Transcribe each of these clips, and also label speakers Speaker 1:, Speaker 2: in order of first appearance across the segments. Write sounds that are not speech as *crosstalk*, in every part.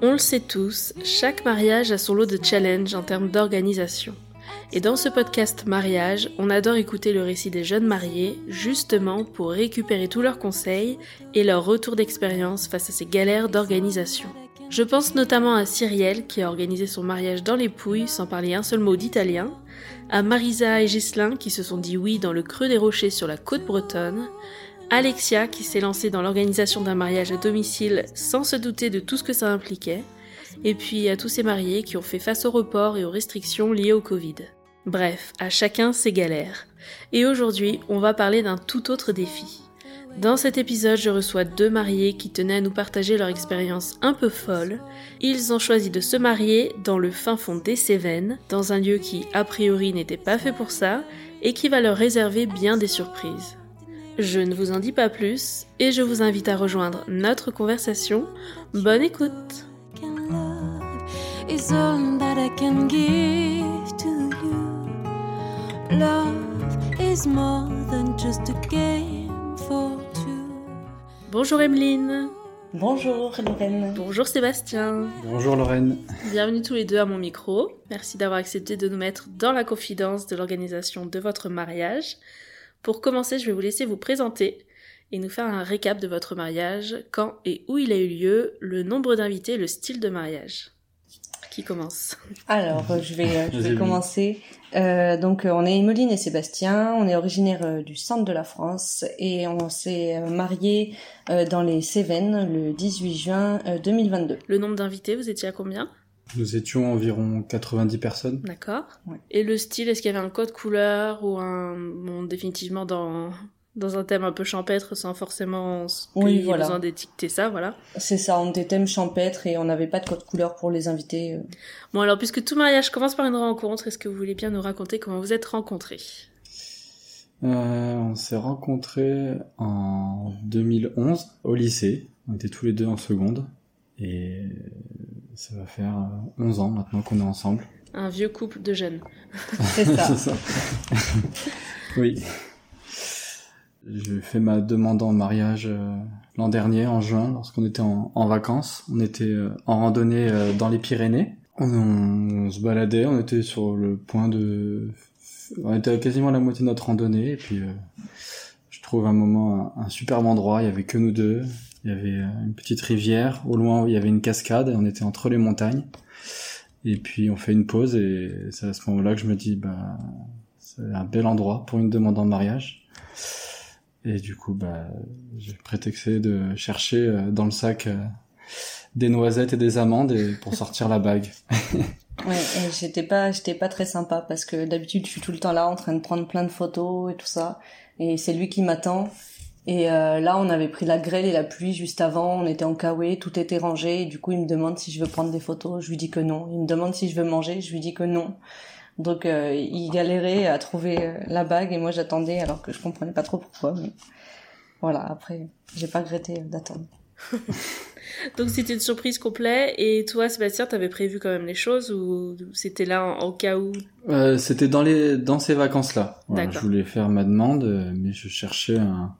Speaker 1: On le sait tous, chaque mariage a son lot de challenges en termes d'organisation. Et dans ce podcast mariage, on adore écouter le récit des jeunes mariés, justement pour récupérer tous leurs conseils et leurs retours d'expérience face à ces galères d'organisation. Je pense notamment à Cyrielle qui a organisé son mariage dans les Pouilles sans parler un seul mot d'italien, à Marisa et Ghislain qui se sont dit oui dans le creux des rochers sur la côte bretonne, Alexia qui s'est lancée dans l'organisation d'un mariage à domicile sans se douter de tout ce que ça impliquait, et puis à tous ces mariés qui ont fait face au report et aux restrictions liées au Covid. Bref, à chacun ses galères. Et aujourd'hui, on va parler d'un tout autre défi. Dans cet épisode, je reçois deux mariés qui tenaient à nous partager leur expérience un peu folle. Ils ont choisi de se marier dans le fin fond des Cévennes, dans un lieu qui, a priori, n'était pas fait pour ça, et qui va leur réserver bien des surprises. Je ne vous en dis pas plus, et je vous invite à rejoindre notre conversation. Bonne écoute. Bonjour Emeline
Speaker 2: Bonjour Lorraine.
Speaker 1: Bonjour Sébastien
Speaker 3: Bonjour Lorraine.
Speaker 1: Bienvenue tous les deux à mon micro. Merci d'avoir accepté de nous mettre dans la confidence de l'organisation de votre mariage. Pour commencer, je vais vous laisser vous présenter et nous faire un récap de votre mariage, quand et où il a eu lieu, le nombre d'invités, le style de mariage. Qui commence?
Speaker 2: Alors, euh, je vais, euh, je
Speaker 3: Vas-y,
Speaker 2: vais commencer. Euh, donc, on est Emeline et Sébastien. On est originaire euh, du centre de la France et on s'est euh, mariés euh, dans les Cévennes le 18 juin euh, 2022.
Speaker 1: Le nombre d'invités, vous étiez à combien?
Speaker 3: Nous étions environ 90 personnes.
Speaker 1: D'accord.
Speaker 2: Ouais.
Speaker 1: Et le style, est-ce qu'il y avait un code couleur ou un... Bon, définitivement dans, dans un thème un peu champêtre sans forcément
Speaker 2: Oui, voilà.
Speaker 1: besoin d'étiqueter ça, voilà.
Speaker 2: C'est ça, on était thème champêtre et on n'avait pas de code couleur pour les invités. euh.
Speaker 1: Bon alors, puisque tout mariage commence par une rencontre, est-ce que vous voulez bien nous raconter comment vous êtes rencontrés?
Speaker 3: Euh, on s'est rencontrés en 2011 au lycée. On était tous les deux en seconde. Et ça va faire euh, 11 ans maintenant qu'on est ensemble.
Speaker 1: Un vieux couple de jeunes. *laughs*
Speaker 2: C'est ça. *laughs*
Speaker 3: Oui. J'ai fait ma demande en mariage euh, l'an dernier, en juin, lorsqu'on était en, en vacances. On était euh, en randonnée euh, dans les Pyrénées. On, on se baladait, on était sur le point de... On était à quasiment à la moitié de notre randonnée. Et puis, euh, je trouve un moment, un, un superbe endroit. Il y avait que nous deux. Il y avait euh, une petite rivière. Au loin, il y avait une cascade. On était entre les montagnes. Et puis, on fait une pause. Et c'est à ce moment-là que je me dis, bah, c'est un bel endroit pour une demande en mariage. Et du coup, bah, j'ai prétexté de chercher euh, dans le sac euh, des noisettes et des amandes et pour sortir la bague. *laughs*
Speaker 2: Ouais, j'étais pas, j'étais pas très sympa parce que d'habitude je suis tout le temps là en train de prendre plein de photos et tout ça. Et c'est lui qui m'attend. Et euh, là, on avait pris la grêle et la pluie juste avant. On était en kawaii, tout était rangé. Et du coup, il me demande si je veux prendre des photos. Je lui dis que non. Il me demande si je veux manger. Je lui dis que non. Donc, euh, il galérait à trouver euh, la bague et moi j'attendais alors que je comprenais pas trop pourquoi. Mais voilà, après, j'ai pas regretté d'attendre. *laughs*
Speaker 1: Donc c'était une surprise complète. Et toi, Sébastien, t'avais prévu quand même les choses ou c'était là en, en cas où
Speaker 3: Euh, C'était dans les dans ces vacances-là. Voilà,
Speaker 1: D'accord.
Speaker 3: je voulais faire ma demande, mais je cherchais un,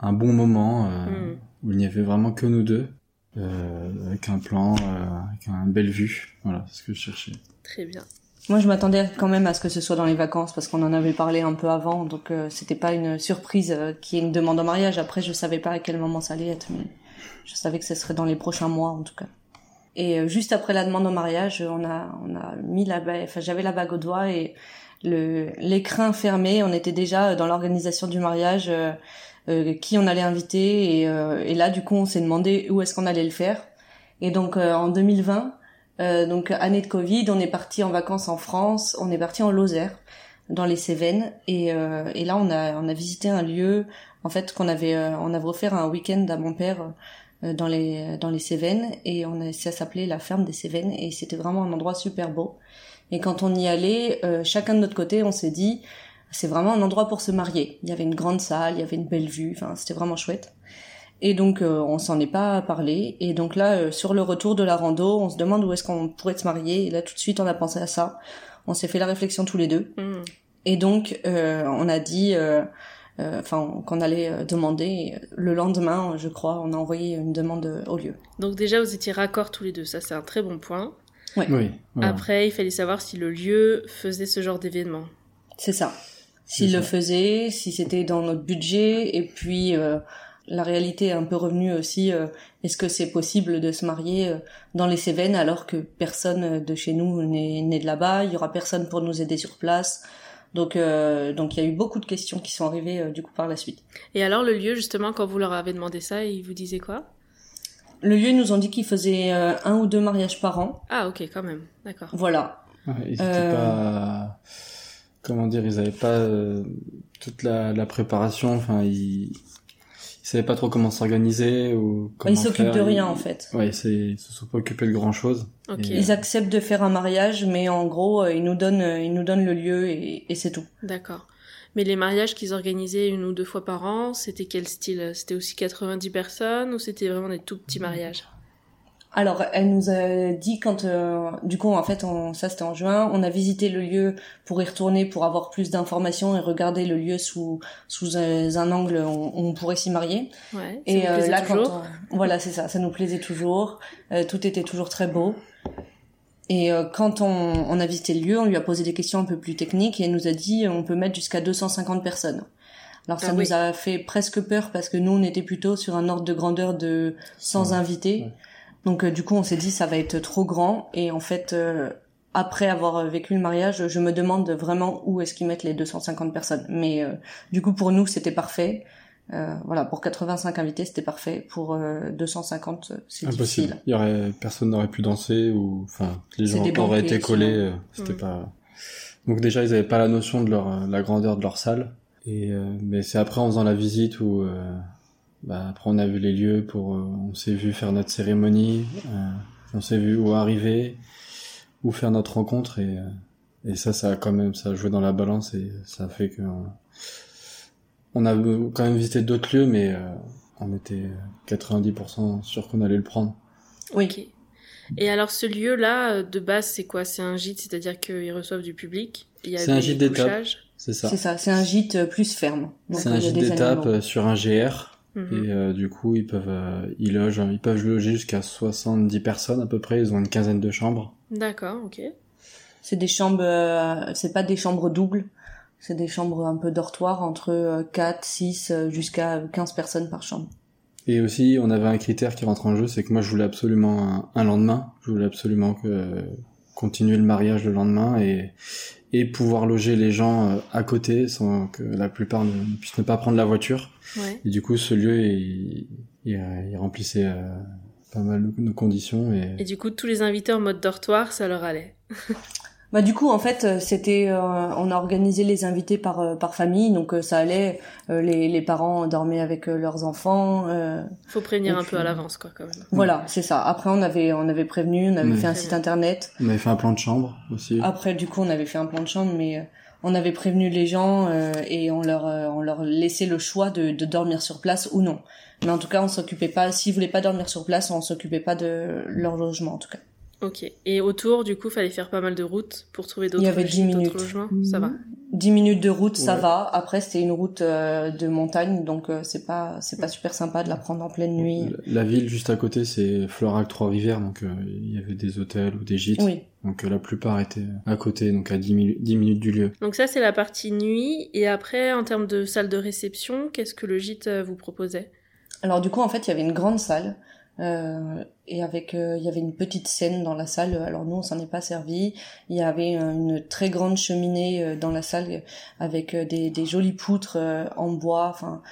Speaker 3: un bon moment euh,
Speaker 1: Hmm.
Speaker 3: où il n'y avait vraiment que nous deux, euh, avec un plan, euh, avec une belle vue. Voilà, c'est ce que je cherchais.
Speaker 1: Très bien.
Speaker 2: Moi, je m'attendais quand même à ce que ce soit dans les vacances parce qu'on en avait parlé un peu avant, donc euh, c'était pas une surprise euh, qui est une demande en mariage. Après, je savais pas à quel moment ça allait être, mais je savais que ce serait dans les prochains mois en tout cas. Et euh, juste après la demande en mariage, on a, on a mis la bague, enfin j'avais la bague au doigt et le l'écrin fermé, on était déjà dans l'organisation du mariage, euh, euh, qui on allait inviter et, et là du coup on s'est demandé où est-ce qu'on allait le faire. Et donc en 2020, donc année de Covid, on est parti en vacances en France, on est parti en Lozère dans les Cévennes et, et là on a on a visité un lieu en fait qu'on avait on avait offert un week-end à mon père euh, dans les dans les Cévennes et on a, ça s'appelait la ferme des Cévennes et c'était vraiment un endroit super beau. Et quand on y allait, euh, chacun de notre côté, on s'est dit c'est vraiment un endroit pour se marier. Il y avait une grande salle, il y avait une belle vue, enfin c'était vraiment chouette. Et donc euh, on s'en est pas parlé. Et donc là, sur le retour de la rando, on se demande où est-ce qu'on pourrait se marier. Et là tout de suite, on a pensé à ça. On s'est fait la réflexion tous les deux. Mmh. Et donc on a dit euh, enfin qu'on allait euh, demander. Le lendemain, je crois, on a envoyé une demande au lieu.
Speaker 1: Donc déjà, vous étiez raccord tous les deux, ça c'est un très bon point.
Speaker 3: Oui.
Speaker 1: Après, il fallait savoir si le lieu faisait ce genre d'événement.
Speaker 2: C'est ça. S'il le faisait, si c'était dans notre budget, et puis euh, la réalité est un peu revenue aussi. Est-ce que c'est possible de se marier dans les Cévennes alors que personne de chez nous n'est né de là-bas? Il y aura personne pour nous aider sur place. Donc, euh, donc il y a eu beaucoup de questions qui sont arrivées euh, du coup par la suite.
Speaker 1: Et alors le lieu justement, quand vous leur avez demandé ça, ils vous disaient quoi?
Speaker 2: Le lieu, ils nous ont dit qu'ils faisaient euh, un ou deux mariages par an.
Speaker 1: Ah ok, quand même, d'accord.
Speaker 2: Voilà.
Speaker 3: Ouais, ils pas, comment dire, ils avaient pas toute la, la préparation. Enfin, ils ils savaient pas trop comment s'organiser ou comment
Speaker 2: Ils s'occupent de rien en fait.
Speaker 3: Ouais, ils se sont pas occupés de grand chose.
Speaker 2: Ils acceptent de faire un mariage, mais en gros, euh, ils nous donnent, euh, ils nous donnent le lieu et, et c'est tout.
Speaker 1: D'accord. Mais les mariages qu'ils organisaient une ou deux fois par an, c'était quel style? C'était aussi 90 personnes ou c'était vraiment des tout petits mariages?
Speaker 2: Alors, elle nous a dit quand, euh, du coup, en fait, on, ça c'était en juin, on a visité le lieu pour y retourner pour avoir plus d'informations et regarder le lieu sous sous un, angle où on, pourrait s'y marier.
Speaker 1: Ouais, et euh,
Speaker 2: là,
Speaker 1: toujours.
Speaker 2: quand voilà, c'est ça, ça nous plaisait toujours. Euh, tout était toujours très beau. Et quand on, on, a visité le lieu, on lui a posé des questions un peu plus techniques et elle nous a dit on peut mettre jusqu'à 250 personnes. Alors ça ah nous a fait presque peur parce que nous on était plutôt sur un ordre de grandeur de 100 invités. Donc euh, du coup, on s'est dit ça va être trop grand et en fait euh, après avoir vécu le mariage, je me demande vraiment où est-ce qu'ils mettent les 250 personnes. Mais euh, du coup, pour nous, c'était parfait. voilà, pour 85 invités, c'était parfait. Pour 250, c'est difficile.
Speaker 3: Il y aurait personne n'aurait pu danser ou enfin les gens auraient été collés. c'était mm. pas. Donc déjà, ils avaient pas la notion de leur la grandeur de leur salle. Et mais c'est après en faisant la visite où bah, après, on a vu les lieux pour, euh, on s'est vu faire notre cérémonie, euh, on s'est vu où arriver, où faire notre rencontre et, euh, et ça, ça a quand même, ça a joué dans la balance et ça a fait que on a quand même visité d'autres lieux, mais on était 90% sûr qu'on allait le prendre.
Speaker 1: Oui. Et alors ce lieu-là, de base, c'est quoi? C'est un gîte, c'est-à-dire qu'ils reçoivent du public
Speaker 3: C'est un gîte d'étape.
Speaker 2: C'est ça. C'est ça, c'est un gîte plus ferme.
Speaker 3: C'est un gîte d'étape sur un GR. Mhm. Et euh, du coup, ils peuvent, euh, ils logent, ils peuvent loger jusqu'à 70 personnes à peu près. Ils ont une quinzaine de chambres.
Speaker 1: D'accord, ok.
Speaker 2: C'est des chambres, euh, c'est pas des chambres doubles. C'est des chambres un peu dortoirs entre 4, 6 jusqu'à 15 personnes par chambre.
Speaker 3: Et aussi, on avait un critère qui rentre en jeu, c'est que moi, je voulais absolument un, lendemain. Je voulais absolument que continuer le mariage le lendemain et et pouvoir loger les gens à côté sans que la plupart ne, puissent ne pas prendre la voiture. Et du coup, ce lieu, il, il, remplissait euh, pas mal de conditions. Et...
Speaker 1: et du coup, tous les invités en mode dortoir, ça leur allait. *laughs*
Speaker 2: Bah du coup en fait euh, c'était euh, on a organisé les invités par par famille donc ça allait. Les les parents dormaient avec leurs enfants
Speaker 1: faut prévenir un peu à l'avance quoi quand même.
Speaker 2: Voilà c'est ça. Après on avait on avait prévenu on avait fait un site internet.
Speaker 3: On avait fait un plan de chambre aussi.
Speaker 2: Après du coup on avait fait un plan de chambre mais on avait prévenu les gens euh, et on leur euh, on leur laissait le choix de, de, dormir sur place ou non. Mais en tout cas, on s'occupait pas. S'ils voulaient pas dormir sur place, on s'occupait pas de leur logement en tout cas.
Speaker 1: Ok. Et autour, du coup, fallait faire pas mal de routes pour trouver d'autres logements. Ça va.
Speaker 2: 10 minutes de route, ça va. Après, c'était une route euh, de montagne, donc euh, c'est pas c'est pas super sympa de la prendre en pleine nuit.
Speaker 3: La, ville juste à côté, c'est Florac Trois-Rivières, donc euh, il y avait des hôtels ou des gîtes.
Speaker 2: Oui.
Speaker 3: Donc la plupart étaient à côté, donc à 10, minutes du lieu.
Speaker 1: Donc ça, c'est la partie nuit. Et après, en termes de salle de réception, qu'est-ce que le gîte vous proposait?
Speaker 2: Alors du coup, en fait, il y avait une grande salle Euh, et avec, euh, il y avait une petite scène dans la salle. Alors nous, on s'en est pas servi. Il y avait une très grande cheminée dans la salle avec des, des jolies poutres en bois, enfin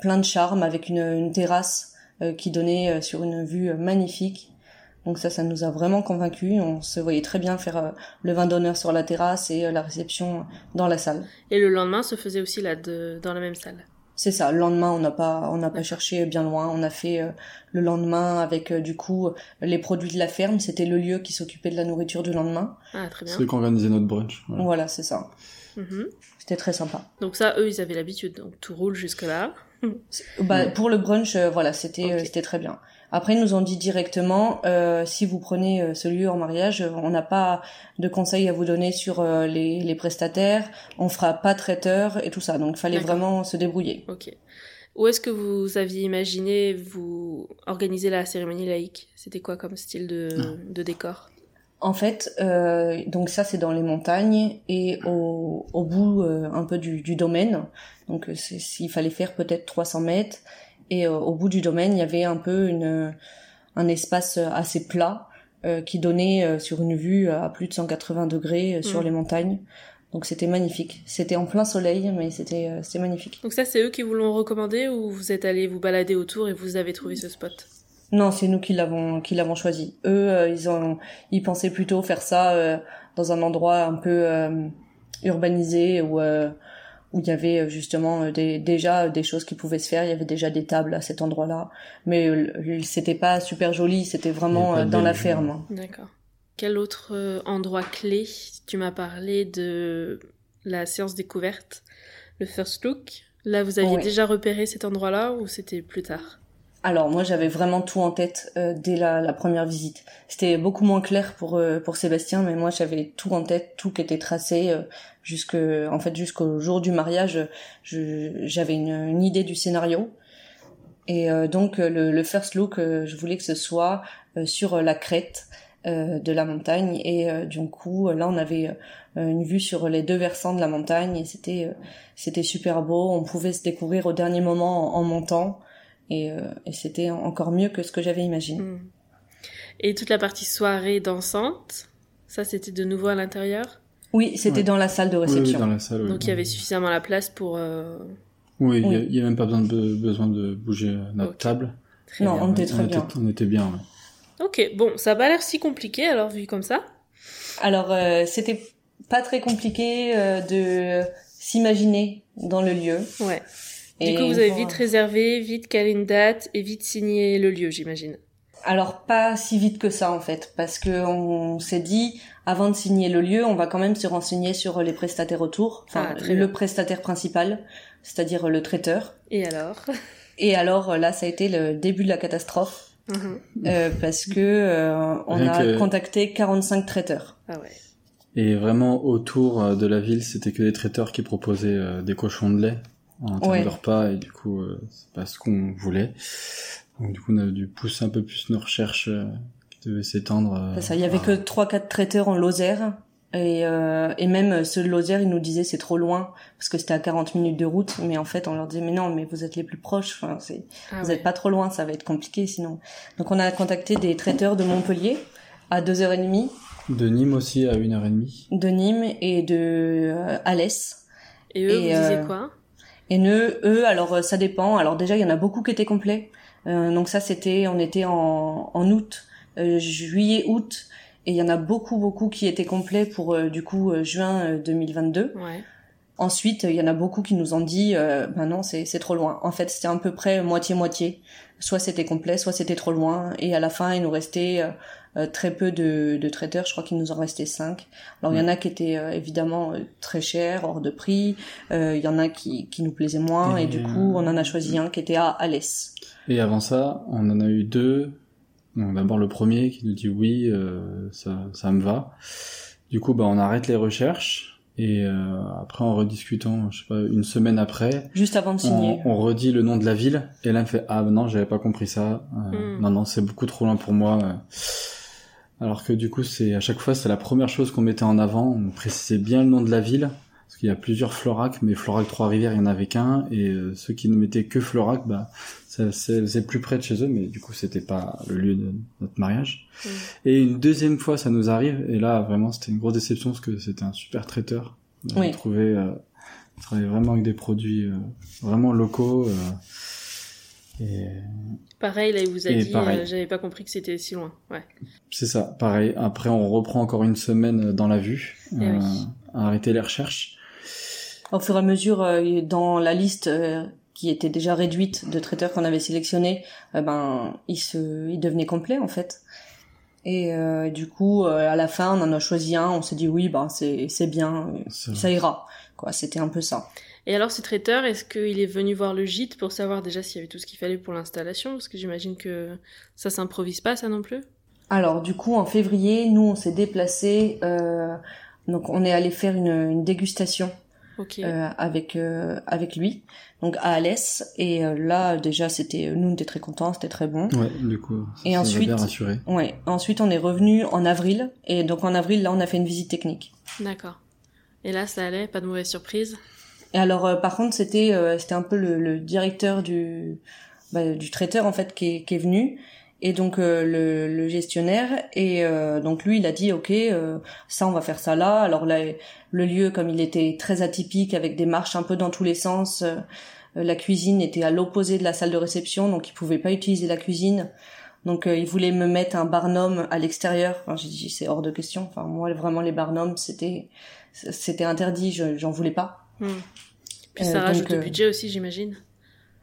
Speaker 2: plein de charme, avec une, une terrasse qui donnait sur une vue magnifique. Donc ça, ça nous a vraiment convaincus. On se voyait très bien faire le vin d'honneur sur la terrasse et la réception dans la salle.
Speaker 1: Et le lendemain se faisait aussi là, de, dans la même salle.
Speaker 2: C'est ça. Le lendemain, on n'a pas, on n'a pas cherché bien loin. On a fait euh, le lendemain avec euh, du coup les produits de la ferme. C'était le lieu qui s'occupait de la nourriture du lendemain.
Speaker 1: Ah, très bien.
Speaker 3: C'est qui organisaient notre brunch.
Speaker 2: Voilà, c'est ça.
Speaker 1: Mhm.
Speaker 2: C'était très sympa.
Speaker 1: Donc ça, eux, ils avaient l'habitude. Donc tout roule jusque là.
Speaker 2: bah, pour le brunch, euh, voilà, c'était, c'était très bien. Après, ils nous ont dit directement, euh, si vous prenez euh, ce lieu en mariage, on n'a pas de conseils à vous donner sur euh, les, les, prestataires, on fera pas traiteur et tout ça. Donc, il fallait vraiment se débrouiller.
Speaker 1: Ok. Où est-ce que vous aviez imaginé vous organiser la cérémonie laïque? C'était quoi comme style de, de décor?
Speaker 2: En fait, euh, donc ça c'est dans les montagnes et au, au bout euh, un peu du, du domaine. Donc s'il fallait faire peut-être 300 mètres et euh, au bout du domaine, il y avait un peu une, un espace assez plat euh, qui donnait euh, sur une vue à plus de 180 degrés sur mm. les montagnes. Donc c'était magnifique. C'était en plein soleil, mais c'était c'était magnifique.
Speaker 1: Donc ça, c'est eux qui vous l'ont recommandé ou vous êtes allé vous balader autour et vous avez trouvé ce spot?
Speaker 2: Non, c'est nous qui l'avons qui l'avons choisi. Eux, ils ont ils pensaient plutôt faire ça dans un endroit un peu urbanisé ou où il y avait euh, justement euh, des, déjà des choses qui pouvaient se faire. Il y avait déjà des tables à cet endroit-là, mais euh, c'était pas super joli. C'était vraiment dans la ferme.
Speaker 1: D'accord. Quel autre endroit clé? Tu m'as parlé de la séance découverte, le first look. Là, vous aviez déjà repéré cet endroit-là ou c'était plus tard?
Speaker 2: Alors moi j'avais vraiment tout en tête euh, dès la, la, première visite. C'était beaucoup moins clair pour euh, pour Sébastien, mais moi j'avais tout en tête, tout qui était tracé euh, jusque en fait jusqu'au jour du mariage. J'avais une, une, idée du scénario et donc le, le, first look, je voulais que ce soit sur la crête de la montagne et du coup là on avait une vue sur les deux versants de la montagne et c'était c'était super beau. On pouvait se découvrir au dernier moment en, en montant. Et, euh, et c'était encore mieux que ce que j'avais imaginé. Mm.
Speaker 1: Et toute la partie soirée dansante, ça c'était de nouveau à l'intérieur?
Speaker 2: Oui, c'était dans la salle de réception.
Speaker 3: Oui, dans la salle,
Speaker 1: Donc il y avait suffisamment la place pour... Euh...
Speaker 3: Oui, il n'y a, même pas besoin de, besoin de bouger notre table.
Speaker 2: Très non, bien. on était très bien.
Speaker 3: on était bien,
Speaker 1: Ok, bon, ça n'a pas l'air si compliqué alors vu comme ça.
Speaker 2: Alors euh, c'était pas très compliqué euh, de s'imaginer dans le lieu.
Speaker 1: Ouais. Du coup, vous avez vite réservé, vite calé une date et vite signé le lieu, j'imagine.
Speaker 2: Alors pas si vite que ça en fait, parce que on s'est dit avant de signer le lieu, on va quand même se renseigner sur les prestataires autour, enfin ah, le prestataire principal, c'est-à-dire le traiteur.
Speaker 1: Et alors?
Speaker 2: Et alors là, ça a été le début de la catastrophe. Mhm. euh, parce que euh, on a contacté 45 traiteurs.
Speaker 1: Ah ouais.
Speaker 3: Et vraiment autour euh, de la ville, c'était que des traiteurs qui proposaient euh, des cochons de lait en termes de repas et du coup euh, c'est pas ce qu'on voulait. Donc du coup on a dû pousser un peu plus nos recherches euh, qui devaient s'étendre.
Speaker 2: Euh, ça, il y avait que trois quatre traiteurs en Lozère et, euh, et même ceux de Lozère ils nous disaient c'est trop loin parce que c'était à 40 minutes de route mais en fait on leur disait mais non mais vous êtes les plus proches enfin c'est ah vous êtes pas trop loin ça va être compliqué sinon. Donc on a contacté des traiteurs de Montpellier à 2h30
Speaker 3: de Nîmes aussi à 1h30
Speaker 2: de Nîmes et de Alès.
Speaker 1: Et eux, vous disiez quoi?
Speaker 2: Et eux, eux, alors euh, ça dépend. Alors déjà, il y en a beaucoup qui étaient complets. Euh, donc ça, c'était, on était en, en août, euh, juillet, août, et il y en a beaucoup, beaucoup qui étaient complets pour du coup juin 2022.
Speaker 1: Ouais.
Speaker 2: Ensuite, il y en a beaucoup qui nous ont dit, euh, ben non, c'est trop loin. En fait, c'était à peu près moitié-moitié. Soit c'était complet, soit c'était trop loin. Et à la fin, il nous restait euh, très peu de, de, traiteurs. Je crois qu'il nous en restait cinq. Alors il y en a qui étaient euh, évidemment euh, très chers, hors de prix. Il y en a qui, qui nous plaisaient moins. Et, du coup, on en a choisi un qui était à Alès.
Speaker 3: Et avant ça, on en a eu deux. D'abord le premier qui nous dit oui, ça, ça me va. Du coup, bah, on arrête les recherches. Et euh, après, en rediscutant, je sais pas, une semaine après,
Speaker 2: juste avant de signer,
Speaker 3: on, redit le nom de la ville. Et là, elle me fait ah non, j'avais pas compris ça. Euh, hmm. Non non, c'est beaucoup trop loin pour moi. Alors que du coup, c'est à chaque fois, c'est la première chose qu'on mettait en avant. On précisait bien le nom de la ville parce qu'il y a plusieurs Florac, mais Florac Trois-Rivières, il y en avait qu'un, et euh, ceux qui ne mettaient que Florac, bah, c'est c'est plus près de chez eux, mais du coup, c'était pas le lieu de notre mariage.
Speaker 1: Mm.
Speaker 3: Et une deuxième fois, ça nous arrive, et là, vraiment, c'était une grosse déception, parce que c'était un super traiteur. On
Speaker 2: Oui.
Speaker 3: a trouvé, euh, il travaillait vraiment avec des produits euh, vraiment locaux, euh, et
Speaker 1: Pareil, là, il vous a
Speaker 3: Et
Speaker 1: dit, euh, j'avais pas compris que c'était si loin. Ouais.
Speaker 3: c'est ça, pareil. Après, on reprend encore une semaine dans la vue,
Speaker 1: Eh oui.
Speaker 3: à arrêter les recherches.
Speaker 2: Au fur et à mesure, euh, dans la liste euh, qui était déjà réduite de traiteurs qu'on avait sélectionnés, euh, ben, il se, il devenait complet en fait. Et euh, du coup, euh, à la fin, on en a choisi un. On s'est dit oui, ben c'est c'est bien, ça ira. Quoi, c'était un peu ça.
Speaker 1: Et alors, ce traiteur, est-ce qu'il est venu voir le gîte pour savoir déjà s'il y avait tout ce qu'il fallait pour l'installation? Parce que j'imagine que ça s'improvise pas, ça non plus
Speaker 2: Alors du coup, en février, nous, on s'est déplacé. Euh, donc, on est allé faire une, une dégustation
Speaker 1: Ok.
Speaker 2: euh, avec euh, avec lui, donc à Alès. Et euh, là, déjà, c'était nous, on était très contents, c'était très bon.
Speaker 3: Ouais, du coup, ça,
Speaker 2: Et
Speaker 3: ça
Speaker 2: ensuite-
Speaker 3: bien rassuré.
Speaker 2: Ouais. Ensuite, on est revenu en avril. Et donc, en avril, là, on a fait une visite technique.
Speaker 1: D'accord. Et là, ça allait, pas de mauvaise surprise?
Speaker 2: Et alors, euh, par contre, c'était euh, c'était un peu le, le directeur du bah, du traiteur en fait qui est, qui est venu. Et donc euh, le, le gestionnaire et euh, donc lui il a dit ok euh, ça on va faire ça là. Alors là le lieu comme il était très atypique avec des marches un peu dans tous les sens euh, la cuisine était à l'opposé de la salle de réception donc il pouvait pas utiliser la cuisine. Donc euh, il voulait me mettre un barnum à l'extérieur. Enfin, j'ai dit c'est hors de question. Enfin moi vraiment les barnums c'était c'était interdit je- j'en voulais pas.
Speaker 1: Hmm. Puis
Speaker 2: Euh,
Speaker 1: ça rajoute
Speaker 2: donc,
Speaker 1: au budget aussi, j'imagine.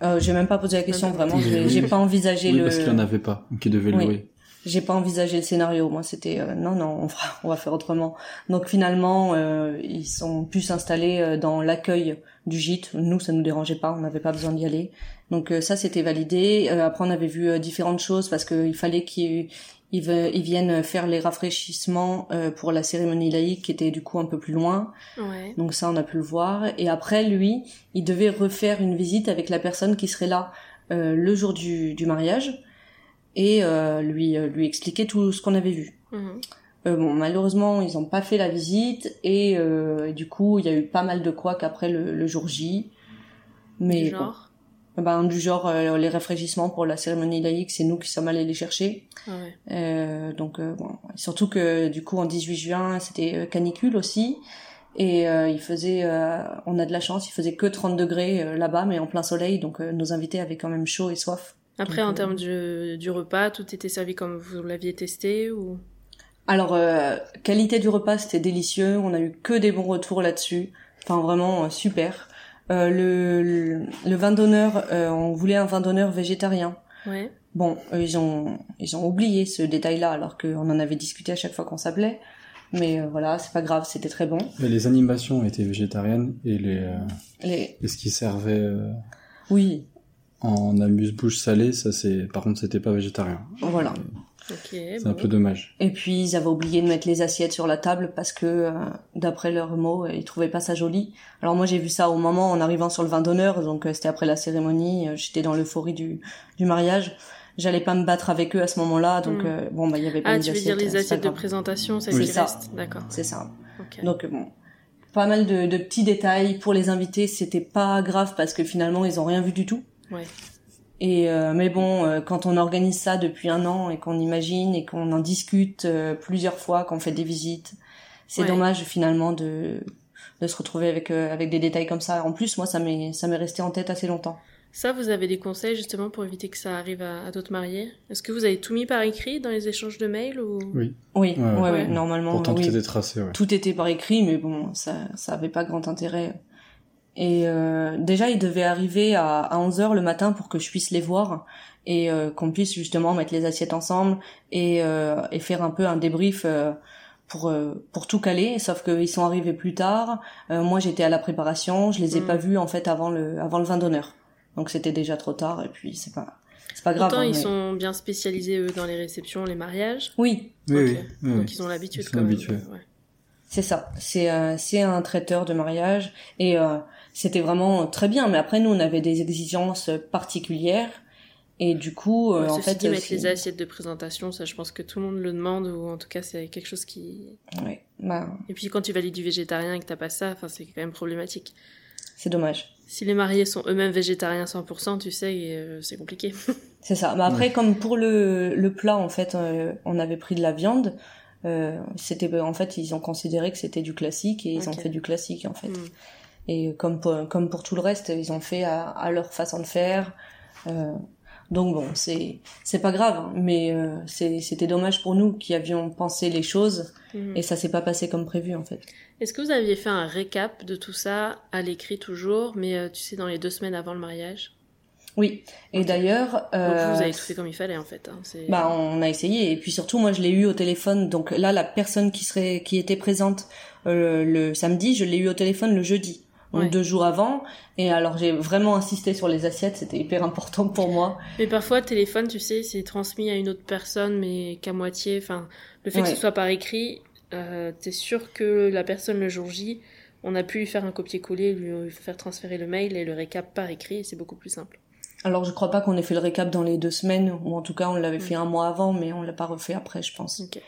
Speaker 2: Euh, j'ai même pas posé la question,
Speaker 1: Même pas.
Speaker 2: vraiment. J'ai j'ai pas envisagé
Speaker 3: Oui,
Speaker 2: le.
Speaker 3: parce qu'il y en avait pas, qui devait
Speaker 2: Oui.
Speaker 3: louer.
Speaker 2: J'ai pas envisagé le scénario. Moi, c'était euh, non, non, on fera, on va faire autrement. Donc finalement, euh, ils sont pu s'installer euh, dans l'accueil du gîte. Nous, ça nous dérangeait pas. On n'avait pas besoin d'y aller. Donc euh, ça, c'était validé. Euh, après, on avait vu euh, différentes choses parce qu'il fallait qu'ils ils, ils viennent faire les rafraîchissements euh, pour la cérémonie laïque qui était du coup un peu plus loin.
Speaker 1: Ouais.
Speaker 2: Donc ça, on a pu le voir. Et après, lui, il devait refaire une visite avec la personne qui serait là euh, le jour du, du mariage et euh, lui euh, lui expliquer tout ce qu'on avait vu.
Speaker 1: Mhm.
Speaker 2: Euh, bon, malheureusement, ils n'ont pas fait la visite et, euh, et du coup, il y a eu pas mal de couacs après le, le jour J. Mais bon, ben, du genre euh, les rafraîchissements pour la cérémonie laïque, c'est nous qui sommes allés les chercher.
Speaker 1: Ah ouais.
Speaker 2: Euh, donc euh, bon, surtout que du coup en 18 juin c'était euh, canicule aussi et euh, il faisait, euh, on a de la chance, il faisait que 30 degrés là-bas mais en plein soleil donc euh, nos invités avaient quand même chaud et soif.
Speaker 1: Après,
Speaker 2: Donc,
Speaker 1: en termes du, du repas, tout était servi comme vous l'aviez testé ou?
Speaker 2: Alors euh, qualité du repas c'était délicieux, on a eu que des bons retours là-dessus, enfin vraiment super. Euh, le, le, le vin d'honneur, euh, on voulait un vin d'honneur végétarien.
Speaker 1: Ouais.
Speaker 2: Bon, eux, ils ont ils ont oublié ce détail-là alors qu'on en avait discuté à chaque fois qu'on s'appelait. Mais euh, voilà, c'est pas grave, c'était très bon.
Speaker 3: Mais les animations étaient végétariennes et les, euh,
Speaker 2: Les...
Speaker 3: et ce qui servait euh,
Speaker 2: Oui,
Speaker 3: en amuse-bouche salée, ça c'est, par contre, c'était pas végétarien.
Speaker 2: voilà.
Speaker 3: C'est
Speaker 1: bon.
Speaker 3: un peu dommage.
Speaker 2: Et puis ils avaient oublié de mettre les assiettes sur la table parce que, euh, d'après leurs mots, ils trouvaient pas ça joli. Alors moi j'ai vu ça au moment en arrivant sur le vin d'honneur, donc euh, c'était après la cérémonie. euh, J'étais dans l'euphorie du, du mariage. J'allais pas me battre avec eux à ce moment-là, donc
Speaker 1: Mm.
Speaker 2: euh, bon bah il y avait pas
Speaker 1: Ah,
Speaker 2: les
Speaker 1: tu veux
Speaker 2: assiettes.
Speaker 1: dire les assiettes de
Speaker 2: grave.
Speaker 1: présentation, c'est
Speaker 2: Oui. ça.
Speaker 1: reste D'accord.
Speaker 2: C'est ça.
Speaker 1: Ok.
Speaker 2: Donc bon, pas mal de, de petits détails pour les invités. C'était pas grave parce que finalement ils ont rien vu du tout.
Speaker 1: Ouais.
Speaker 2: Et euh, mais bon, euh, quand on organise ça depuis un an et qu'on imagine et qu'on en discute euh, plusieurs fois, qu'on fait des visites, c'est
Speaker 1: Ouais.
Speaker 2: dommage finalement de de se retrouver avec euh, avec des détails comme ça. En plus, moi, ça m'est ça m'est resté en tête assez longtemps.
Speaker 1: Ça, vous avez des conseils justement pour éviter que ça arrive à, à d'autres mariés? Est-ce que vous avez tout mis par écrit dans les échanges de mails ou?
Speaker 3: Oui.
Speaker 2: Oui,
Speaker 3: Ouais,
Speaker 2: ouais,
Speaker 3: ouais.
Speaker 2: ouais, normalement,
Speaker 3: Pourtant,
Speaker 2: oui.
Speaker 3: tout était tracé, ouais.
Speaker 2: tout était par écrit, mais bon, ça, ça avait pas grand intérêt. Et euh, déjà, ils devaient arriver à, à 11h le matin pour que je puisse les voir et euh, qu'on puisse justement mettre les assiettes ensemble et, euh, et faire un peu un débrief euh, pour euh, pour tout caler. Sauf qu'ils sont arrivés plus tard. Euh, moi, j'étais à la préparation. Je les ai
Speaker 1: Mm.
Speaker 2: pas vus en fait avant le avant le vin d'honneur. Donc c'était déjà trop tard. Et puis c'est pas c'est pas grave.
Speaker 1: Pourtant,
Speaker 2: hein,
Speaker 1: ils
Speaker 2: mais-
Speaker 1: sont bien spécialisés eux dans les réceptions, les mariages.
Speaker 2: Oui,
Speaker 3: Oui, oui, oui,
Speaker 1: Donc ils ont l'habitude
Speaker 3: Ils sont
Speaker 1: quand même.
Speaker 3: habitués.
Speaker 1: Ouais.
Speaker 2: C'est ça. C'est euh, c'est un traiteur de mariage et euh, c'était vraiment très bien. Mais après, nous, on avait des exigences particulières et du coup, euh,
Speaker 1: Ouais,
Speaker 2: en fait,
Speaker 1: dit, mettre
Speaker 2: c'est-
Speaker 1: les assiettes de présentation, ça, je pense que tout le monde le demande ou en tout cas, c'est quelque chose qui.
Speaker 2: ouais. Bah,
Speaker 1: Et puis quand tu valides du végétarien et que t'as pas ça, enfin c'est quand même problématique.
Speaker 2: c'est dommage.
Speaker 1: Si les mariés sont eux-mêmes végétariens 100%, tu sais, euh, c'est compliqué. *laughs*
Speaker 2: C'est ça. Mais après, comme pour le, le plat, en fait, euh, on avait pris de la viande. Euh, c'était en fait, ils ont considéré que c'était du classique et ils ont fait du classique en fait.
Speaker 1: Mm.
Speaker 2: Et comme pour, comme pour tout le reste, ils ont fait à, à leur façon de faire. Euh, donc bon, c'est c'est pas grave, hein, mais euh, c'était dommage pour nous qui avions pensé les choses
Speaker 1: Mm.
Speaker 2: et ça s'est pas passé comme prévu en fait.
Speaker 1: Est-ce que vous aviez fait un récap de tout ça à l'écrit toujours, mais euh, tu sais, dans les deux semaines avant le mariage?
Speaker 2: Oui. Et d'ailleurs,
Speaker 1: Donc vous avez tout fait comme il fallait en fait. hein,
Speaker 2: Bah, on a essayé et puis surtout moi je l'ai eu au téléphone. Donc là la personne qui serait qui était présente le samedi, je l'ai eu au téléphone le jeudi. Donc
Speaker 1: Ouais.
Speaker 2: deux jours avant et alors j'ai vraiment insisté sur les assiettes, c'était hyper important pour moi.
Speaker 1: Mais parfois, téléphone, tu sais, c'est transmis à une autre personne, mais qu'à moitié. Enfin, le fait que
Speaker 2: Ouais.
Speaker 1: ce soit par écrit, euh, t'es sûr que la personne le jour J, on a pu lui faire un copier-coller, lui faire transférer le mail et le récap par écrit, et c'est beaucoup plus simple.
Speaker 2: Alors je crois pas qu'on ait fait le récap dans les deux semaines ou en tout cas on l'avait fait un mois avant mais on l'a pas refait après je pense.
Speaker 1: Ok.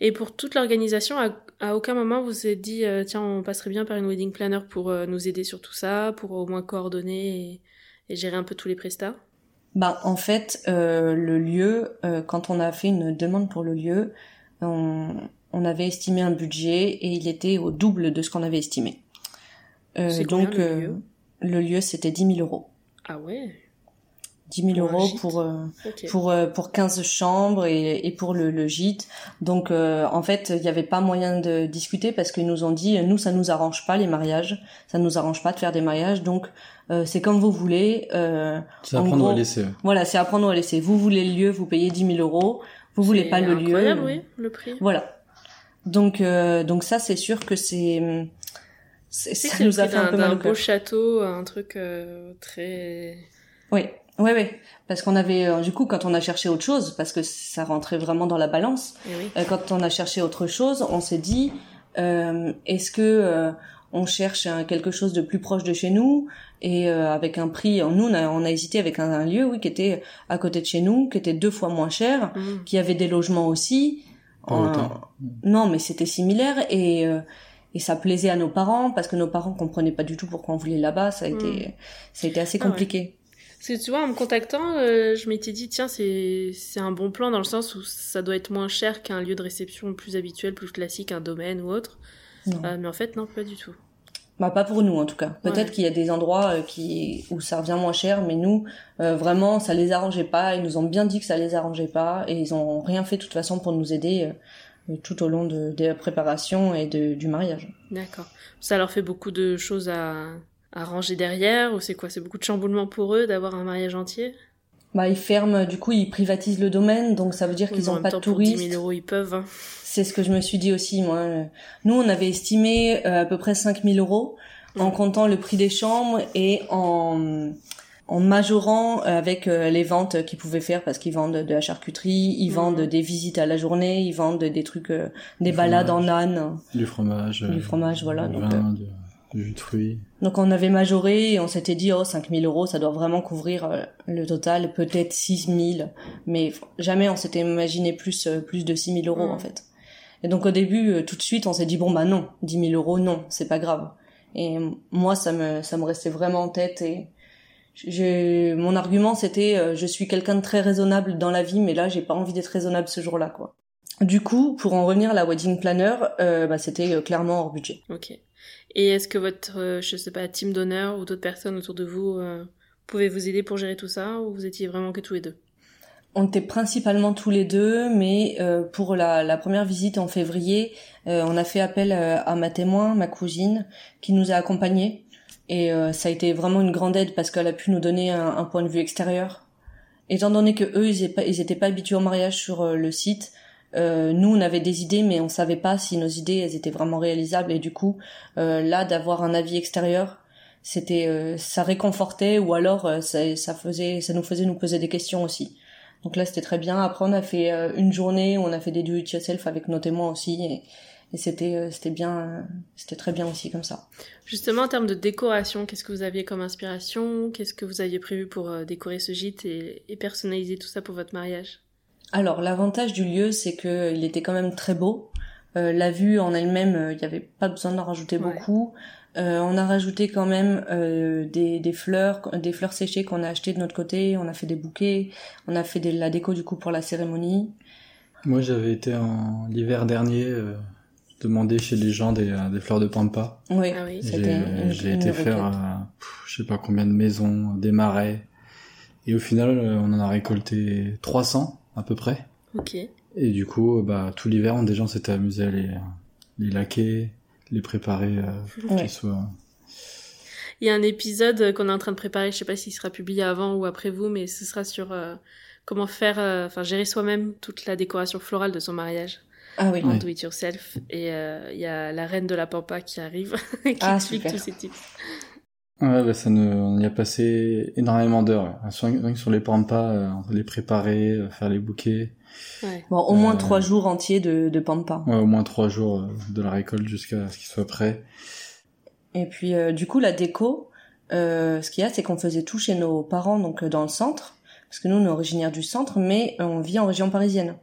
Speaker 1: Et pour toute l'organisation, à, à aucun moment vous vous êtes dit, euh, tiens, on passerait bien par une wedding planner pour euh, nous aider sur tout ça, pour au moins coordonner et, et gérer un peu tous les prestats?
Speaker 2: Bah en fait euh, le lieu quand on a fait une demande pour le lieu on, on avait estimé un budget et il était au double de ce qu'on avait estimé.
Speaker 1: Combien,
Speaker 2: donc
Speaker 1: le lieu?
Speaker 2: le lieu c'était 10 000 euros.
Speaker 1: Ah ouais
Speaker 2: 10 000
Speaker 1: Pour un
Speaker 2: euros pour euh,
Speaker 1: Ok.
Speaker 2: pour euh, pour 15 chambres et, et pour le, le gîte. Donc euh, en fait, il n'y avait pas moyen de discuter parce qu'ils nous ont dit nous ça nous arrange pas les mariages, ça nous arrange pas de faire des mariages. Donc euh, c'est comme vous voulez. Euh,
Speaker 3: C'est à
Speaker 2: En
Speaker 3: prendre ou à
Speaker 2: gros,
Speaker 3: laisser.
Speaker 2: voilà, c'est à prendre ou à laisser. Vous voulez le lieu, vous payez 10 000 euros. Vous voulez pas le lieu.
Speaker 1: incroyable, oui, le prix.
Speaker 2: Voilà. Donc euh, donc ça c'est sûr que c'est c'est- ça nous a fait un
Speaker 1: d'un
Speaker 2: peu
Speaker 1: d'un
Speaker 2: mal au
Speaker 1: beau château, un truc euh, très...
Speaker 2: Oui, oui, oui. Parce qu'on avait, euh, du coup, quand on a cherché autre chose, parce que ça rentrait vraiment dans la balance,
Speaker 1: Eh oui.
Speaker 2: euh, quand on a cherché autre chose, on s'est dit, euh, est-ce que euh, on cherche quelque chose de plus proche de chez nous? Et euh, avec un prix, nous on a, on a hésité avec un, un lieu, oui, qui était à côté de chez nous, qui était deux fois moins cher,
Speaker 1: Mm.
Speaker 2: qui avait des logements aussi.
Speaker 3: Pas
Speaker 2: En-
Speaker 3: autant.
Speaker 2: non, mais c'était similaire et euh, et ça plaisait à nos parents parce que nos parents comprenaient pas du tout pourquoi on voulait là-bas. Ça a été ça a été assez
Speaker 1: Ah ouais. Parce que tu vois, en me contactant, euh, je m'étais dit, tiens, c'est un bon plan dans le sens où ça doit être moins cher qu'un lieu de réception plus habituel, plus classique, un domaine ou autre. Euh, mais en fait, non, pas du tout.
Speaker 2: Bah pas pour nous en tout cas. Peut-être
Speaker 1: Ouais.
Speaker 2: qu'il y a des endroits euh, qui où ça revient moins cher, mais nous euh, vraiment ça les arrangeait pas. Ils nous ont bien dit que ça les arrangeait pas et ils ont rien fait de toute façon pour nous aider euh, tout au long de, de la préparation et de, du mariage.
Speaker 1: D'accord. Ça leur fait beaucoup de choses à, à ranger derrière, ou c'est quoi C'est beaucoup de chamboulement pour eux d'avoir un mariage entier?
Speaker 2: Bah ils ferment, du coup ils privatisent le domaine, donc ça veut dire
Speaker 1: Oui,
Speaker 2: qu'ils
Speaker 1: mais en
Speaker 2: ont
Speaker 1: même
Speaker 2: pas de
Speaker 1: temps, pour 10
Speaker 2: touristes.
Speaker 1: 000 euros, ils peuvent. hein.
Speaker 2: C'est ce que je me suis dit aussi moi. Nous on avait estimé euh, à peu près 5000 euros en comptant le prix des chambres et en en majorant euh, avec euh, les ventes qu'ils pouvaient faire parce qu'ils vendent de la charcuterie, ils vendent des visites à la journée, ils vendent des trucs, euh, des
Speaker 3: Du
Speaker 2: balades en âne.
Speaker 3: Du fromage.
Speaker 2: Du fromage, voilà,
Speaker 3: Du
Speaker 2: donc,
Speaker 3: vin, du jus de fruits.
Speaker 2: Donc on avait majoré et on s'était dit oh 5000 euros ça doit vraiment couvrir euh, le total, peut-être 6000, mais jamais on s'était imaginé plus euh, plus de 6000 euros
Speaker 1: Mhm.
Speaker 2: en fait. Et donc au début euh, tout de suite on s'est dit bon bah non 10 000 euros non c'est pas grave. Et moi ça me ça me restait vraiment en tête et j'ai mon argument c'était je suis quelqu'un de très raisonnable dans la vie mais là j'ai pas envie d'être raisonnable ce jour-là quoi. Du coup pour en revenir à la wedding planner euh, bah c'était clairement hors budget.
Speaker 1: Ok. Et est-ce que votre, euh, je sais pas, team d'honneur ou d'autres personnes autour de vous euh, pouvaient vous aider pour gérer tout ça, ou vous étiez vraiment que tous les deux?
Speaker 2: On était principalement tous les deux, mais euh, pour la, première visite en février, on a fait appel à ma témoin, ma cousine, qui nous a accompagnés. Et ça a été vraiment une grande aide parce qu'elle a pu nous donner un, point de vue extérieur. Étant donné que eux, ils étaient pas, habitués au mariage sur le site, euh, nous, on avait des idées, mais on savait pas si nos idées, elles étaient vraiment réalisables. Et du coup, euh, là, d'avoir un avis extérieur, c'était, euh, ça réconfortait, ou alors euh, ça, ça faisait, ça nous faisait nous poser des questions aussi. Donc là, c'était très bien. Après, on a fait euh, une journée où on a fait des do it yourself avec nos témoins aussi, et, c'était, euh, c'était bien, c'était très bien aussi comme ça.
Speaker 1: Justement, en termes de décoration, qu'est-ce que vous aviez comme inspiration? Qu'est-ce que vous aviez prévu pour décorer ce gîte et, et personnaliser tout ça pour votre mariage?
Speaker 2: Alors, l'avantage du lieu, c'est que il était quand même très beau. Euh, la vue en elle-même, il n'y avait pas besoin d'en rajouter
Speaker 1: Ouais.
Speaker 2: beaucoup. Euh, on a rajouté quand même euh, des, des fleurs, des fleurs séchées qu'on a achetées de notre côté. On a fait des bouquets. On a fait de la déco du coup pour la cérémonie.
Speaker 3: Moi, j'avais été en l'hiver dernier euh, demander chez les gens des, euh, des fleurs de pampa.
Speaker 2: Oui,
Speaker 1: Ah oui.
Speaker 3: J'ai été faire, euh, pff, je sais pas combien de maisons, des marais. Et au final, euh, on en a récolté 300 à peu près.
Speaker 1: Ok.
Speaker 3: Et du coup, bah, tout l'hiver, on- des gens s'étaient amusés à les, les laquer, les préparer euh, pour
Speaker 2: Ouais.
Speaker 3: qu'ils soient...
Speaker 1: Il y a un épisode qu'on est en train de préparer, je sais pas s'il sera publié avant ou après vous, mais ce sera sur euh, comment faire, euh, enfin gérer soi-même toute la décoration florale de son mariage
Speaker 2: Ah oui.
Speaker 1: en
Speaker 3: Ouais.
Speaker 1: do it yourself. Et euh, il y a la reine de la pampa qui arrive, *laughs* qui
Speaker 2: Ah,
Speaker 1: explique
Speaker 2: super.
Speaker 1: tous ces tips.
Speaker 3: Ouais, bah, ça ne, on y a passé énormément d'heures. rien que sur les pampas, euh, les préparer, euh, faire les bouquets.
Speaker 1: Ouais.
Speaker 2: Bon, au moins
Speaker 3: Euh,
Speaker 2: trois jours entiers de, de pampa.
Speaker 3: Ouais, au moins trois jours euh, de la récolte jusqu'à ce qu'ils soient prêts.
Speaker 2: Et puis euh, du coup la déco, euh, ce qu'il y a c'est qu'on faisait tout chez nos parents donc euh, dans le centre, parce que nous on est originaire du centre, mais on vit en région parisienne.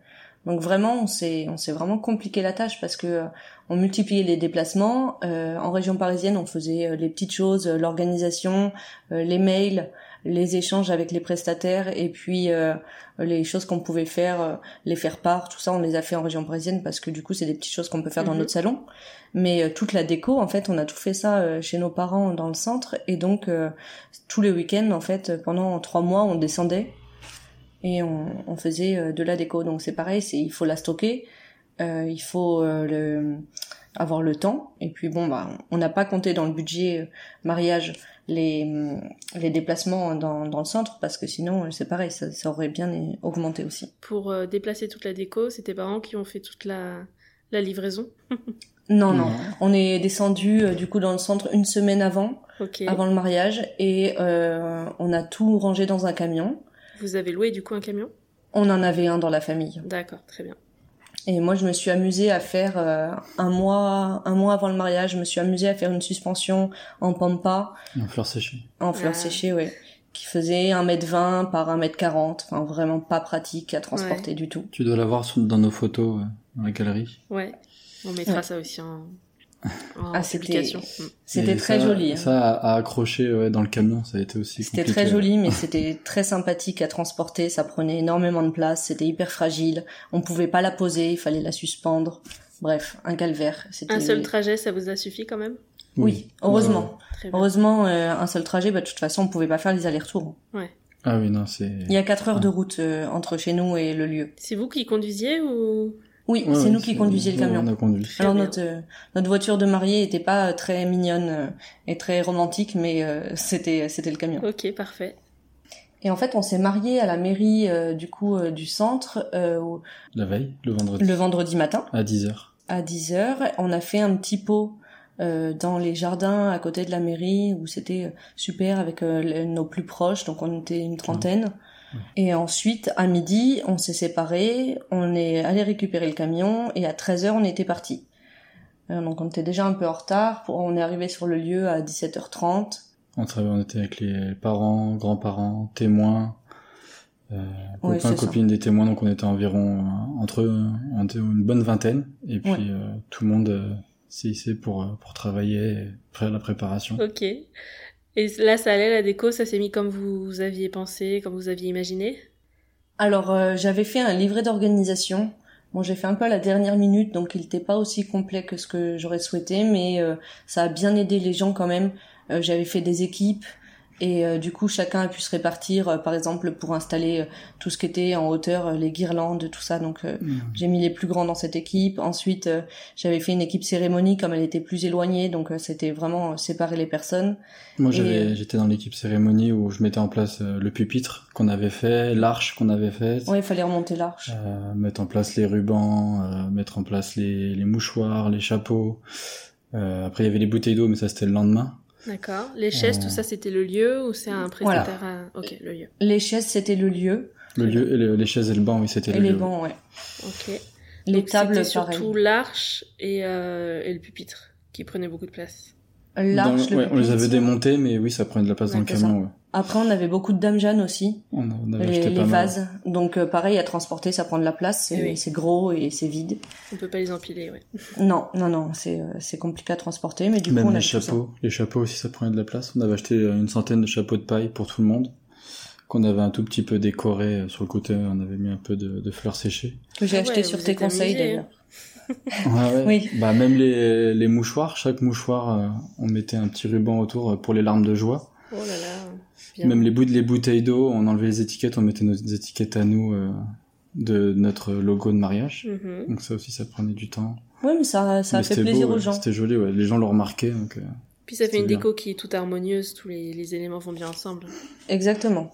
Speaker 2: Donc vraiment on s'est on s'est vraiment compliqué la tâche parce que euh, on multipliait les déplacements. Euh, en région parisienne on faisait euh, les petites choses, euh, l'organisation, euh, les mails, les échanges avec les prestataires et puis euh, les choses qu'on pouvait faire, euh, les faire part, tout ça on les a fait en région parisienne parce que du coup c'est des petites choses qu'on peut faire dans
Speaker 1: Mhm.
Speaker 2: notre salon. Mais euh, toute la déco, en fait, on a tout fait ça euh, chez nos parents dans le centre. Et donc, euh, tous les week-ends, en fait, pendant trois mois, on descendait et on, on faisait euh, de la déco. Donc, c'est pareil, c'est il faut la stocker, euh, il faut euh, le, avoir le temps. Et puis, bon, bah, on n'a pas compté dans le budget euh, mariage les, hum, les déplacements dans, dans le centre parce que sinon, euh, c'est pareil, ça, ça aurait bien augmenté aussi.
Speaker 1: Pour euh, déplacer toute la déco, c'est tes parents qui ont fait toute la, la livraison? *laughs*
Speaker 2: Non, non, on est descendu euh, du coup dans le centre une semaine avant.
Speaker 1: Ok.
Speaker 2: avant le mariage et euh, on a tout rangé dans un camion.
Speaker 1: Vous avez loué du coup un camion?
Speaker 2: On en avait un dans la famille.
Speaker 1: D'accord, très bien.
Speaker 2: Et moi, je me suis amusée à faire euh, un mois, un mois avant le mariage, je me suis amusée à faire une suspension en pampa,
Speaker 3: En fleurs séchées.
Speaker 2: en fleurs
Speaker 1: Ah.
Speaker 2: séchées, ouais, qui faisait 1m20 par 1m40. Enfin, vraiment pas pratique à transporter du tout.
Speaker 3: Tu dois l'avoir dans nos photos, ouais, dans la galerie.
Speaker 1: Ouais. On mettra
Speaker 2: Ouais.
Speaker 1: ça aussi en, en
Speaker 2: Ah, c'était- très
Speaker 3: ça-
Speaker 2: joli. hein.
Speaker 3: Ça, à, accrocher ouais, dans le camion, ça a été aussi
Speaker 2: C'était très joli, mais c'était très sympathique à transporter. Ça prenait énormément de place. C'était hyper fragile. On pouvait pas la poser. Il fallait la suspendre. Bref, un calvaire. C'était
Speaker 1: Un seul trajet, ça vous a suffi quand même?
Speaker 2: Oui, heureusement. Heureusement, euh, un seul trajet, bah, de toute façon, on pouvait pas faire les allers-retours.
Speaker 3: Ah oui, non, c'est...
Speaker 2: Il y a 4 heures de route euh, entre chez nous et le lieu.
Speaker 1: C'est vous qui conduisiez ou
Speaker 2: Oui,
Speaker 3: Ouais,
Speaker 2: c'est
Speaker 3: ouais,
Speaker 2: nous qui conduisions le camion.
Speaker 3: on a conduit.
Speaker 2: Alors
Speaker 1: bien.
Speaker 2: notre euh, notre voiture de mariée était pas euh, très mignonne euh, et très romantique, mais euh, c'était c'était le camion.
Speaker 1: Ok, parfait.
Speaker 2: Et en fait, on s'est marié à la mairie euh, du coup euh, du centre euh,
Speaker 3: La veille, le vendredi,
Speaker 2: le vendredi matin
Speaker 3: à 10h.
Speaker 2: à 10 heures. On a fait un petit pot euh, dans les jardins à côté de la mairie où c'était super avec euh, nos plus proches, donc on était une trentaine. Et ensuite, à midi, on s'est séparés, on est allé récupérer le camion et à 13 heures, on était partis. Euh, donc on était déjà un peu en retard. Pour- On est arrivé sur le lieu à 17h30.
Speaker 3: On, était avec les parents, grands-parents, témoins, euh, copains,
Speaker 2: ça.
Speaker 3: copines des témoins, donc on était environ euh, entre eux, on était une bonne vingtaine, et puis
Speaker 2: Ouais.
Speaker 3: euh, tout le monde euh, s'est hissé pour, pour travailler, et faire la préparation.
Speaker 1: Ok. Et là, ça allait, la déco, ça s'est mis comme vous aviez pensé, comme vous aviez imaginé?
Speaker 2: Alors euh, j'avais fait un livret d'organisation. Bon, j'ai fait un peu à la dernière minute, donc il n'était pas aussi complet que ce que j'aurais souhaité, mais euh, ça a bien aidé les gens quand même. Euh, j'avais fait des équipes et euh, du coup chacun a pu se répartir, euh, par exemple pour installer euh, tout ce qui était en hauteur, euh, les guirlandes, tout ça. Donc euh,
Speaker 3: Mmh.
Speaker 2: j'ai mis les plus grands dans cette équipe. Ensuite, euh, j'avais fait une équipe cérémonie comme elle était plus éloignée, donc euh, c'était vraiment séparer les personnes.
Speaker 3: Moi,
Speaker 2: Et,
Speaker 3: j'étais dans l'équipe cérémonie où je mettais en place euh, le pupitre qu'on avait fait, l'arche qu'on avait faite,
Speaker 2: Ouais, il fallait remonter l'arche.
Speaker 3: euh, mettre en place les rubans, euh, mettre en place les, les mouchoirs, les chapeaux. Euh, après, il y avait les bouteilles d'eau, mais ça, c'était le lendemain.
Speaker 1: D'accord. Les chaises,
Speaker 3: Euh,
Speaker 1: tout ça, c'était le lieu ou c'est un
Speaker 2: Voilà.
Speaker 1: prestataire à- Ok, le lieu.
Speaker 2: Les chaises, c'était le lieu.
Speaker 3: Le lieu, et le- les chaises et le banc, oui, c'était
Speaker 2: Et
Speaker 3: le
Speaker 2: les
Speaker 3: lieu.
Speaker 2: bancs, ouais.
Speaker 1: Ok.
Speaker 2: Les
Speaker 1: Donc,
Speaker 2: tables,
Speaker 1: surtout l'arche et, euh, et le pupitre qui prenaient beaucoup de place.
Speaker 2: L'arche, le
Speaker 3: ouais, on les avait démontés, mais oui, ça prenait de la place
Speaker 2: Ouais,
Speaker 3: dans le camion. ouais.
Speaker 2: Après, on avait beaucoup de dames Jeanne aussi,
Speaker 3: On, avait
Speaker 2: les, vases. Donc, euh, pareil, à transporter, ça prend de la place, c'est
Speaker 1: Oui.
Speaker 2: c'est gros et c'est vide.
Speaker 1: On peut pas les empiler, ouais. *laughs*
Speaker 2: Non, non, non, c'est euh, c'est compliqué à transporter, mais du
Speaker 3: Même
Speaker 2: coup, on
Speaker 3: les
Speaker 2: a tout ça.
Speaker 3: chapeaux. Les chapeaux aussi, ça prenait de la place. On avait acheté euh, une centaine de chapeaux de paille pour tout le monde. Qu'on avait un tout petit peu décoré sur le côté. On avait mis un peu de, de fleurs séchées.
Speaker 2: Que j'ai
Speaker 1: Ah
Speaker 2: acheté
Speaker 1: ouais,
Speaker 2: sur tes conseils d'ailleurs.
Speaker 3: Ouais, ouais. *laughs*
Speaker 2: Oui.
Speaker 3: Bah même les, les mouchoirs, chaque mouchoir, euh, on mettait un petit ruban autour pour les larmes de joie.
Speaker 1: Oh là là.
Speaker 3: Même les bouts de les bouteilles d'eau, on enlevait les étiquettes, on mettait nos étiquettes à nous euh, de notre logo de mariage.
Speaker 1: Mhm.
Speaker 3: Donc ça aussi, ça prenait du temps.
Speaker 2: Oui, mais ça, ça
Speaker 3: Mais
Speaker 2: a fait plaisir
Speaker 3: beau,
Speaker 2: aux
Speaker 3: ouais.
Speaker 2: gens.
Speaker 3: C'était joli, ouais. Les gens l'ont remarqué. Donc, euh,
Speaker 1: Puis ça fait une
Speaker 3: bien.
Speaker 1: déco qui est toute harmonieuse, tous les, les éléments vont bien ensemble.
Speaker 2: Exactement.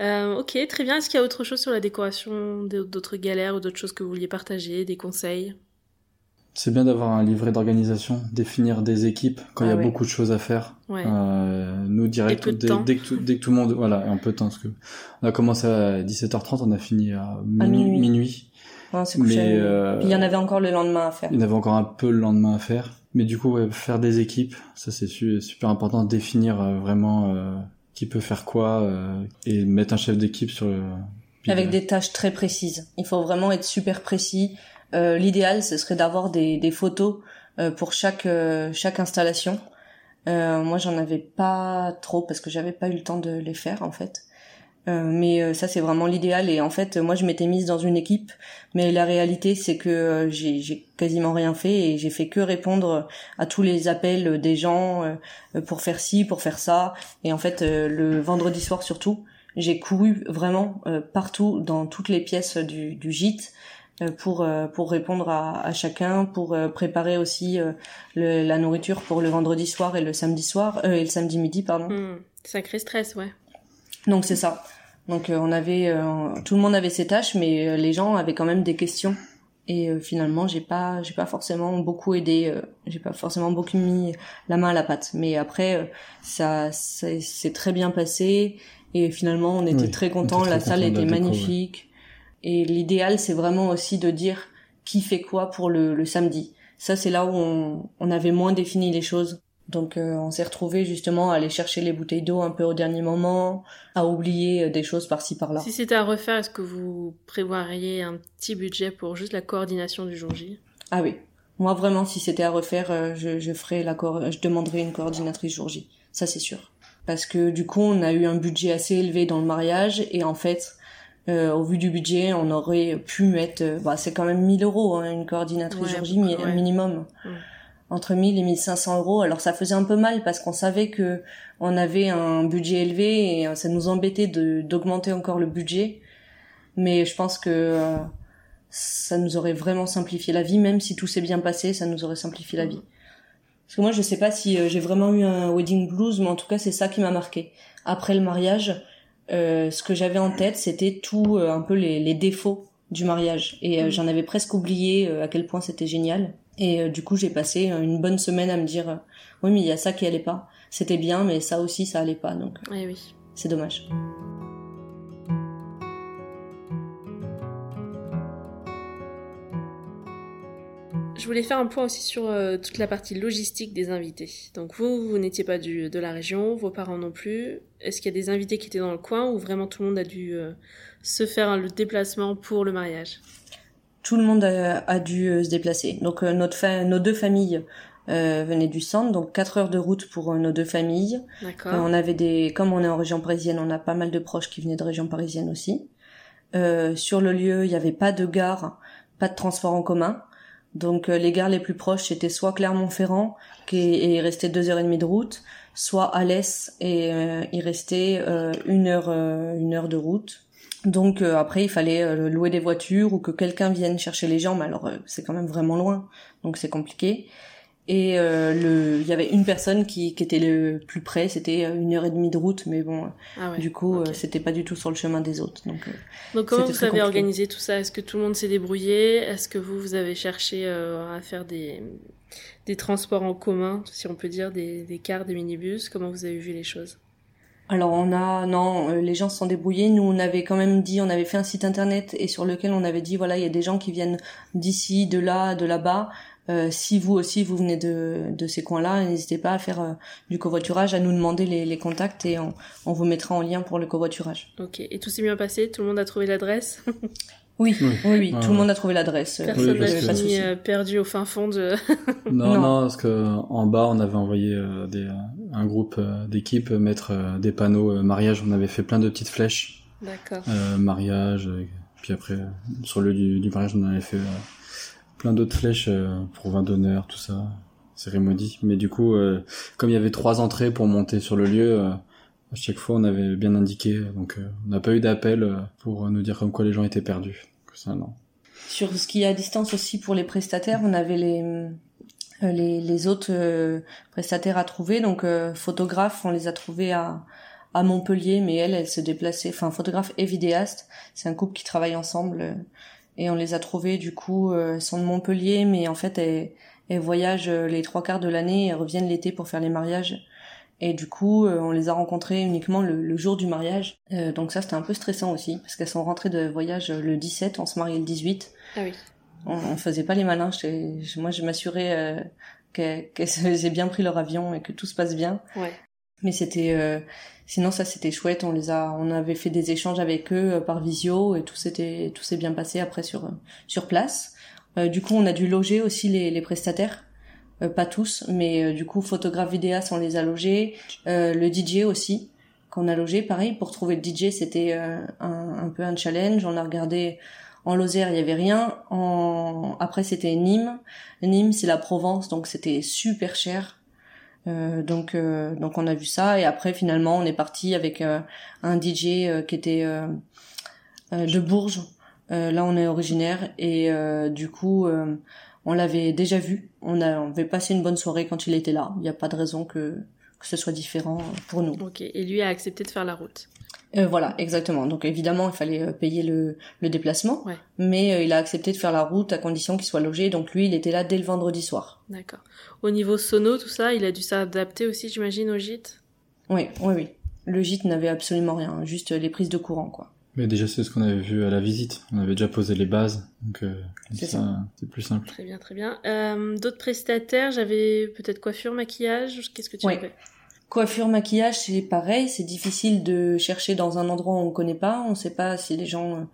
Speaker 1: Euh, ok, très bien. Est-ce qu'il y a autre chose sur la décoration, d'autres galères ou d'autres choses que vous vouliez partager, des conseils?
Speaker 3: C'est bien d'avoir un livret d'organisation, définir des équipes quand il y
Speaker 2: Ah
Speaker 3: a
Speaker 2: ouais.
Speaker 3: beaucoup de choses à faire.
Speaker 1: Ouais.
Speaker 3: Euh, nous direct dès, que tout, dès que tout le monde voilà en peu de temps parce que on a commencé à 17h30 on a fini à,
Speaker 2: À
Speaker 3: minuit,
Speaker 2: minuit. Non,
Speaker 3: mais euh,
Speaker 2: Puis il y en avait encore le lendemain à faire.
Speaker 3: il y en avait encore un peu le lendemain à faire mais du coup ouais, faire des équipes ça c'est su- super important définir euh, vraiment euh, qui peut faire quoi euh, et mettre un chef d'équipe sur le
Speaker 2: Avec des tâches très précises. Il faut vraiment être super précis. Euh, L'idéal, ce serait d'avoir des, photos euh, pour chaque euh, chaque installation. Euh, moi, j'en avais pas trop parce que j'avais pas eu le temps de les faire en fait. Mais ça, c'est vraiment l'idéal. Et en fait, moi, je m'étais mise dans une équipe, mais la réalité, c'est que j'ai quasiment rien fait et j'ai fait que répondre à tous les appels des gens pour faire ci, pour faire ça. Et en fait, le vendredi soir surtout, j'ai couru vraiment partout dans toutes les pièces du, gîte pour euh, pour répondre à, à chacun, pour euh, préparer aussi euh, le- la nourriture pour le vendredi soir et le samedi soir euh, et le samedi midi pardon.
Speaker 1: Hmm, Sacré stress, ouais.
Speaker 2: Donc c'est ça. Donc euh, on avait euh, tout le monde avait ses tâches, mais euh, les gens avaient quand même des questions. Et euh, finalement, j'ai pas j'ai pas forcément beaucoup aidé, euh, j'ai pas forcément beaucoup mis la main à la pâte. Mais après, euh, ça c'est c'est très bien passé. Et finalement, on était
Speaker 3: Oui,
Speaker 2: très
Speaker 3: on
Speaker 2: contents.
Speaker 3: était
Speaker 2: La salle était magnifique. Et l'idéal, c'est vraiment aussi de dire qui fait quoi pour le, le samedi. Ça, c'est là où on, on avait moins défini les choses. Donc, euh, on s'est retrouvé justement à aller chercher les bouteilles d'eau un peu au dernier moment, à oublier euh, des choses par-ci par-là.
Speaker 1: Si c'était à refaire, est-ce que vous prévoiriez un petit budget pour juste la coordination du jour J?
Speaker 2: Ah oui. Moi, vraiment, si c'était à refaire, euh, je, je ferais la je demanderais une coordinatrice jour J. Ça, c'est sûr. Parce que du coup, on a eu un budget assez élevé dans le mariage et en fait, euh, au vu du budget, on aurait pu mettre, euh, bah, c'est quand même 1000 euros, hein, une coordinatrice
Speaker 1: Ouais, peu
Speaker 2: mi-
Speaker 1: ouais.
Speaker 2: minimum.
Speaker 1: Mm.
Speaker 2: Entre 1000 et 1500 euros. Alors, ça faisait un peu mal parce qu'on savait que on avait un budget élevé et euh, ça nous embêtait d'augmenter encore le budget. Mais je pense que euh, ça nous aurait vraiment simplifié la vie, même si tout s'est bien passé, ça nous aurait simplifié la vie. Parce que moi, je sais pas si j'ai vraiment eu un wedding blues, mais en tout cas, c'est ça qui m'a marqué. Après le mariage, euh, ce que j'avais en tête, c'était tout euh, un peu les, les défauts du mariage. Et euh,
Speaker 1: Mhm.
Speaker 2: j'en avais presque oublié à quel point c'était génial. Et du coup, j'ai passé une bonne semaine à me dire, oui, mais il y a ça qui allait pas. C'était bien, mais ça aussi, ça allait pas. Donc, euh,
Speaker 1: Eh oui.
Speaker 2: c'est dommage.
Speaker 1: Je voulais faire un point aussi sur euh, toute la partie logistique des invités. Donc vous, vous n'étiez pas du, de la région, vos parents non plus. Est-ce qu'il y a des invités qui étaient dans le coin ou vraiment tout le monde a dû euh, se faire le déplacement pour le mariage?
Speaker 2: Tout le monde a, a dû euh, se déplacer. Donc euh, notre fa- nos deux familles euh, venaient du centre, donc quatre heures de route pour euh, nos deux familles.
Speaker 1: D'accord.
Speaker 2: Euh, on avait des, comme on est en région parisienne, on a pas mal de proches qui venaient de région parisienne aussi. Euh, sur le lieu, il n'y avait pas de gare, pas de transport en commun. Donc euh, les gares les plus proches c'était soit Clermont-Ferrand qui est, est resté deux heures et demie de route, soit Alès et euh, il restait euh, une heure euh, une heure de route. Donc euh, après il fallait euh, louer des voitures ou que quelqu'un vienne chercher les gens, mais alors euh, c'est quand même vraiment loin, donc c'est compliqué. Et euh, le, il y avait une personne qui, qui était le plus près, c'était euh, une heure et demie de route, mais bon,
Speaker 1: Ah ouais.
Speaker 2: du coup, euh, c'était pas du tout sur le chemin des autres. Donc, euh,
Speaker 1: Donc comment vous avez
Speaker 2: compliqué.
Speaker 1: organisé tout ça? Est-ce que tout le monde s'est débrouillé? Est-ce que vous, vous avez cherché euh, à faire des, des transports en commun, si on peut dire, des, des cars, des minibus Comment vous avez vu les choses?
Speaker 2: Alors on a non, euh, les gens se sont débrouillés. Nous on avait quand même dit, on avait fait un site internet et sur lequel on avait dit voilà il y a des gens qui viennent d'ici, de là, de là-bas. euh, si vous aussi vous venez de, de ces coins-là, n'hésitez pas à faire euh, du covoiturage, à nous demander les, les contacts et on, on, vous mettra en lien pour le covoiturage.
Speaker 1: Ok, et tout s'est bien passé? Tout le monde a trouvé l'adresse? *laughs*
Speaker 2: oui, oui, tout le monde a trouvé l'adresse.
Speaker 1: Personne n'a fini euh, perdu au fin fond de... *laughs*
Speaker 3: non, non, parce que en bas, on avait envoyé des, un groupe d'équipe mettre des panneaux mariage. On avait fait plein de petites flèches.
Speaker 1: D'accord.
Speaker 3: mariage, puis après, sur le lieu du, mariage, on avait fait plein d'autres flèches euh, pour vin d'honneur, tout ça, cérémonie. Mais du coup, euh, comme il y avait trois entrées pour monter sur le lieu, euh, à chaque fois on avait bien indiqué, donc on n'a pas eu d'appel pour nous dire comme quoi les gens étaient perdus. Ça, non.
Speaker 2: Sur ce qui est à distance aussi pour les prestataires, on avait les les, les autres prestataires à trouver. Donc photographes, on les a trouvés à à Montpellier, mais elle, elle se déplaçait. Enfin, photographe et vidéaste, c'est un couple qui travaille ensemble et on les a trouvés du coup euh, sont de Montpellier mais en fait elles, elles voyagent euh, les trois quarts de l'année et reviennent l'été pour faire les mariages et du coup euh, on les a rencontrées uniquement le, jour du mariage. Euh, donc ça c'était un peu stressant aussi parce qu'elles sont rentrées de voyage le 17 on se mariait le 18
Speaker 1: ah oui.
Speaker 2: On, on faisait pas les malins moi je m'assurais qu'elles *laughs* aient bien pris leur avion et que tout se passe bien.
Speaker 1: Ouais.
Speaker 2: mais c'était sinon ça c'était chouette. On les a on avait fait des échanges avec eux euh, par visio et tout s'était tout s'est bien passé après sur sur place. Euh, du coup on a dû loger aussi les, les prestataires. euh, pas tous mais du coup photographe vidéaste on les a logés le DJ aussi qu'on a logé pareil pour trouver le DJ c'était un, un peu un challenge on a regardé en Lozère, il y avait rien. En... Après, c'était Nîmes. Nîmes, c'est la Provence, donc c'était super cher. Euh, donc euh, donc on a vu ça et après finalement on est parti avec euh, un DJ qui était de Bourges. là on est originaire et du coup on l'avait déjà vu. On, a, on avait passé une bonne soirée quand il était là. Il n'y a pas de raison que, que ce soit différent pour nous.
Speaker 1: Ok. Et lui a accepté de faire la route.
Speaker 2: Euh, voilà, exactement. Donc évidemment, il fallait euh, payer le, le déplacement,
Speaker 1: ouais.
Speaker 2: mais euh, il a accepté de faire la route à condition qu'il soit logé. Donc lui, il était là dès le vendredi soir.
Speaker 1: D'accord. Au niveau sono, tout ça, il a dû s'adapter aussi, j'imagine, au gîte?
Speaker 2: Oui, oui, oui. Le gîte n'avait absolument rien, juste les prises de courant, quoi.
Speaker 3: Mais déjà, c'est ce qu'on avait vu à la visite. On avait déjà posé les bases, donc euh, c'est ça, c'est plus simple.
Speaker 1: Très bien, très bien. Euh, D'autres prestataires, j'avais peut-être coiffure, maquillage. Qu'est-ce que tu
Speaker 2: oui.
Speaker 1: as fait
Speaker 2: Coiffure, maquillage, c'est pareil, c'est difficile de chercher dans un endroit où on connaît pas, on sait pas si les gens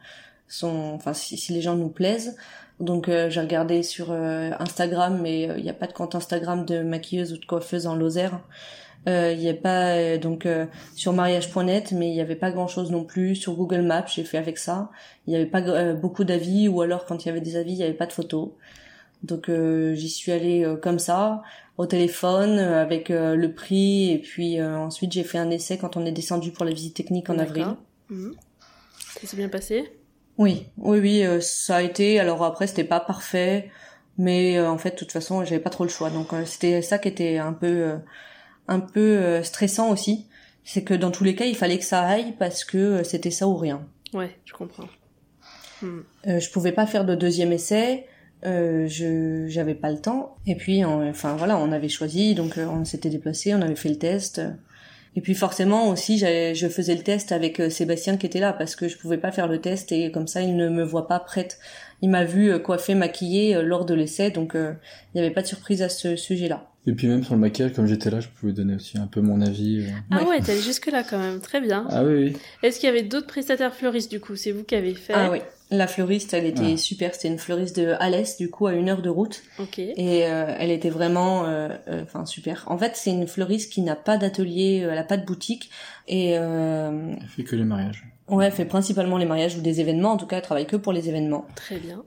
Speaker 2: sont, enfin si, si les gens nous plaisent. Donc euh, j'ai regardé sur euh, Instagram, mais il euh, n'y a pas de compte Instagram de maquilleuse ou de coiffeuse en Lozère. Il euh, n'y a pas donc sur mariage.net, mais il n'y avait pas grand chose non plus. Sur Google Maps, j'ai fait avec ça. Il n'y avait pas beaucoup d'avis, ou alors quand il y avait des avis, il n'y avait pas de photos. Donc j'y suis allée comme ça au téléphone euh, avec euh, le prix et puis euh, ensuite j'ai fait un essai quand on est descendu pour la visite technique en avril.
Speaker 1: Mmh. Ça s'est bien passé?
Speaker 2: Oui, oui, oui, ça a été. Alors après c'était pas parfait, mais en fait de toute façon j'avais pas trop le choix. Donc c'était ça qui était un peu, un peu stressant aussi, c'est que dans tous les cas il fallait que ça aille parce que c'était ça ou rien.
Speaker 1: Ouais, je comprends.
Speaker 2: Mmh. je pouvais pas faire de deuxième essai. Euh, je j'avais pas le temps et puis enfin voilà on avait choisi donc euh, on s'était déplacé on avait fait le test et puis forcément aussi je faisais le test avec euh, Sébastien qui était là parce que je pouvais pas faire le test et comme ça il ne me voit pas prête il m'a vu euh, coiffer maquiller lors de l'essai donc il n'y avait pas de surprise à ce sujet là
Speaker 3: et puis même sur le maquillage, comme j'étais là, je pouvais donner aussi un peu mon avis.
Speaker 1: Ah ouais, t'es jusque là quand même, très bien.
Speaker 3: Ah oui, oui.
Speaker 1: Est-ce qu'il y avait d'autres prestataires fleuristes du coup? C'est vous qui avez fait
Speaker 2: Ah oui. La fleuriste, elle était ah. super. C'était une fleuriste de Alès, du coup, à une heure de route.
Speaker 1: Ok.
Speaker 2: Et euh, elle était vraiment, euh, euh, enfin, super. En fait, c'est une fleuriste qui n'a pas d'atelier, elle a pas de boutique. Et
Speaker 3: elle fait que les mariages.
Speaker 2: Ouais, elle fait principalement les mariages ou des événements. En tout cas, elle travaille que pour les événements.
Speaker 1: Très bien.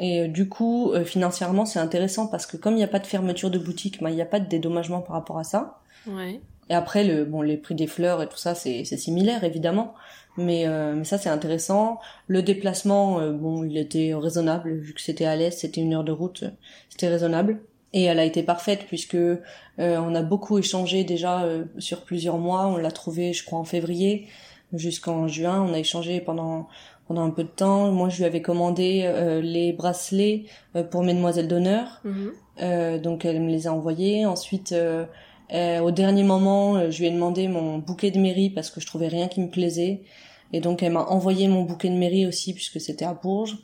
Speaker 2: Et du coup, financièrement, c'est intéressant parce que comme il n'y a pas de fermeture de boutique, bah, il n'y a pas de dédommagement par rapport à ça.
Speaker 1: Ouais.
Speaker 2: Et après, le, bon, les prix des fleurs et tout ça, c'est similaire, évidemment. Mais, euh, mais ça c'est intéressant. Le déplacement, euh, bon, il était raisonnable vu que c'était à l'est, c'était une heure de route, c'était raisonnable. Et elle a été parfaite puisque euh, on a beaucoup échangé déjà sur plusieurs mois. On l'a trouvée, je crois, en février jusqu'en juin. On a échangé pendant pendant un peu de temps. Moi, je lui avais commandé les bracelets pour Mesdemoiselles d'honneur.
Speaker 1: Mm-hmm.
Speaker 2: donc elle me les a envoyés. Ensuite, au dernier moment, je lui ai demandé mon bouquet de mairie parce que je trouvais rien qui me plaisait. Et donc elle m'a envoyé mon bouquet de mairie aussi puisque c'était à Bourges.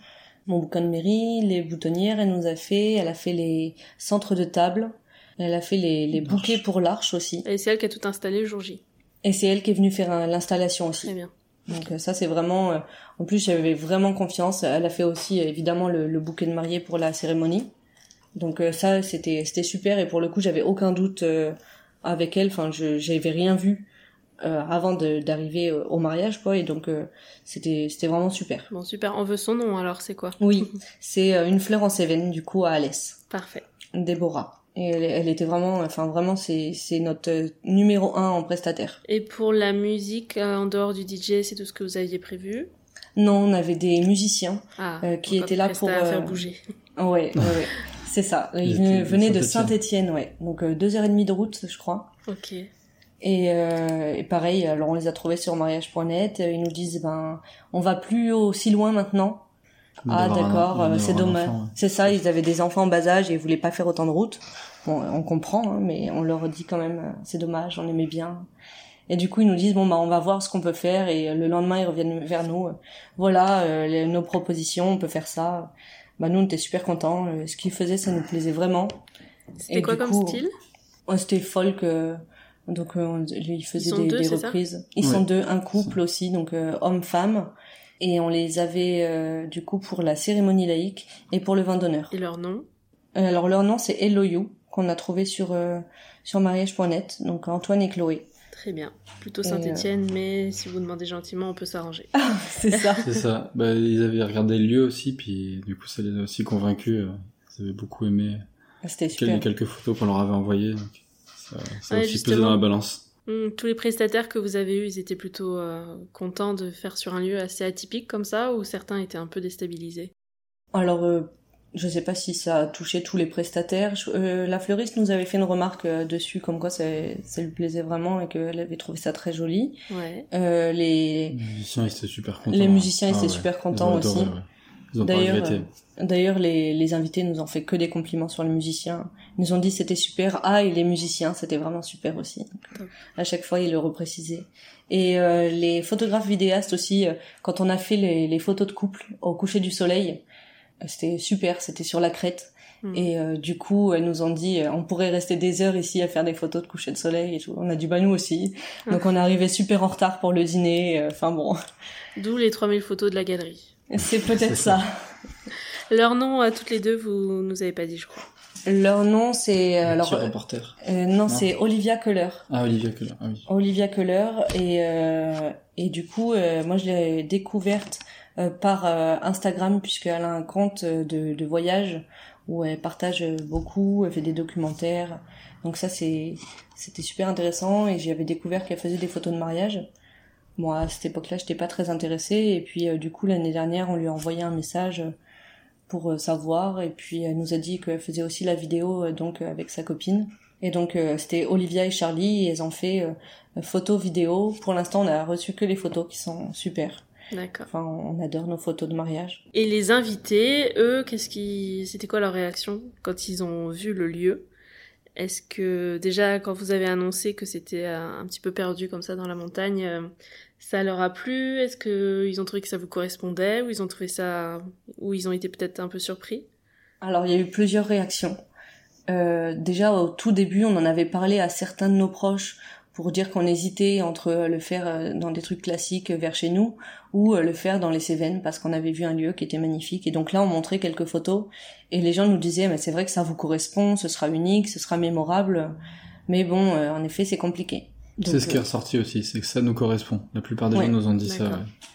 Speaker 2: mon bouquin de mairie, les boutonnières, elle nous a fait, elle a fait les centres de table, elle a fait les, les bouquets pour l'arche aussi.
Speaker 1: Et c'est elle qui a tout installé le jour J.
Speaker 2: Et c'est elle qui est venue faire l'installation aussi.
Speaker 1: Très bien.
Speaker 2: Donc euh, ça c'est vraiment, euh, en plus j'avais vraiment confiance. Elle a fait aussi euh, évidemment le, le bouquet de mariée pour la cérémonie. Donc euh, ça c'était c'était super et pour le coup j'avais aucun doute euh, avec elle. Enfin je j'avais rien vu euh, avant d'arriver au mariage quoi et donc euh, c'était c'était vraiment super.
Speaker 1: Bon, super. On veut son nom alors, c'est quoi?
Speaker 2: Oui, *laughs* c'est euh, une fleur en Cévennes du coup à Alès,
Speaker 1: Parfait.
Speaker 2: Déborah. Et elle, elle était vraiment, enfin vraiment c'est c'est notre euh, numéro un en prestataire.
Speaker 1: Et pour la musique, euh, en dehors du DJ, c'est tout ce que vous aviez prévu?
Speaker 2: Non, on avait des musiciens
Speaker 1: Ah,
Speaker 2: Euh, qui
Speaker 1: des
Speaker 2: là pour,
Speaker 1: à
Speaker 2: euh,
Speaker 1: faire bouger.
Speaker 2: Ouais, ouais, ouais. *laughs* C'est ça.
Speaker 3: Ils étaient
Speaker 2: venaient
Speaker 3: de Saint-Étienne.
Speaker 2: Saint-Étienne, ouais. Donc euh, deux heures et demie de route, je crois.
Speaker 1: Ok.
Speaker 2: Et, euh, et pareil, alors on les a trouvés sur mariage.net. Ils nous disent, ben, on va plus aussi loin maintenant. Ah d'accord, euh, c'est dommage.
Speaker 3: ouais.
Speaker 2: C'est ça, ils avaient des enfants en bas âge et ils voulaient pas faire autant de route. Bon, on comprend, hein, mais on leur dit quand même, euh, c'est dommage, on aimait bien. Et du coup, ils nous disent bon bah on va voir ce qu'on peut faire et euh, le lendemain ils reviennent vers nous. Voilà euh, les- nos propositions, on peut faire ça. Bah nous on était super contents. euh, Ce qu'ils faisaient, ça nous plaisait vraiment.
Speaker 1: C'était
Speaker 2: Et
Speaker 1: quoi comme
Speaker 2: coup,
Speaker 1: style?
Speaker 2: Ouais, c'était folk. euh, donc euh, on- ils faisaient des,
Speaker 1: deux,
Speaker 2: reprises. Ils
Speaker 3: Ouais.
Speaker 2: sont deux, un couple aussi, donc euh, homme-femme. Et on les avait euh, du coup pour la cérémonie laïque et pour le vin d'honneur.
Speaker 1: Et leur nom?
Speaker 2: Euh, alors leur nom c'est Hello You qu'on a trouvé sur euh, sur mariage.net. Donc Antoine et Chloé.
Speaker 1: Très bien. Plutôt
Speaker 2: Et,
Speaker 1: Saint-Etienne, mais si vous demandez gentiment, on peut s'arranger. *laughs*
Speaker 2: c'est ça.
Speaker 3: C'est ça. Bah, ils avaient regardé le lieu aussi, puis du coup, ça les a aussi convaincus. euh, Ils avaient beaucoup aimé
Speaker 2: C'était
Speaker 3: quel-
Speaker 2: super.
Speaker 3: quelques photos qu'on leur avait envoyées. Donc ça, ça
Speaker 1: Ouais,
Speaker 3: aussi pesé dans la balance.
Speaker 1: Hmm, tous les prestataires que vous avez eus, ils étaient plutôt euh, contents de faire sur un lieu assez atypique comme ça, ou certains étaient un peu déstabilisés?
Speaker 2: Alors euh, je sais pas si ça a touché tous les prestataires. Je- euh, la fleuriste nous avait fait une remarque euh, dessus comme quoi ça, ça lui plaisait vraiment et qu'elle avait trouvé ça très joli.
Speaker 1: Ouais.
Speaker 2: Euh, les
Speaker 3: Les musiciens, étaient super contents.
Speaker 2: Les musiciens, ils
Speaker 3: Ah
Speaker 2: étaient
Speaker 3: ouais.
Speaker 2: super contents
Speaker 3: adoré,
Speaker 2: aussi.
Speaker 3: ouais.
Speaker 2: D'ailleurs,
Speaker 3: regretté.
Speaker 2: D'ailleurs, les, les invités nous ont fait que des compliments sur les musiciens. Ils nous ont dit c'était super. Ah, et les musiciens, c'était vraiment super aussi. Donc, euh, à chaque fois, ils le reprécisaient. Et euh, les photographes vidéastes aussi, euh, quand on a fait les, les photos de couple au coucher du soleil, euh, c'était super. C'était sur la crête.
Speaker 1: Hmm.
Speaker 2: Et euh, du coup, elles nous ont dit, euh, on pourrait rester des heures ici à faire des photos de coucher de soleil et tout. On a dit, bah nous aussi. Donc on est arrivé super en retard pour le dîner. euh, Enfin bon,
Speaker 1: D'où les 3000 photos de la galerie.
Speaker 2: C'est peut-être ça.
Speaker 1: Leur nom à toutes les deux, vous nous avez pas dit, je crois.
Speaker 2: Leur nom, c'est alors
Speaker 3: petit reporter.
Speaker 2: euh, non, c'est Olivia Keller.
Speaker 3: Ah, Olivia Keller. Ah oui.
Speaker 2: Olivia Keller et euh, et du coup, euh, moi je l'ai découverte euh, par euh, Instagram puisqu'elle a un compte euh, de, de voyage où elle partage euh, beaucoup, elle fait des documentaires. Donc ça c'est c'était super intéressant et j'avais découvert qu'elle faisait des photos de mariage. Moi à cette époque-là, j'étais pas très intéressée et puis euh, du coup l'année dernière, on lui a envoyé un message pour euh, savoir et puis elle nous a dit qu'elle faisait aussi la vidéo euh, donc euh, avec sa copine. Et donc euh, c'était Olivia et Charlie et elles ont fait euh, photos, vidéos. Pour l'instant, on a reçu que les photos qui sont super.
Speaker 1: D'accord.
Speaker 2: Enfin, on adore nos photos de mariage.
Speaker 1: Et les invités, eux, qu'est-ce qui, c'était quoi leur réaction quand ils ont vu le lieu? Est-ce que déjà quand vous avez annoncé que c'était euh, un petit peu perdu comme ça dans la montagne, euh, ça leur a plu? Est-ce que ils ont trouvé que ça vous correspondait? Ou ils ont trouvé ça ou ils ont été peut-être un peu surpris?
Speaker 2: Alors, il y a eu plusieurs réactions. Euh, déjà, au tout début, on en avait parlé à certains de nos proches pour dire qu'on hésitait entre le faire euh, dans des trucs classiques vers chez nous ou euh, le faire dans les Cévennes parce qu'on avait vu un lieu qui était magnifique. Et donc là, on montrait quelques photos et les gens nous disaient, mais c'est vrai que ça vous correspond, ce sera unique, ce sera mémorable. Mais bon, euh, en effet, c'est compliqué.
Speaker 3: C'est ce qui est
Speaker 2: euh,
Speaker 3: ressorti aussi, c'est que ça nous correspond. La plupart des
Speaker 2: Ouais.
Speaker 3: gens nous ont dit ça.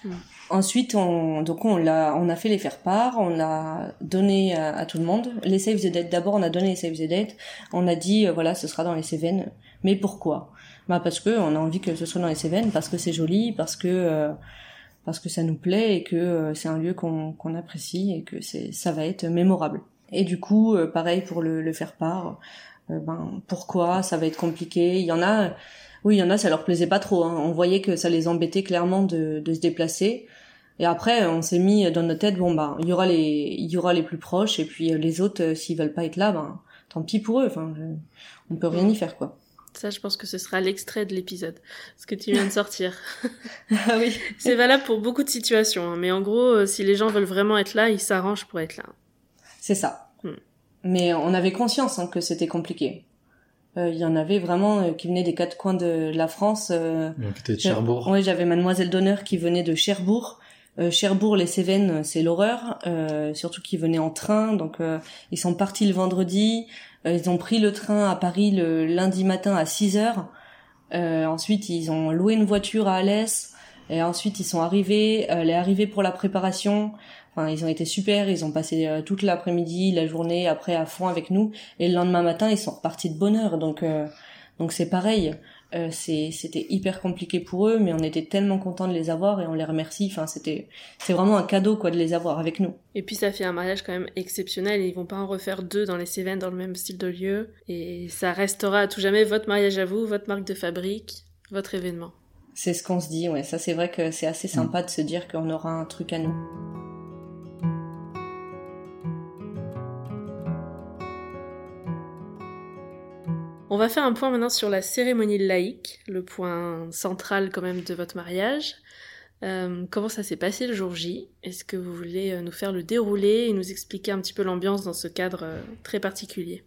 Speaker 3: Ouais.
Speaker 2: Ensuite, on, donc on l'a, on a fait les faire part, on l'a donné à, à tout le monde. Les save the date, d'abord, on a donné les save the date. On a dit, euh, voilà, ce sera dans les Cévennes. Mais pourquoi? Bah parce que on a envie que ce soit dans les Cévennes, parce que c'est joli, parce que euh, parce que ça nous plaît et que euh, c'est un lieu qu'on qu'on apprécie et que c'est ça va être mémorable. Et du coup, euh, pareil pour le, le faire part. euh, ben pourquoi Ça va être compliqué? Il y en a. Oui, il y en a, ça leur plaisait pas trop. Hein. On voyait que ça les embêtait clairement de, de se déplacer. Et après, on s'est mis dans notre tête, bon bah, il y aura les, il y aura les plus proches, et puis euh, les autres, euh, s'ils veulent pas être là, ben, tant pis pour eux. Enfin, je- on peut rien y faire quoi.
Speaker 1: Ça, je pense que ce sera l'extrait de l'épisode, ce que tu viens de sortir. *laughs*
Speaker 2: ah oui.
Speaker 1: C'est valable pour beaucoup de situations, hein, mais en gros, euh, si les gens veulent vraiment être là, ils s'arrangent pour être là.
Speaker 2: C'est ça.
Speaker 1: Hmm.
Speaker 2: Mais on avait conscience hein, que c'était compliqué. Euh, Il y en avait vraiment euh, qui venaient des quatre coins de la France. euh,
Speaker 3: Donc, de Cherbourg.
Speaker 2: Oui, j'avais Mademoiselle d'honneur qui venait de Cherbourg. Euh, Cherbourg, les Cévennes, c'est l'horreur, euh, surtout qu'ils venaient en train. Donc euh, ils sont partis le vendredi, euh, ils ont pris le train à Paris le lundi matin à 6 heures. Euh, ensuite, ils ont loué une voiture à Alès. Et ensuite, ils sont arrivés, euh, les arrivés pour la préparation. Enfin, ils ont été super. Ils ont passé euh, toute l'après-midi, la journée après à fond avec nous. Et le lendemain matin, ils sont repartis de bonne heure. Donc, euh, donc c'est pareil. C'était hyper compliqué pour eux, mais on était tellement contents de les avoir et on les remercie. Enfin, c'était c'est vraiment un cadeau quoi de les avoir avec nous.
Speaker 1: Et puis ça fait un mariage quand même exceptionnel ils vont pas en refaire deux dans les Cévennes dans le même style de lieu. Et ça restera à tout jamais votre mariage à vous, votre marque de fabrique, votre événement.
Speaker 2: C'est ce qu'on se dit. Ouais, ça c'est vrai que c'est assez sympa de se dire qu'on aura un truc à nous.
Speaker 1: On va faire un point maintenant sur la cérémonie laïque, le point central quand même de votre mariage. Euh, comment ça s'est passé le jour J? Est-ce que vous voulez euh, nous faire le déroulé et nous expliquer un petit peu l'ambiance dans ce cadre euh, très particulier?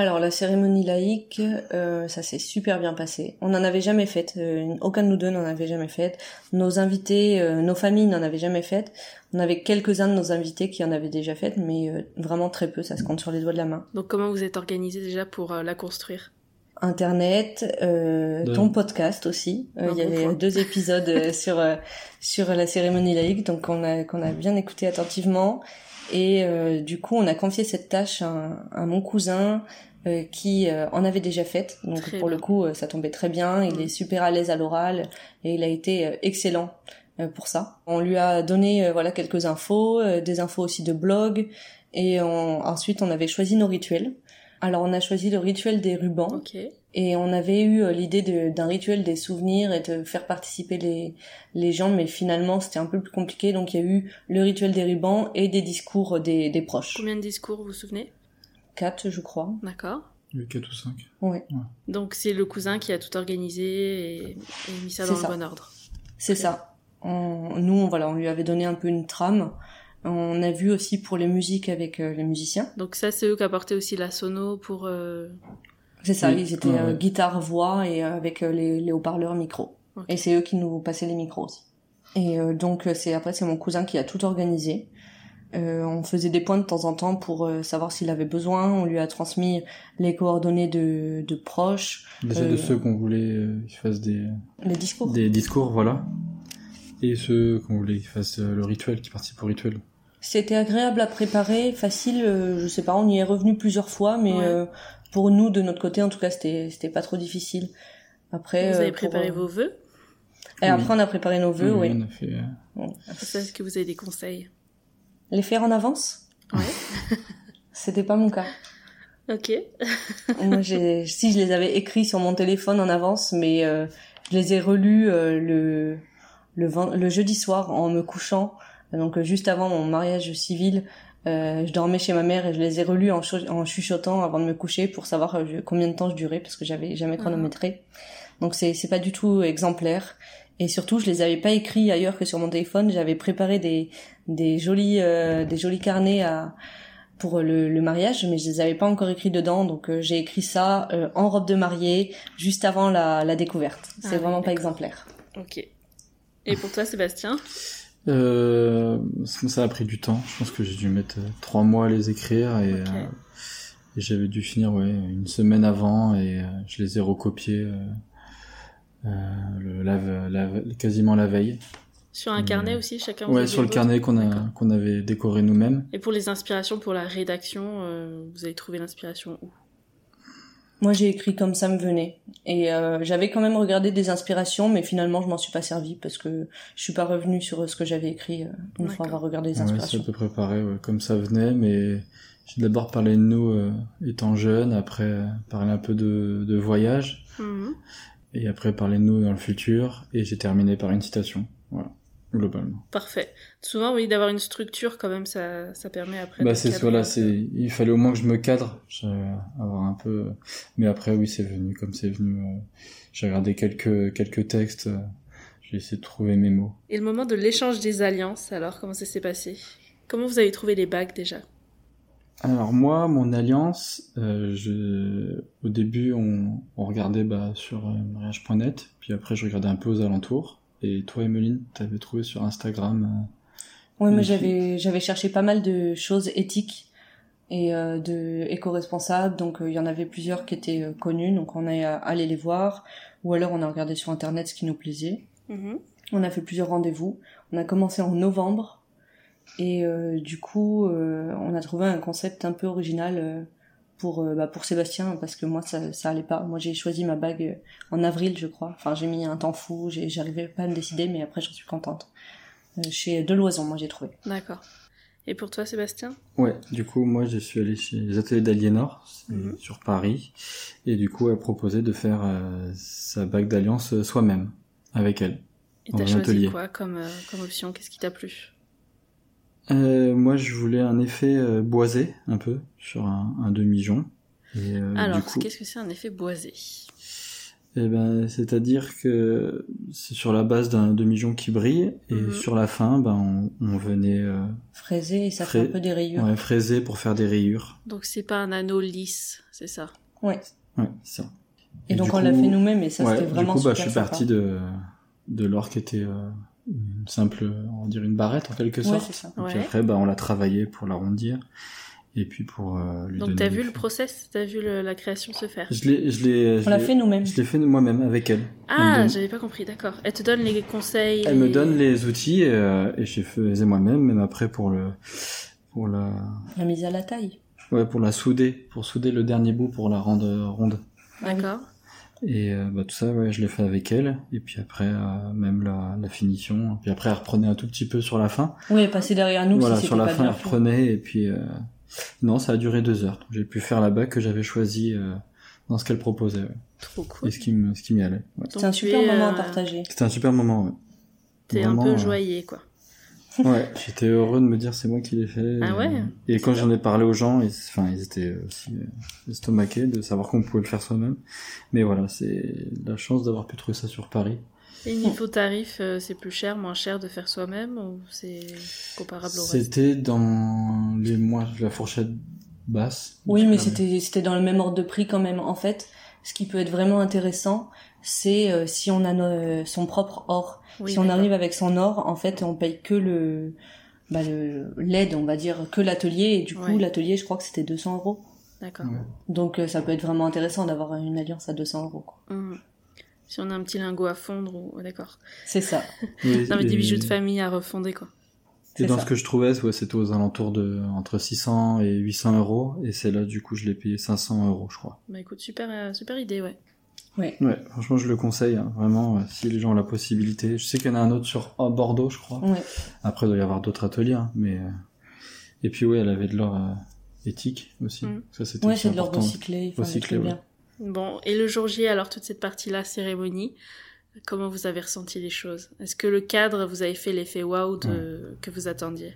Speaker 2: Alors la cérémonie laïque, euh, ça s'est super bien passé. On n'en avait jamais fait, euh, aucun de nous deux n'en avait jamais fait. Nos invités, euh, nos familles n'en avaient jamais fait. On avait quelques-uns de nos invités qui en avaient déjà fait, mais euh, vraiment très peu, ça se compte sur les doigts de la main.
Speaker 1: Donc comment vous êtes organisé déjà pour euh, la construire?
Speaker 2: Internet, euh,
Speaker 3: De-
Speaker 2: ton podcast aussi. Euh, Il y
Speaker 1: bon
Speaker 2: avait
Speaker 1: point.
Speaker 2: deux épisodes *laughs* sur euh, sur la cérémonie laïque, donc qu'on a qu'on a bien écouté attentivement. Et euh, du coup, on a confié cette tâche à, à mon cousin euh, qui euh, en avait déjà faite. Donc
Speaker 1: Très
Speaker 2: pour
Speaker 1: bien.
Speaker 2: le coup, euh, ça tombait très bien. Il
Speaker 1: Mm.
Speaker 2: est super à l'aise à l'oral et il a été euh, excellent pour ça. On lui a donné voilà quelques infos, des infos aussi de blog. Et on- ensuite, on avait choisi nos rituels. Alors, on a choisi le rituel des rubans.
Speaker 1: Ok.
Speaker 2: Et on avait eu l'idée d'un rituel des souvenirs et de faire participer les, les gens, mais finalement c'était un peu plus compliqué. Donc il y a eu le rituel des rubans et des discours des, des proches.
Speaker 1: Combien de discours vous vous souvenez?
Speaker 2: Quatre, je crois.
Speaker 1: D'accord.
Speaker 3: Il y a eu 4 ou 5.
Speaker 2: Ouais,
Speaker 1: Donc c'est le cousin qui a tout organisé et, et mis ça dans
Speaker 2: ça.
Speaker 1: le bon ordre.
Speaker 2: c'est ça. On- nous, on, voilà, on lui avait donné un peu une trame. On a vu aussi pour les musiques avec euh, les musiciens.
Speaker 1: Donc ça c'est eux qui apportaient aussi la sono pour... euh,
Speaker 2: C'est ça,
Speaker 3: Oui,
Speaker 2: ils étaient
Speaker 3: ouais,
Speaker 2: euh,
Speaker 3: ouais.
Speaker 2: guitare, voix et euh, avec euh, les, les haut-parleurs micro. Et c'est eux qui nous passaient les micros aussi. Et euh, donc c'est après c'est mon cousin qui a tout organisé. Euh, on faisait des points de temps en temps pour euh, savoir s'il avait besoin. On lui a transmis les coordonnées de, de proches,
Speaker 3: Déjà
Speaker 2: Euh,
Speaker 3: de ceux qu'on voulait euh, qu'ils fassent des,
Speaker 2: les discours.
Speaker 3: des discours, voilà. Et ceux qu'on voulait qu'ils fassent euh, le rituel, qui participent au rituel.
Speaker 2: C'était agréable à préparer, facile. euh, je sais pas, on y est revenu plusieurs fois, mais
Speaker 1: Ouais.
Speaker 2: euh, pour nous de notre côté en tout cas c'était c'était pas trop difficile. Après,
Speaker 1: Vous
Speaker 2: euh,
Speaker 1: avez
Speaker 2: pour,
Speaker 1: préparé
Speaker 2: euh,
Speaker 1: vos vœux?
Speaker 2: Et après on a préparé nos vœux, oui.
Speaker 3: on a fait, euh,
Speaker 1: Ça, Est-ce que vous avez des conseils?
Speaker 2: Les faire en avance
Speaker 1: Ouais. *laughs*
Speaker 2: C'était pas mon cas.
Speaker 1: Ok. *laughs*
Speaker 2: Moi, j'ai, si je les avais écrits sur mon téléphone en avance, mais euh, je les ai relus euh, le le, le jeudi soir en me couchant. Donc euh, juste avant mon mariage civil, euh, je dormais chez ma mère et je les ai relus en, chu- en chuchotant avant de me coucher pour savoir euh, combien de temps je durais parce que j'avais jamais chronométré. Donc c'est c'est pas du tout exemplaire. Et surtout, je les avais pas écrits ailleurs que sur mon téléphone. J'avais préparé des des jolis euh, des jolis carnets à pour le, le mariage, mais je les avais pas encore écrits dedans, donc euh, j'ai écrit ça euh, en robe de mariée, juste avant la, la découverte. C'est
Speaker 1: Ah
Speaker 2: vraiment pas exemplaire.
Speaker 1: Ok. Et pour toi Sébastien?
Speaker 3: Euh, ça a pris du temps. Je pense que j'ai dû mettre euh, trois mois à les écrire et,
Speaker 1: Ok.
Speaker 3: euh, et j'avais dû finir ouais une semaine avant et euh, je les ai recopiés le, la, la- quasiment la veille.
Speaker 1: Sur un
Speaker 3: Euh,
Speaker 1: carnet aussi, chacun vous
Speaker 3: Ouais, sur le carnet qu'on a qu'on avait décoré nous-mêmes.
Speaker 1: Et pour les inspirations pour la rédaction, euh, vous avez trouvé l'inspiration où?
Speaker 2: Moi, j'ai écrit comme ça me venait, et euh, j'avais quand même regardé des inspirations, mais finalement, je m'en suis pas servi parce que je suis pas revenue sur ce que j'avais écrit euh, une fois avoir regardé les
Speaker 3: Ouais, c'est
Speaker 2: inspirations.
Speaker 3: à peu près pareil, ouais, comme ça venait, mais j'ai d'abord parlé de nous euh, étant jeunes, après euh, parlé un peu de, de voyage,
Speaker 1: Mhm.
Speaker 3: Et après parlé de nous dans le futur, et j'ai terminé par une citation. Voilà. globalement.
Speaker 1: Parfait. Souvent, oui, d'avoir une structure quand même, ça, ça permet après.
Speaker 3: Bah c'est voilà, c'est il fallait au moins que je me cadre, je- avoir un peu. Mais après oui, c'est venu comme c'est venu. euh, J'ai regardé quelques quelques textes, euh, j'ai essayé de trouver mes mots.
Speaker 1: Et le moment de l'échange des alliances, alors, comment ça s'est passé? Comment vous avez trouvé les bagues déjà?
Speaker 3: Alors moi, mon alliance, euh, je... au début, on, on regardait bah, sur euh, mariage.net, puis après je regardais un peu aux alentours. Et toi, Emeline, t'avais trouvé sur Instagram. euh,
Speaker 2: Oui, moi
Speaker 3: Oui.
Speaker 2: j'avais j'avais cherché pas mal de choses éthiques et euh, de éco-responsables, donc euh, il y en avait plusieurs qui étaient euh, connues, donc on est allé les voir, ou alors on a regardé sur internet ce qui nous plaisait.
Speaker 1: Mhm.
Speaker 2: On a fait plusieurs rendez-vous. On a commencé en novembre et euh, du coup euh, on a trouvé un concept un peu original euh, pour euh, bah, pour Sébastien parce que moi ça ça allait pas. Moi j'ai choisi ma bague en avril je crois. Enfin j'ai mis un temps fou, j'arrivais pas à me décider mais après j'en suis contente. Euh, chez Deloison moi j'ai trouvé.
Speaker 1: D'accord. Et pour toi, Sébastien?
Speaker 3: Ouais, du coup, moi, je suis allé chez les ateliers d'Aliénor,
Speaker 1: Mhm.
Speaker 3: sur Paris, et du coup, elle proposait de faire euh, sa bague d'alliance soi-même, avec elle.
Speaker 1: Et t'as choisi
Speaker 3: atelier.
Speaker 1: quoi comme, euh, comme option? Qu'est-ce qui t'a plu?
Speaker 3: Euh, moi, je voulais un effet euh, boisé, un peu, sur un, un demi-jonc. Et euh,
Speaker 1: Alors,
Speaker 3: coup,
Speaker 1: qu'est-ce que c'est un effet boisé?
Speaker 3: Eh ben, c'est-à-dire que c'est sur la base d'un demi-jonc qui brille, et
Speaker 1: Mhm.
Speaker 3: sur la fin, ben, on, on venait euh,
Speaker 2: Fraisé et ça fait un peu des rayures.
Speaker 3: ouais, fraiser pour faire des rayures.
Speaker 1: Donc, c'est pas un anneau lisse, c'est ça?
Speaker 2: Ouais.
Speaker 3: Ouais, ça.
Speaker 2: Et, donc on l'a fait nous-mêmes et ça
Speaker 3: ouais,
Speaker 2: c'était vraiment
Speaker 3: du coup, bah,
Speaker 2: super
Speaker 3: je suis parti de, de l'or qui était euh, une simple, on va dire une barrette en quelque
Speaker 2: Ouais,
Speaker 3: sorte.
Speaker 2: ça.
Speaker 3: Et puis
Speaker 1: Ouais.
Speaker 3: après, bah, on l'a travaillé pour l'arrondir. Et puis pour euh, lui
Speaker 1: Donc,
Speaker 3: donner
Speaker 1: t'as vu le process? T'as vu le- la création se faire?
Speaker 3: Je l'ai, je l'ai, je
Speaker 2: On l'a fait nous-mêmes.
Speaker 3: Je l'ai fait moi-même avec elle.
Speaker 1: Ah,
Speaker 3: donne-
Speaker 1: j'avais pas compris, d'accord. Elle te donne les conseils
Speaker 3: Elle me donne les outils et, euh, et je les faisais moi-même, même après pour le, pour la,
Speaker 2: La mise à la taille.
Speaker 3: ouais, pour la souder, pour souder le dernier bout pour la rendre ronde.
Speaker 1: D'accord.
Speaker 3: Et euh, bah, tout ça, ouais, je l'ai fait avec elle. Et puis après, euh, même la, la finition. Et puis après, elle reprenait un tout petit peu sur la fin.
Speaker 2: Oui, passer derrière nous
Speaker 3: voilà,
Speaker 2: si
Speaker 3: sur la
Speaker 2: pas
Speaker 3: fin, elle reprenait. Et puis, euh, non, ça a duré deux heures. J'ai pu faire la bague que j'avais choisie euh, dans ce qu'elle proposait. ouais.
Speaker 1: Trop cool.
Speaker 3: Et ce qui me, ce qui m'y allait. ouais.
Speaker 2: C'était un super moment
Speaker 1: euh,
Speaker 2: à partager.
Speaker 3: C'était un super moment. Ouais.
Speaker 1: T'es un peu
Speaker 3: euh,
Speaker 1: joyeux, quoi.
Speaker 3: Ouais, *laughs* j'étais heureux de me dire c'est moi qui l'ai fait.
Speaker 1: Ah
Speaker 3: et,
Speaker 1: ouais
Speaker 3: Et quand j'en ai parlé aux gens, ils, enfin, ils étaient aussi euh, estomaqués de savoir qu'on pouvait le faire soi-même. Mais voilà, c'est la chance d'avoir pu trouver ça sur Paris.
Speaker 1: Et niveau tarif, euh, c'est plus cher, moins cher de faire soi-même ou c'est comparable au reste?
Speaker 3: C'était dans les mois, la fourchette basse.
Speaker 2: Oui, mais c'était c'était dans le même ordre de prix quand même. En fait, ce qui peut être vraiment intéressant, c'est euh, si on a no- son propre or.
Speaker 1: Oui,
Speaker 2: si on arrive avec son or, en fait, on paye que le bah, l'aide, on va dire, que l'atelier. Et du coup,
Speaker 1: Ouais.
Speaker 2: l'atelier, je crois que c'était 200 euros.
Speaker 1: D'accord.
Speaker 3: Ouais.
Speaker 2: Donc, euh, ça peut être vraiment intéressant d'avoir une alliance à 200 euros. quoi.
Speaker 1: Mhm. Si on a un petit lingot à fondre, ou... d'accord.
Speaker 2: C'est ça. *laughs* *laughs*
Speaker 3: Oui,
Speaker 1: Non, mais des bijoux de famille à refonder, quoi.
Speaker 3: Et
Speaker 2: C'est
Speaker 3: dans
Speaker 2: ça.
Speaker 3: ce que je trouvais, ouais, c'était aux alentours de entre 600 et 800 euros. Et c'est là, du coup, je l'ai payé 500 euros, je crois.
Speaker 1: Bah écoute, super, euh, super idée, ouais.
Speaker 2: Ouais.
Speaker 3: Ouais, franchement, je le conseille, hein, vraiment, euh, si les gens ont la possibilité. Je sais qu'il y en a un autre sur oh, Bordeaux, je crois.
Speaker 2: Ouais.
Speaker 3: Après, il doit y avoir d'autres ateliers, hein, mais... euh, Et puis, oui, elle avait de l'or euh, éthique aussi.
Speaker 1: Mm.
Speaker 3: Ça, c'était
Speaker 2: Ouais, c'est de l'or recyclé.
Speaker 3: Recyclé,
Speaker 2: bien.
Speaker 1: Bon, et le jour J, alors toute cette partie-là, cérémonie, comment vous avez ressenti les choses? Est-ce que le cadre vous avez fait l'effet waouh de... que vous attendiez?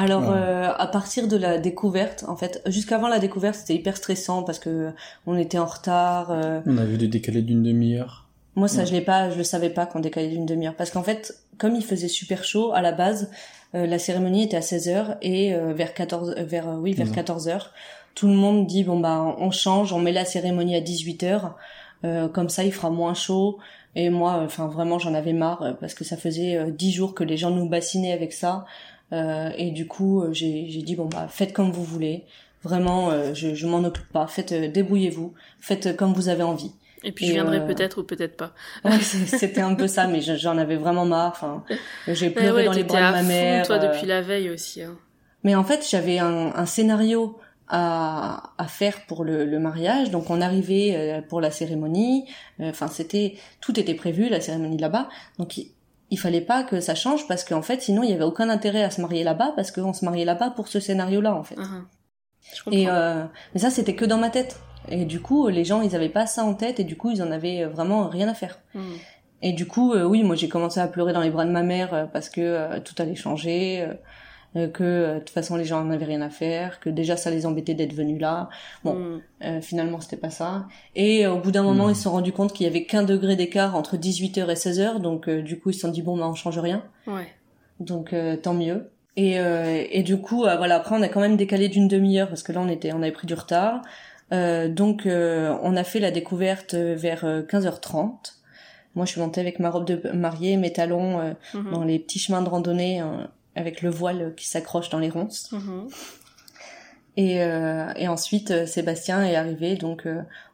Speaker 2: Alors,
Speaker 3: Ouais.
Speaker 2: euh, à partir de la découverte, en fait, jusqu'avant la découverte, c'était hyper stressant parce que on était en retard. euh,
Speaker 3: On a vu des décalés d'une demi-heure.
Speaker 2: Moi, ça,
Speaker 3: Ouais.
Speaker 2: je l'ai pas, je le savais pas qu'on décalait d'une demi-heure. Parce qu'en fait, comme il faisait super chaud, à la base, euh, la cérémonie était à 16h et euh, vers 14, euh, vers, oui, vers
Speaker 3: Mhm.
Speaker 2: 14h, tout le monde dit, bon, bah, on change, on met la cérémonie à 18h, euh, comme ça, il fera moins chaud. Et moi, enfin, vraiment, j'en avais marre, parce que ça faisait 10 jours que les gens nous bassinaient avec ça. Euh, et du coup, euh, j'ai j'ai dit, bon, bah, faites comme vous voulez. Vraiment, euh, je, je m'en occupe pas. Faites, euh, débrouillez-vous. Faites comme vous avez envie.
Speaker 1: Et puis
Speaker 2: Et,
Speaker 1: je viendrai
Speaker 2: euh,
Speaker 1: peut-être ou peut-être pas. *laughs*
Speaker 2: Ouais, c'était un peu ça, mais je- j'en avais vraiment marre. Enfin, j'ai pleuré
Speaker 1: ouais,
Speaker 2: dans les bras de ma
Speaker 1: fond,
Speaker 2: mère.
Speaker 1: toi,
Speaker 2: euh,
Speaker 1: depuis la veille aussi. Hein.
Speaker 2: Mais en fait, j'avais un, un scénario à, à faire pour le, le mariage. Donc, on arrivait pour la cérémonie. Enfin, c'était tout était prévu, la cérémonie là-bas. Donc, il, fallait pas que ça change parce qu'en fait, sinon, il y avait aucun intérêt à se marier là-bas parce qu'on se mariait là-bas pour ce scénario-là, en fait.
Speaker 1: Ah, ah. Je.
Speaker 2: Et euh, mais ça, c'était que dans ma tête. Et du coup, les gens, ils avaient pas ça en tête et du coup, ils en avaient vraiment rien à faire.
Speaker 1: Hmm.
Speaker 2: Et du coup, euh, oui, moi j'ai commencé à pleurer dans les bras de ma mère euh, parce que euh, tout allait changer, que de toute façon les gens n'avaient rien à faire, que déjà ça les embêtait d'être venus là. Bon, mm. finalement c'était pas ça. Et au bout d'un moment, mm. ils se sont rendus compte qu'il y avait qu'un degré d'écart entre 18h et 16h, donc du coup ils se sont dit bon, bah on change rien.
Speaker 1: Ouais.
Speaker 2: Donc tant mieux. Et, et du coup, voilà, après on a quand même décalé d'une demi-heure parce que là on était, on avait pris du retard. donc on a fait la découverte vers 15h30. Moi, je suis montée avec ma robe de mariée, mes talons euh, mhm. dans les petits chemins de randonnée, euh, avec le voile qui s'accroche dans les ronces. Mhm. Et, euh, et, ensuite, Sébastien est arrivé, donc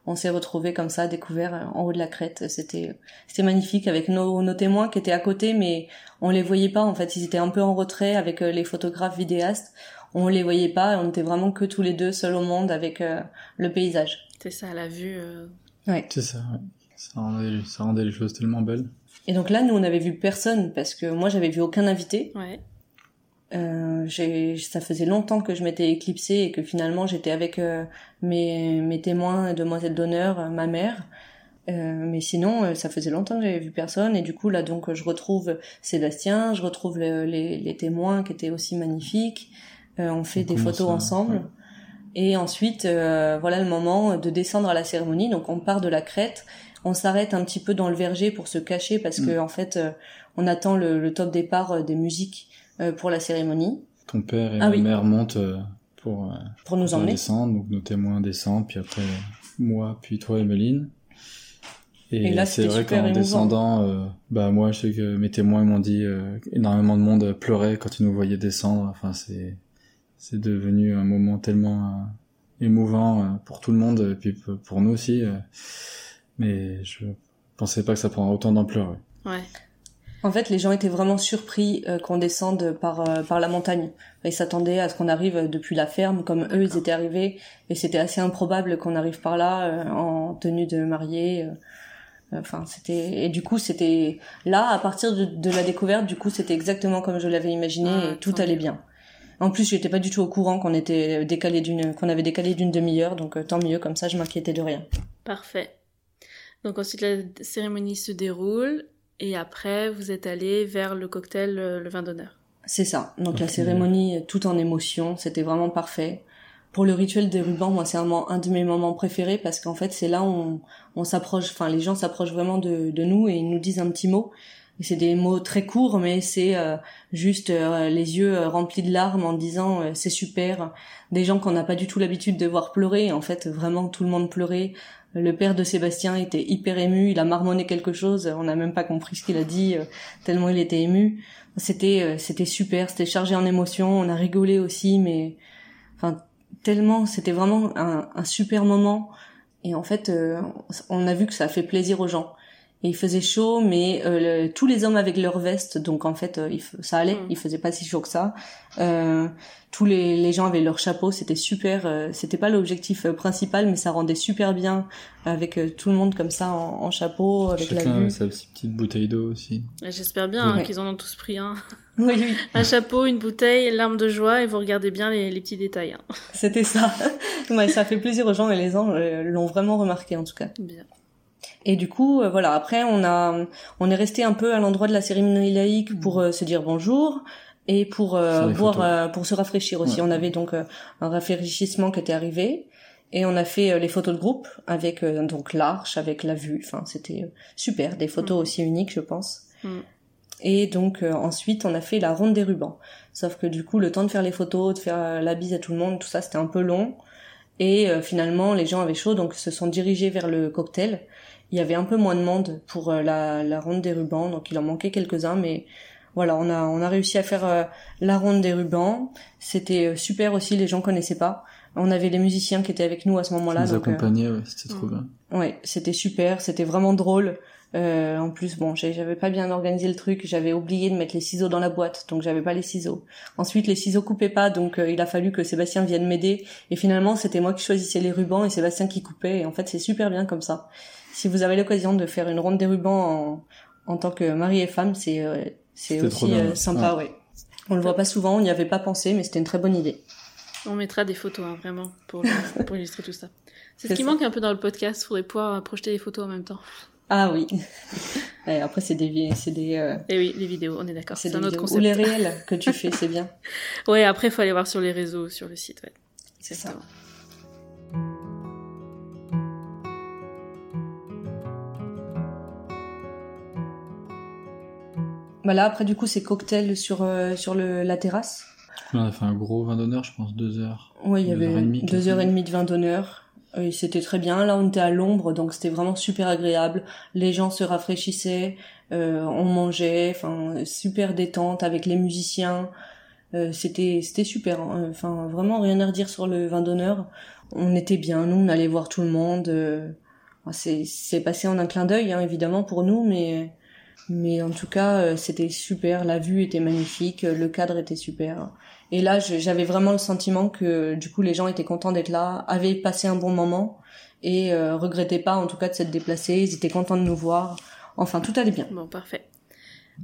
Speaker 2: on s'est retrouvés comme ça, découverts en haut de la crête. C'était c'était magnifique avec nos, nos témoins qui étaient à côté, mais on les voyait pas. En fait, ils étaient un peu en retrait avec les photographes vidéastes. On les voyait pas. On était vraiment que tous les deux seuls au monde avec le paysage.
Speaker 1: C'est ça, la vue.
Speaker 2: Ouais.
Speaker 3: C'est ça. Ouais. Ça rendait, ça rendait les choses tellement belles.
Speaker 2: Et donc là, nous, on n'avait vu personne parce que moi, j'avais vu aucun invité.
Speaker 1: Ouais.
Speaker 2: Euh, ça faisait longtemps que je m'étais éclipsée et que finalement j'étais avec euh, mes, mes témoins, demoiselles d'honneur, euh, ma mère. Euh, mais sinon, euh, ça faisait longtemps que j'avais vu personne et du coup là donc je retrouve Sébastien, je retrouve les, les, témoins qui étaient aussi magnifiques. on fait des photos ensemble. Et ensuite, voilà le moment de descendre à la cérémonie. Donc on part de la crête on s'arrête un petit peu dans le verger pour se cacher parce que mm. en fait, euh, on attend le, top départ des musiques pour la cérémonie.
Speaker 3: Ton père et ah ma mère montent pour
Speaker 2: pour nous emmener.
Speaker 3: Descendre, donc nos témoins descendent, puis après moi, puis toi, Emeline. Et, là, c'est vrai qu'en descendant, bah moi, je sais que mes témoins m'ont dit énormément de monde pleurait quand ils nous voyaient descendre. Enfin, c'est c'est devenu un moment tellement émouvant pour tout le monde et puis pour nous aussi mais je pensais pas que ça prendrait autant d'ampleur.
Speaker 1: Ouais.
Speaker 2: En fait, les gens étaient vraiment surpris euh, qu'on descende par euh, par la montagne. Ils s'attendaient à ce qu'on arrive depuis la ferme, comme eux ils étaient arrivés, et c'était assez improbable qu'on arrive par là euh, en tenue de mariée. Enfin, c'était et du coup c'était là à partir de, la découverte, du coup c'était exactement comme je l'avais imaginé ah, et tout allait bien. En plus, j'étais pas du tout au courant qu'on était décalé d'une qu'on avait décalé d'une demi-heure, donc tant mieux comme ça, je m'inquiétais de rien.
Speaker 1: Parfait. Donc ensuite la cérémonie se déroule et après vous êtes allé vers le cocktail, euh, le vin d'honneur.
Speaker 2: C'est ça. Donc la cérémonie tout en émotion, c'était vraiment parfait. Pour le rituel des rubans, moi c'est un, un, de mes moments préférés parce qu'en fait c'est là où on, s'approche, enfin les gens s'approchent vraiment de, nous et ils nous disent un petit mot. Et c'est des mots très courts, mais c'est euh, juste euh, les yeux remplis de larmes en disant c'est super. Des gens qu'on n'a pas du tout l'habitude de voir pleurer. En fait, vraiment tout le monde pleurait. Le père de Sébastien était hyper ému, il a marmonné quelque chose, on n'a même pas compris ce qu'il a dit, euh, tellement il était ému. C'était euh, c'était super, c'était chargé en émotions, on a rigolé aussi, mais enfin tellement, c'était vraiment un, un, super moment. Et en fait, euh, on a vu que ça a fait plaisir aux gens et il faisait chaud, mais euh, tous les hommes avec leur veste, donc en fait euh, ça allait, mm. il faisait pas si chaud que ça. Euh, tous les, les, gens avaient leur chapeau, c'était super. Euh, c'était pas l'objectif principal, mais ça rendait super bien avec tout le monde comme ça en, en chapeau, avec
Speaker 3: Chacun
Speaker 2: la vue.
Speaker 3: sa petite bouteille d'eau aussi.
Speaker 1: J'espère bien hein, qu'ils en ont tous pris un. *laughs*
Speaker 2: Oui, oui.
Speaker 1: un chapeau, une bouteille, l'arme de joie, et vous regardez bien les, les petits détails. Hein.
Speaker 2: C'était ça. *laughs* ouais, ça fait plaisir aux gens et les gens l'ont vraiment remarqué en tout cas.
Speaker 1: Bien.
Speaker 2: Et du coup, euh, voilà. Après, on a, on est resté un peu à l'endroit de la cérémonie laïque pour euh, se dire bonjour et pour euh, boire, pour se rafraîchir aussi. On avait donc un rafraîchissement qui était arrivé et on a fait les photos de groupe avec donc l'arche, avec la vue. Enfin, c'était super. Des photos mm. aussi uniques, je pense. Mm. Et donc ensuite, on a fait la ronde des rubans. Sauf que du coup, le temps de faire les photos, de faire la bise à tout le monde, tout ça, c'était un peu long. Et finalement, les gens avaient chaud, donc se sont dirigés vers le cocktail il y avait un peu moins de monde pour euh, la, la ronde des rubans, donc il en manquait quelques-uns, mais voilà, on a on a réussi à faire euh, la ronde des rubans. C'était euh, super aussi, les gens connaissaient pas. On avait les musiciens qui étaient avec nous à ce moment-là.
Speaker 3: Ils nous accompagnaient, ouais, c'était trop bien.
Speaker 2: Ouais, c'était super, c'était vraiment drôle. Euh, en plus, bon, j'avais pas bien organisé le truc, j'avais oublié de mettre les ciseaux dans la boîte, donc j'avais pas les ciseaux. Ensuite, les ciseaux coupaient pas, donc il a fallu que Sébastien vienne m'aider. Et finalement, c'était moi qui choisissais les rubans et Sébastien qui coupait. Et en fait, c'est super bien comme ça si vous avez l'occasion de faire une ronde des rubans en, en tant que mari et femme, c'est euh, c'est aussi euh, sympa, ouais. On le voit pas souvent, on n'y avait pas pensé, mais c'était une très bonne idée.
Speaker 1: On mettra des photos, hein, vraiment, pour, *laughs* pour illustrer tout ça. C'est ce qui manque un peu dans le podcast, il faudrait pouvoir projeter des photos en même temps.
Speaker 2: Ah oui. *laughs* Et après, c'est des, c'est des. euh,
Speaker 1: Et oui, les vidéos, on est d'accord.
Speaker 2: c'est
Speaker 1: un autre
Speaker 2: vidéos. Ou
Speaker 1: concept.
Speaker 2: les *laughs* réels que tu fais, c'est bien.
Speaker 1: Ouais, après, il faut aller voir sur les réseaux, sur le site. Ouais.
Speaker 2: C'est ça.
Speaker 1: Exactement.
Speaker 2: Bah là, après, du coup, c'est cocktail sur, euh, sur le, la terrasse.
Speaker 3: On a fait un gros vin d'honneur, je pense, deux heures.
Speaker 2: Oui, il y avait
Speaker 3: et
Speaker 2: deux heures et demie de vin d'honneur. Et c'était très bien. Là, on était à l'ombre, donc c'était vraiment super agréable. Les gens se rafraîchissaient, euh, on mangeait, enfin super détente avec les musiciens. Euh, c'était c'était super. hein. Enfin vraiment rien à redire sur le vin d'honneur. On était bien. Nous, on allait voir tout le monde. euh, c'est c'est passé en un clin d'œil, hein, évidemment pour nous, mais mais en tout cas, euh, c'était super. La vue était magnifique, euh, le cadre était super. Et là, j'avais vraiment le sentiment que du coup, les gens étaient contents d'être là, avaient passé un bon moment et euh, regrettaient pas, en tout cas, de s'être déplacés. Ils étaient contents de nous voir. Enfin, tout allait bien.
Speaker 1: Bon, parfait.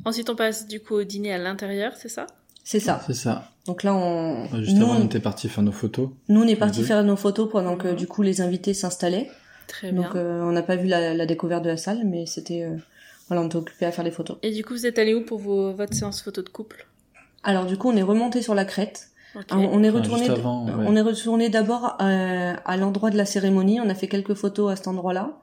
Speaker 1: Ensuite, on passe du coup au dîner à l'intérieur, c'est ça?
Speaker 2: C'est ça.
Speaker 3: C'est ça.
Speaker 2: Donc là, on,
Speaker 3: Juste
Speaker 2: nous,
Speaker 3: avant, on était parti faire nos photos.
Speaker 2: nous, on est parti faire nos photos pendant que du coup les invités s'installaient.
Speaker 1: Très bien.
Speaker 2: Donc, euh, on n'a pas vu la, la découverte de la salle, mais c'était euh, voilà, on était occupé à faire des photos.
Speaker 1: Et du coup, vous êtes allé où pour vos, votre séance photo de couple?
Speaker 2: Alors du coup, on est remonté sur la crête.
Speaker 1: Ok.
Speaker 2: Alors, on est
Speaker 3: Enfin,
Speaker 2: retourné.
Speaker 3: juste avant, ouais.
Speaker 2: On est retourné d'abord euh, à l'endroit de la cérémonie. On a fait quelques photos à cet endroit-là.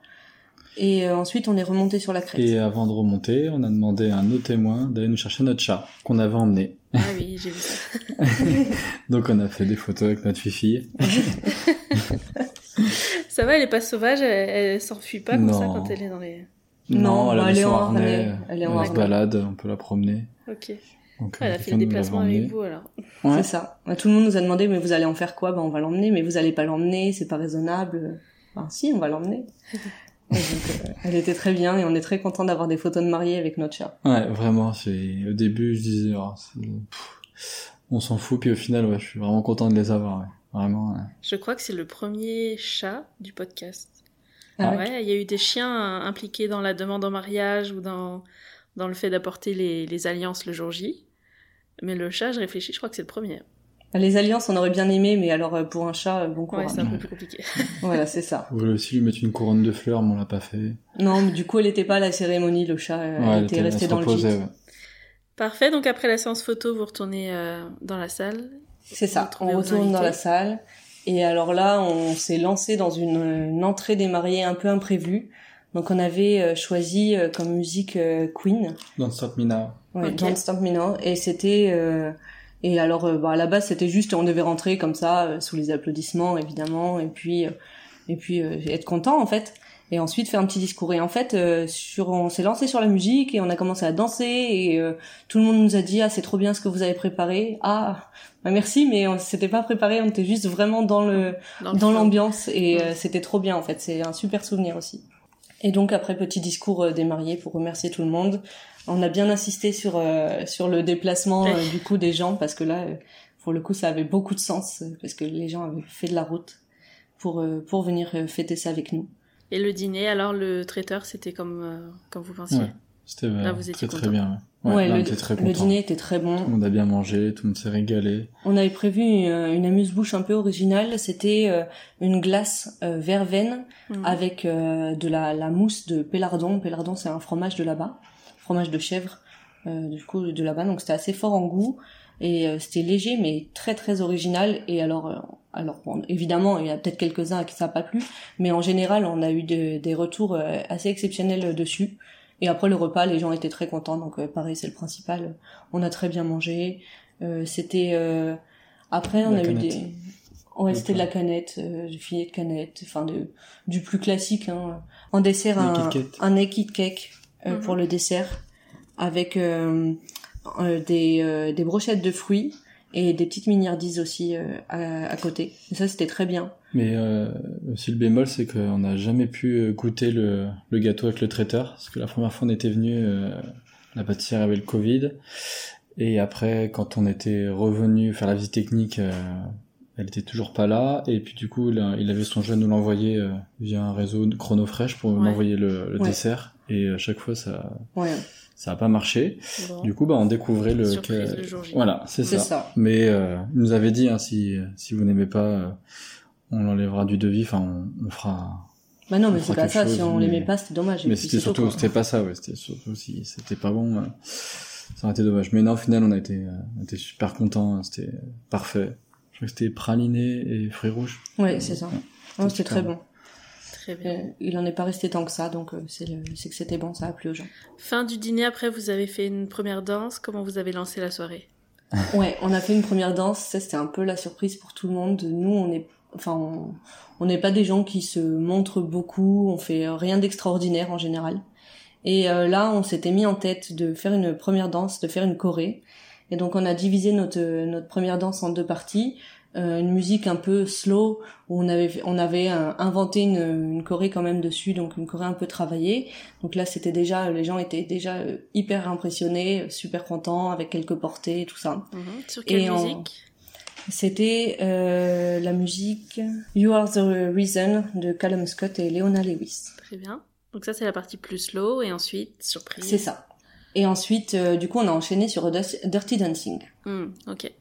Speaker 2: Et euh, ensuite, on est remonté sur la crête.
Speaker 3: Et avant de remonter, on a demandé à un autre témoin d'aller nous chercher notre chat qu'on avait emmené.
Speaker 1: Ah oui, j'ai vu ça. *laughs*
Speaker 3: Donc on a fait des photos avec notre fille. *laughs*
Speaker 1: Ça va, elle est pas sauvage, elle, elle s'enfuit pas comme ça
Speaker 3: Non.
Speaker 1: quand elle est dans les...
Speaker 2: Non,
Speaker 3: elle
Speaker 2: bah,
Speaker 3: a
Speaker 2: elle est en
Speaker 3: harnais.
Speaker 2: Elle est en
Speaker 3: se
Speaker 2: harnais.
Speaker 3: balade, on peut la promener.
Speaker 1: Ok.
Speaker 3: Donc,
Speaker 1: Elle
Speaker 3: euh,
Speaker 1: a fait
Speaker 3: quelqu'un
Speaker 1: le déplacement avec vous alors.
Speaker 3: Ouais.
Speaker 2: C'est ça. Ouais, Tout le monde nous a demandé, mais vous allez en faire quoi? Ben, on va l'emmener, mais vous allez pas l'emmener, c'est pas raisonnable. Ben, si, on va l'emmener. *laughs* Donc, euh, elle était très bien et on est très content d'avoir des photos de mariés avec notre chat.
Speaker 3: Ouais, vraiment, c'est, au début, je disais, oh, pff, on s'en fout, puis au final, ouais, je suis vraiment content de les avoir, ouais. Vraiment, ouais.
Speaker 1: Je crois que c'est le premier chat du podcast.
Speaker 2: Ah ouais
Speaker 1: ouais, il y a eu des chiens euh, impliqués dans la demande en mariage ou dans, dans le fait d'apporter les, les alliances le jour J. Mais le chat, je réfléchis, je crois que c'est le premier.
Speaker 2: Les alliances, on aurait bien aimé, mais alors euh, pour un chat, euh, bon
Speaker 1: Ouais,
Speaker 2: courage.
Speaker 1: c'est un peu plus compliqué. *laughs*
Speaker 2: Voilà, c'est ça.
Speaker 3: On voulait aussi lui mettre une couronne de fleurs, mais on l'a pas fait.
Speaker 2: Non, mais du coup, elle était pas à la cérémonie, le chat. euh,
Speaker 3: Ouais,
Speaker 2: était
Speaker 3: se
Speaker 2: dans le gîte.
Speaker 3: ouais.
Speaker 1: Parfait, donc après la séance photo, vous retournez euh, dans la salle.
Speaker 2: C'est ça. On retourne dans la salle. Et alors là, on s'est lancé dans une, une entrée des mariés un peu imprévue. Donc on avait euh, choisi euh, comme musique euh, Queen,
Speaker 3: Don't Stop Me Now.
Speaker 2: ouais,
Speaker 1: Ok.
Speaker 2: Don't Stop Me Now. Et c'était euh, et alors euh, bah, à la base c'était juste on devait rentrer comme ça euh, sous les applaudissements évidemment et puis euh, et puis euh, être content en fait et ensuite faire un petit discours et en fait euh, sur on s'est lancé sur la musique et on a commencé à danser et euh, tout le monde nous a dit ah c'est trop bien ce que vous avez préparé ah bah, merci mais on s'était pas préparé on était juste vraiment dans le
Speaker 1: Dans,
Speaker 2: l'ambiance et
Speaker 1: Ouais.
Speaker 2: euh, c'était trop bien en fait c'est un super souvenir aussi et donc après petit discours euh, des mariés pour remercier tout le monde on a bien insisté sur euh, sur le déplacement euh, du coup des gens parce que là euh, pour le coup ça avait beaucoup de sens euh, parce que les gens avaient fait de la route pour euh, pour venir euh, fêter ça avec nous
Speaker 1: Et le dîner, alors le traiteur, c'était comme, euh, comme vous pensiez?
Speaker 3: Ouais. C'était euh,
Speaker 1: Là, vous étiez
Speaker 3: très très bien. Ouais,
Speaker 2: ouais,
Speaker 3: là, on
Speaker 2: le,
Speaker 3: était très
Speaker 2: le dîner était très bon
Speaker 3: Tout le monde a bien mangé, tout le monde s'est régalé.
Speaker 2: On avait prévu une, une amuse-bouche un peu originale. C'était euh, une glace euh, verveine
Speaker 1: Mhm.
Speaker 2: avec euh, de la, la mousse de pélardon. Pélardon, c'est un fromage de là-bas, fromage de chèvre, euh, du coup de là-bas. Donc c'était assez fort en goût et euh, c'était léger mais très très original. Et alors, euh, alors bon, évidemment, il y a peut-être quelques-uns à qui ça n'a pas plu, mais en général, on a eu de- des retours euh, assez exceptionnels dessus. Et après le repas, les gens étaient très contents. Donc euh, pareil, c'est le principal. On a très bien mangé. Euh, c'était euh, après on
Speaker 3: La
Speaker 2: a eu
Speaker 3: canette.
Speaker 2: des ouais c'était de la canette euh, du filet de canette enfin de du plus classique hein. en dessert un un naked cake euh,
Speaker 1: Mhm.
Speaker 2: pour le dessert avec euh, euh, des euh, des brochettes de fruits et des petites mignardises aussi euh, à, à côté et ça c'était très bien
Speaker 3: Mais euh, aussi le bémol, c'est qu'on n'a jamais pu euh, goûter le, le gâteau avec le traiteur, parce que la première fois on était venu, euh, la pâtissière avait le Covid, et après quand on était revenu faire la visite technique, euh, elle était toujours pas là, et puis du coup là, il avait son jeune nous l'envoyer euh, via un réseau de chronofresh pour
Speaker 1: Ouais.
Speaker 3: m'envoyer le, le
Speaker 2: Ouais.
Speaker 3: dessert, et à chaque fois ça
Speaker 2: ouais
Speaker 3: ça a pas marché.
Speaker 1: Bon.
Speaker 3: Du coup bah on découvrait le
Speaker 1: Surprise
Speaker 3: que-
Speaker 1: le jour J.
Speaker 3: voilà c'est
Speaker 2: c'est
Speaker 3: ça.
Speaker 2: ça
Speaker 3: Mais euh, il nous avait dit, hein, si, si vous n'aimez pas, euh, on l'enlèvera du devis, enfin, on, on fera
Speaker 2: Bah non, mais c'est pas ça.
Speaker 3: chose,
Speaker 2: si on
Speaker 3: mais-
Speaker 2: l'aimait pas, c'était dommage.
Speaker 3: Mais c'était surtout, c'était pas ça, ouais. C'était surtout si c'était pas bon, euh, ça aurait été dommage. Mais non, au final, on a été, euh, on était super contents. hein, C'était parfait. Je crois que c'était praliné et fruits rouges.
Speaker 2: Ouais, c'est ça.
Speaker 3: Ouais,
Speaker 2: c'était très bon.
Speaker 1: Très bien.
Speaker 2: Euh, il en est pas resté tant que ça, donc euh, c'est que c'était bon, ça a plu aux gens.
Speaker 1: Fin du dîner, après, vous avez fait une première danse. Comment vous avez lancé la soirée?
Speaker 2: Ouais, on a fait une première danse, ça c'était un peu la surprise pour tout le monde. Nous, on est, enfin, on n'est pas des gens qui se montrent beaucoup, on fait rien d'extraordinaire en général. Et euh, là, on s'était mis en tête de faire une première danse, de faire une choré. Et donc, on a divisé notre notre première danse en deux parties. Euh, une musique un peu slow où on avait on avait euh, inventé une, une choré quand même dessus, donc une choré un peu travaillée. Donc là, c'était déjà les gens étaient déjà euh, hyper impressionnés, super contents avec quelques portées et tout ça.
Speaker 1: Mhm. Sur quelle
Speaker 2: Et
Speaker 1: musique?
Speaker 2: C'était euh, la musique You Are the Reason de Callum Scott et Leona Lewis.
Speaker 1: Très bien. Donc ça, c'est la partie plus slow. Et ensuite, surprise.
Speaker 2: C'est ça. Et ensuite, euh, du coup, on a enchaîné sur Dirty Dancing.
Speaker 1: Hmm, ok.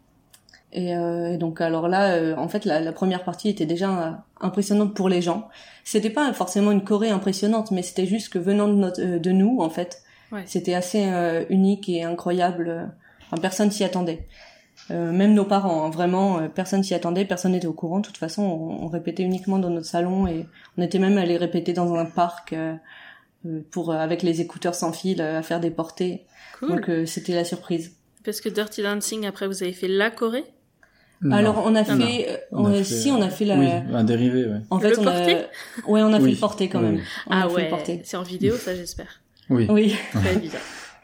Speaker 2: Et, euh, et donc alors là, euh, en fait, la, la première partie était déjà impressionnante pour les gens. C'était pas forcément une choré impressionnante, mais c'était juste que venant de, notre, euh, de nous, en fait,
Speaker 1: Ouais.
Speaker 2: c'était assez euh, unique et incroyable. Enfin, personne s'y attendait. Euh, même nos parents, hein, vraiment, euh, personne s'y attendait, personne n'était au courant. De toute façon, on, on répétait uniquement dans notre salon et on était même allé répéter dans un parc euh, pour euh, avec les écouteurs sans fil euh, à faire des portées.
Speaker 1: Cool.
Speaker 2: Donc euh, c'était la surprise.
Speaker 1: Parce que Dirty Dancing, après, vous avez fait la Corée?
Speaker 3: Non.
Speaker 2: Alors on a
Speaker 1: Non, non.
Speaker 2: fait, euh,
Speaker 3: On a fait,
Speaker 2: si on a fait la,
Speaker 3: Oui, un dérivé, ouais.
Speaker 2: En fait,
Speaker 1: Le
Speaker 2: on
Speaker 1: porté?
Speaker 2: A... Ouais, on a fait le porté quand
Speaker 3: Oui,
Speaker 2: même.
Speaker 3: oui.
Speaker 2: On a
Speaker 1: Ah
Speaker 2: fait
Speaker 1: ouais,
Speaker 2: le porté.
Speaker 1: c'est en vidéo, ça, j'espère.
Speaker 3: Oui.
Speaker 2: Oui,
Speaker 1: Très bien.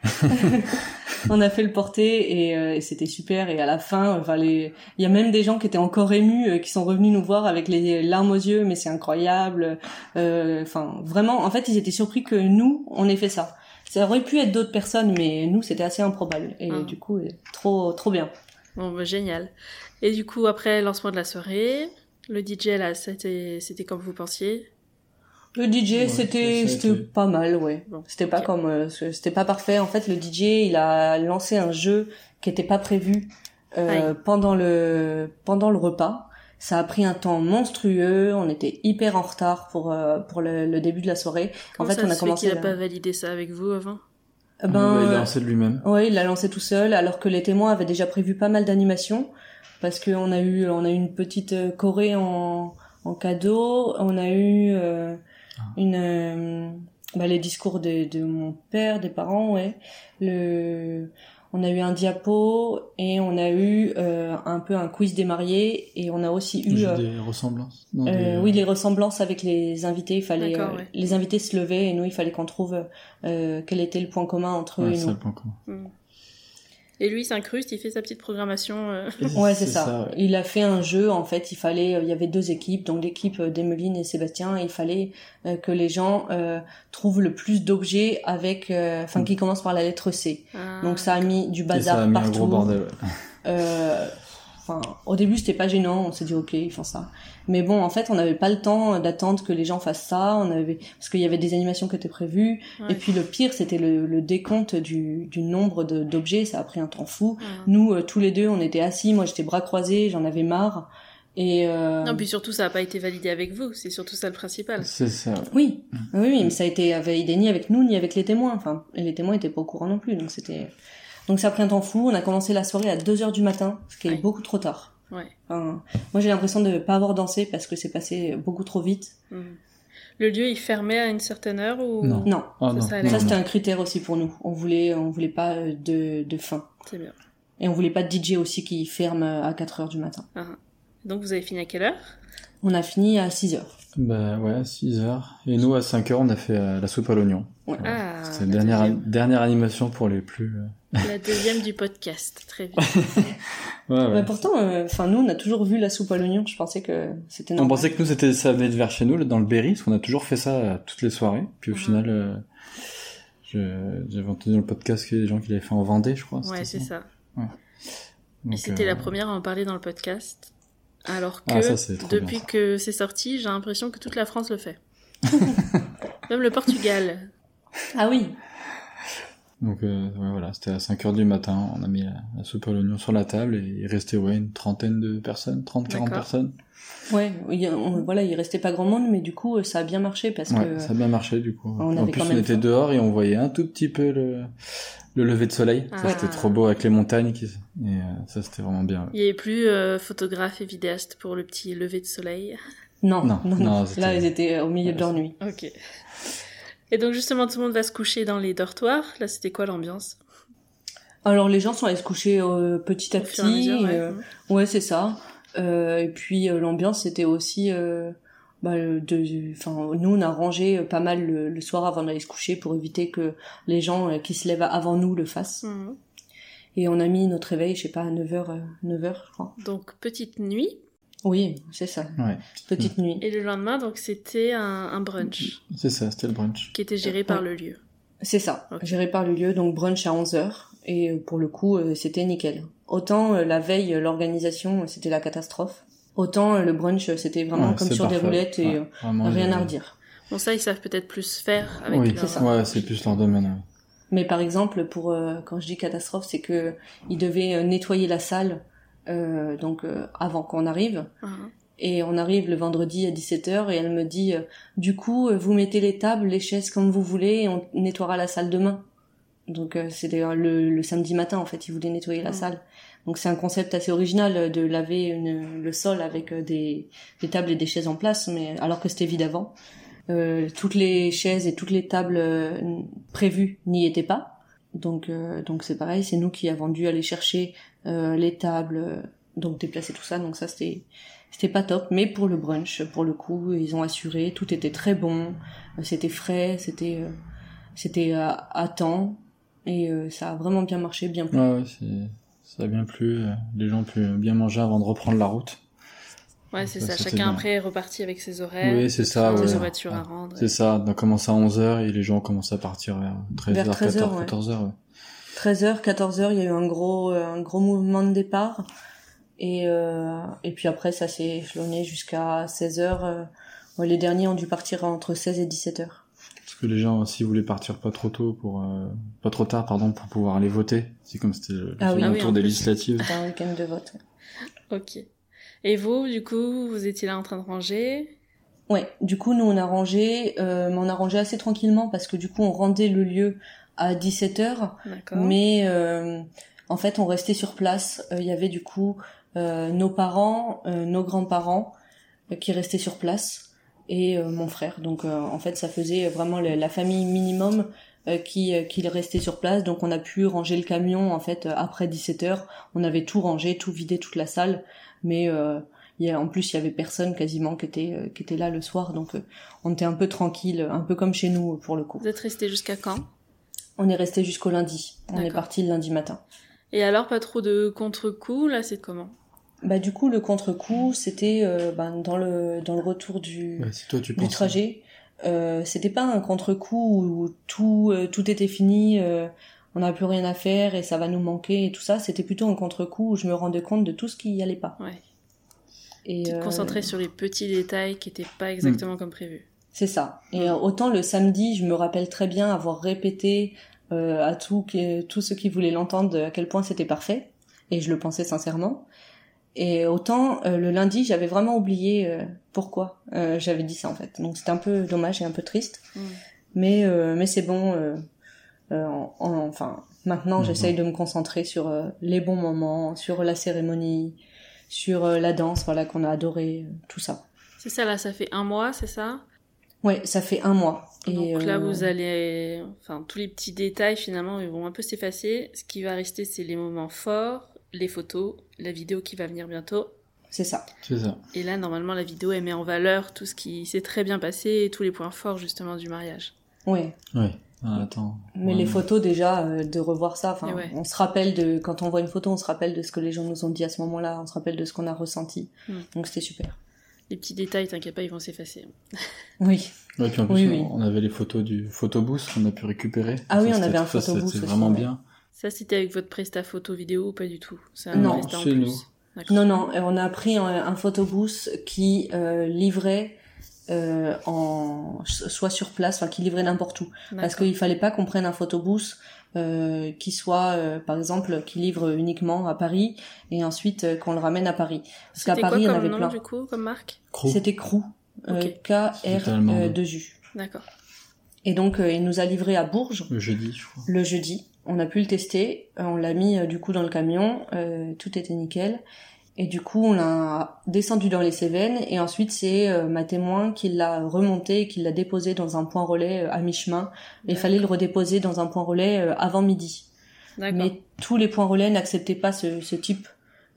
Speaker 1: *laughs*
Speaker 2: on a fait le porté et, euh, et c'était super. Et à la fin, enfin, les... il y a même des gens qui étaient encore émus, euh, qui sont revenus nous voir avec les larmes aux yeux. Mais c'est incroyable. Euh, Enfin, vraiment, en fait, ils étaient surpris que nous, on ait fait ça. Ça aurait pu être d'autres personnes, mais nous, c'était assez improbable. Et
Speaker 1: Ah.
Speaker 2: du coup, euh, trop, trop bien.
Speaker 1: Bon, bah, génial. Et du coup, après lancement de la soirée, le DJ, là, c'était c'était comme vous pensiez?
Speaker 2: Le DJ,
Speaker 3: Ouais,
Speaker 2: c'était c'était pas mal, ouais.
Speaker 1: Bon,
Speaker 2: C'était pas comme euh, c'était pas parfait. En fait, le DJ, il a lancé un jeu qui était pas prévu euh, pendant le pendant le repas. Ça a pris un temps monstrueux. On était hyper en retard pour euh, pour le, le début de la soirée.
Speaker 1: Comment
Speaker 2: en fait,
Speaker 1: ça
Speaker 2: on a
Speaker 1: se fait
Speaker 2: commencé.
Speaker 1: qu'il a
Speaker 2: la-
Speaker 1: pas validé ça avec vous avant
Speaker 3: Ah,
Speaker 2: ben,
Speaker 3: il
Speaker 2: euh,
Speaker 3: a lancé de lui-même.
Speaker 2: Ouais, il l'a lancé tout seul, alors que les témoins avaient déjà prévu pas mal d'animations, parce qu'on a eu, on a eu une petite euh, choré en, en cadeau, on a eu euh. Une, euh, bah, les discours de, de mon père, des parents, ouais, le, on a eu un diapo et on a eu euh, un peu un quiz des mariés et on a aussi eu
Speaker 3: J'ai
Speaker 2: euh,
Speaker 3: des ressemblances. Non,
Speaker 2: euh,
Speaker 3: des-
Speaker 2: oui, les ressemblances avec les invités, il fallait euh,
Speaker 1: ouais.
Speaker 2: les invités se levaient et nous il fallait qu'on trouve euh, quel était le point commun entre eux et
Speaker 3: c'est
Speaker 2: nous.
Speaker 3: le point commun.
Speaker 1: Hmm. Et lui, il s'incruste, il fait sa petite programmation. euh, *laughs*
Speaker 2: Ouais, c'est ça.
Speaker 3: ouais.
Speaker 2: Il a fait un jeu. En fait, il fallait, euh, il y avait deux équipes, donc l'équipe euh, d'Emeline et Sébastien. Il fallait euh, que les gens euh, trouvent le plus d'objets avec, euh, enfin,
Speaker 3: Mm.
Speaker 2: qui commencent par la lettre C.
Speaker 1: ah,
Speaker 2: Donc ça a mis du
Speaker 3: Et ça
Speaker 2: bazar
Speaker 3: a mis
Speaker 2: partout.
Speaker 3: un gros bordel. ouais.
Speaker 2: Euh, Enfin, au début, c'était pas gênant. On s'est dit ok, ils font ça. Mais bon, en fait, on n'avait pas le temps d'attendre que les gens fassent ça. On avait parce qu'il y avait des animations qui étaient prévues.
Speaker 1: ouais.
Speaker 2: Et puis le pire, c'était le, le décompte du, du nombre d'objets. Ça a pris un temps fou. Nous, euh, tous les deux, on était assis. Moi, j'étais bras croisés, j'en avais marre. Et euh...
Speaker 1: Non, puis surtout, ça n'a pas été validé avec vous, c'est surtout ça le principal.
Speaker 3: C'est ça.
Speaker 2: oui, oui, oui, mais ça a été validé ni avec nous ni avec les témoins. Enfin, et les témoins étaient pas au courant non plus, donc c'était. Donc ça a pris un temps fou. On a commencé la soirée à 2 heures du matin, ce qui est beaucoup trop tard.
Speaker 1: Ouais.
Speaker 2: Enfin, moi, j'ai l'impression de pas avoir dansé parce que c'est passé beaucoup trop vite.
Speaker 1: Hmm. Le lieu, il fermait à une certaine heure ou?
Speaker 3: Non.
Speaker 2: Non,
Speaker 3: Oh,
Speaker 1: Ça,
Speaker 3: non.
Speaker 1: ça allait.
Speaker 3: non,
Speaker 2: ça c'était un critère aussi pour nous. On voulait, on voulait pas euh, de, de fin.
Speaker 1: C'est bien.
Speaker 2: Et on voulait pas de DJ aussi qui ferme à 4 heures du matin.
Speaker 1: Ah. Donc vous avez fini à quelle heure?
Speaker 2: On a fini à 6 heures.
Speaker 3: Bah ouais, 6 heures. Et nous, à 5 heures, on a fait euh, la soupe à l'oignon.
Speaker 2: Ouais.
Speaker 1: Ah,
Speaker 3: C'était
Speaker 1: la
Speaker 3: dernière,
Speaker 1: deuxième.
Speaker 3: dernière animation pour les plus... euh,
Speaker 1: La deuxième du podcast, très bien. *laughs*
Speaker 3: Ouais, ouais.
Speaker 2: Mais pourtant, euh, enfin nous, on a toujours vu la soupe à l'oignon. Je pensais que c'était
Speaker 3: On
Speaker 2: normal.
Speaker 3: pensait que nous, c'était ça venait de vers chez nous, dans le Berry, parce qu'on a toujours fait ça euh, toutes les soirées. Puis au
Speaker 1: Mhm.
Speaker 3: final, euh, j'avais entendu dans le podcast qu'il y a des gens qui l'avaient fait en Vendée, je crois.
Speaker 1: Ouais, c'est ça. Et
Speaker 3: Donc,
Speaker 1: c'était
Speaker 3: euh,
Speaker 1: la première à en parler dans le podcast. Alors que
Speaker 3: Ah, ça, trop
Speaker 1: depuis
Speaker 3: bien,
Speaker 1: que c'est sorti, j'ai l'impression que toute la France le fait. *laughs* Même le Portugal.
Speaker 2: Ah oui.
Speaker 3: Donc euh, ouais, voilà, c'était à 5 heures du matin, on a mis la, la soupe à l'oignon sur la table et il restait ouais une trentaine de personnes, 30 40
Speaker 1: D'accord.
Speaker 3: personnes.
Speaker 2: Ouais, il, on- voilà, il restait pas grand monde, mais du coup, ça a bien marché parce
Speaker 3: Ouais,
Speaker 2: que
Speaker 3: ça a bien marché du coup.
Speaker 2: on
Speaker 3: en
Speaker 2: avait
Speaker 3: plus
Speaker 2: quand
Speaker 3: on était
Speaker 2: faim.
Speaker 3: dehors et on voyait un tout petit peu le le lever de soleil.
Speaker 1: Ah.
Speaker 3: Ça c'était trop beau avec les montagnes qui et euh, ça c'était vraiment bien.
Speaker 1: Il n'y avait plus euh, photographe et vidéaste pour le petit lever de soleil.
Speaker 2: non,
Speaker 3: Non,
Speaker 2: non,
Speaker 3: non,
Speaker 2: là, ils étaient au milieu de leur nuit.
Speaker 1: Ok. Et donc justement, tout le monde va se coucher dans les dortoirs. Là, c'était quoi l'ambiance?
Speaker 2: Alors les gens sont allés se coucher euh, petit à
Speaker 1: Au et à
Speaker 2: petit.
Speaker 1: mesure, ouais.
Speaker 2: euh, ouais, c'est ça. Euh, et puis l'ambiance c'était aussi, bah, de, enfin nous on a rangé pas mal le, le soir avant d'aller se coucher pour éviter que les gens qui se lèvent avant nous le fassent.
Speaker 1: Mhm.
Speaker 2: Et on a mis notre réveil, je sais pas, à 9h, 9h je crois.
Speaker 1: Donc petite nuit.
Speaker 2: Oui, c'est ça.
Speaker 3: Ouais,
Speaker 2: Petite nuit.
Speaker 1: Et le lendemain, donc c'était un, un brunch
Speaker 3: c'est ça, c'était le brunch.
Speaker 1: qui était géré par le lieu.
Speaker 2: C'est ça, géré par le lieu, donc brunch à 11h, et euh, pour le coup, euh, c'était nickel. Autant euh, la veille, l'organisation, c'était la catastrophe, autant euh, le brunch, c'était vraiment
Speaker 3: Ouais,
Speaker 2: comme sur des roulettes et
Speaker 3: Ouais, vraiment,
Speaker 2: rien à redire.
Speaker 1: Bon, ça, ils savent peut-être plus faire avec
Speaker 3: Oui,
Speaker 1: leur...
Speaker 3: Ouais, c'est plus leur domaine. ouais.
Speaker 2: Mais par exemple, pour euh, quand je dis catastrophe, c'est que ils devaient euh, nettoyer la salle euh, donc euh, avant qu'on arrive.
Speaker 1: Mhm.
Speaker 2: Et on arrive le vendredi à 17h et elle me dit euh, du coup euh, vous mettez les tables, les chaises comme vous voulez et on nettoiera la salle demain. Donc euh, c'était le, le samedi matin en fait, ils voulaient nettoyer la
Speaker 1: Mhm.
Speaker 2: salle. Donc c'est un concept assez original de laver une- le sol avec des, des tables et des chaises en place, mais alors que c'était vide avant. Euh, toutes les chaises et toutes les tables prévues n'y étaient pas. Donc euh, donc c'est pareil, c'est nous qui avons dû aller chercher les tables, euh, donc déplacer tout ça. Donc ça c'était c'était pas top, mais pour le brunch, pour le coup, ils ont assuré, tout était très bon, euh, c'était frais, c'était euh, c'était à, à temps et euh, ça a vraiment bien marché, bien plu.
Speaker 3: Ouais, ouais, c'est ça a bien plu. euh, Les gens ont pu bien manger avant de reprendre la route.
Speaker 1: Ouais, c'est
Speaker 3: Ça,
Speaker 1: Chacun après est reparti avec ses horaires.
Speaker 3: Oui, c'est ça,
Speaker 1: Ses
Speaker 2: ouais.
Speaker 1: voitures à rendre.
Speaker 3: C'est ça, on a commencé à 11h et les gens ont commencé à partir vers 13h,
Speaker 2: Vers 13h,
Speaker 3: 14h,
Speaker 2: ouais.
Speaker 3: 14h. Ouais.
Speaker 2: 13h, 14h, il y a eu un gros euh, un gros mouvement de départ et euh, et puis après ça s'est échelonné jusqu'à 16h. euh, ouais, les derniers ont dû partir entre 16 et 17h.
Speaker 3: Parce que les gens aussi voulaient partir pas trop tôt pour euh, pas trop tard pardon pour pouvoir aller voter. C'est comme c'était le
Speaker 2: Ah oui.
Speaker 1: Ah oui,
Speaker 3: tour des
Speaker 1: plus.
Speaker 3: législatives.
Speaker 2: C'était un week-end de vote. *laughs*
Speaker 1: Ok. Et vous, du coup, vous étiez là en train de ranger?
Speaker 2: Ouais, du coup, nous, on a rangé, euh, mais on a rangé assez tranquillement parce que du coup, on rendait le lieu à 17h,
Speaker 1: D'accord.
Speaker 2: mais euh, en fait, on restait sur place. Euh, Il y avait du coup euh, nos parents, euh, nos grands-parents euh, qui restaient sur place et euh, mon frère. Donc, euh, en fait, ça faisait vraiment la, famille minimum euh, qui, euh, qui restait sur place. Donc, on a pu ranger le camion, en fait, euh, après 17h. On avait tout rangé, tout vidé, toute la salle, mais... Euh, il y a, en plus, il y avait personne quasiment qui était, euh, qui était là le soir, donc euh, on était un peu tranquille, un peu comme chez nous pour le coup.
Speaker 1: Vous êtes resté jusqu'à quand?
Speaker 2: On est resté jusqu'au lundi. On est parti le lundi matin.
Speaker 1: Et alors, pas trop de contre-coups, là, c'est comment?
Speaker 2: Bah du coup, le contre-coup, c'était euh, ben, dans le dans le retour du
Speaker 3: Ouais, si toi tu
Speaker 2: du trajet. Euh, c'était pas un contre-coup où tout euh, tout était fini, euh, on n'a plus rien à faire et ça va nous manquer et tout ça. C'était plutôt un contre-coup où je me rendais compte de tout ce qui y allait pas.
Speaker 1: Ouais.
Speaker 2: Et
Speaker 1: Tu te
Speaker 2: euh,
Speaker 1: concentrais sur les petits détails qui étaient pas exactement comme prévu.
Speaker 2: C'est ça. Et euh, autant le samedi, je me rappelle très bien avoir répété euh, à tout tous ceux qui voulaient l'entendre à quel point c'était parfait, et je le pensais sincèrement. Et autant euh, le lundi, j'avais vraiment oublié euh, pourquoi euh, j'avais dit ça en fait. Donc c'était un peu dommage et un peu triste,
Speaker 1: Mm.
Speaker 2: mais euh, mais c'est bon. euh, euh, en- en- enfin, maintenant,
Speaker 3: Mhm.
Speaker 2: j'essaye de me concentrer sur euh, les bons moments, sur la cérémonie, sur euh, la danse, voilà qu'on a adoré, euh, tout ça.
Speaker 1: C'est ça, là, ça fait un mois, c'est ça?
Speaker 2: Ouais, ça fait un mois.
Speaker 1: Donc
Speaker 2: et
Speaker 1: là,
Speaker 2: euh,
Speaker 1: vous allez... Enfin, tous les petits détails, finalement, ils vont un peu s'effacer. Ce qui va rester, c'est les moments forts, les photos, la vidéo qui va venir bientôt.
Speaker 2: c'est ça.
Speaker 3: C'est ça.
Speaker 1: Et là, normalement, la vidéo, elle met en valeur tout ce qui s'est très bien passé et tous les points forts, justement, du mariage.
Speaker 2: Ouais.
Speaker 3: Ouais. Ah, attends.
Speaker 2: Mais
Speaker 3: Ouais.
Speaker 2: les photos déjà euh, de revoir ça, enfin,
Speaker 1: ouais.
Speaker 2: on se rappelle de quand on voit une photo, on se rappelle de ce que les gens nous ont dit à ce moment-là, on se rappelle de ce qu'on a ressenti.
Speaker 1: Mm.
Speaker 2: Donc c'était super.
Speaker 1: Les petits détails, t'inquiète pas, ils vont s'effacer.
Speaker 2: Oui.
Speaker 3: Ouais, puis en plus,
Speaker 2: Oui,
Speaker 3: on,
Speaker 2: oui.
Speaker 3: on avait les photos du photobooth qu'on a pu récupérer.
Speaker 2: Ah oui, on avait un
Speaker 3: ça,
Speaker 2: photobooth
Speaker 3: C'était vraiment
Speaker 2: ouais.
Speaker 3: bien.
Speaker 1: Ça, c'était avec votre presta photo vidéo ou pas du tout? Un
Speaker 2: Non,
Speaker 1: plus.
Speaker 3: nous.
Speaker 2: Non, non, on a pris un, un photobooth qui euh, livrait euh, en soit sur place, enfin qui livrait n'importe où. Parce qu'il fallait pas qu'on prenne un photobooth euh, qui soit, euh, par exemple, qui livre uniquement à Paris et ensuite euh, qu'on le ramène à Paris. Parce qu'à
Speaker 1: C'était
Speaker 2: Paris, il y
Speaker 1: quoi
Speaker 2: en avait
Speaker 1: nom
Speaker 2: plein.
Speaker 1: du coup, comme marque.
Speaker 2: C'était Crew, euh,
Speaker 1: Ok.
Speaker 3: C'était allemand, ouais.
Speaker 2: K-R-2U.
Speaker 1: D'accord.
Speaker 2: Et donc, euh, il nous a livré à Bourges
Speaker 3: Le jeudi, je crois.
Speaker 2: le jeudi. On a pu le tester, euh, on l'a mis euh, du coup dans le camion, euh, tout était nickel. Et du coup, on l'a descendu dans les Cévennes et ensuite c'est euh, ma témoin qui l'a remonté et qui l'a déposé dans un point relais euh, à mi-chemin. Il fallait le redéposer dans un point relais euh, avant midi. Mais tous les points relais n'acceptaient pas ce, ce type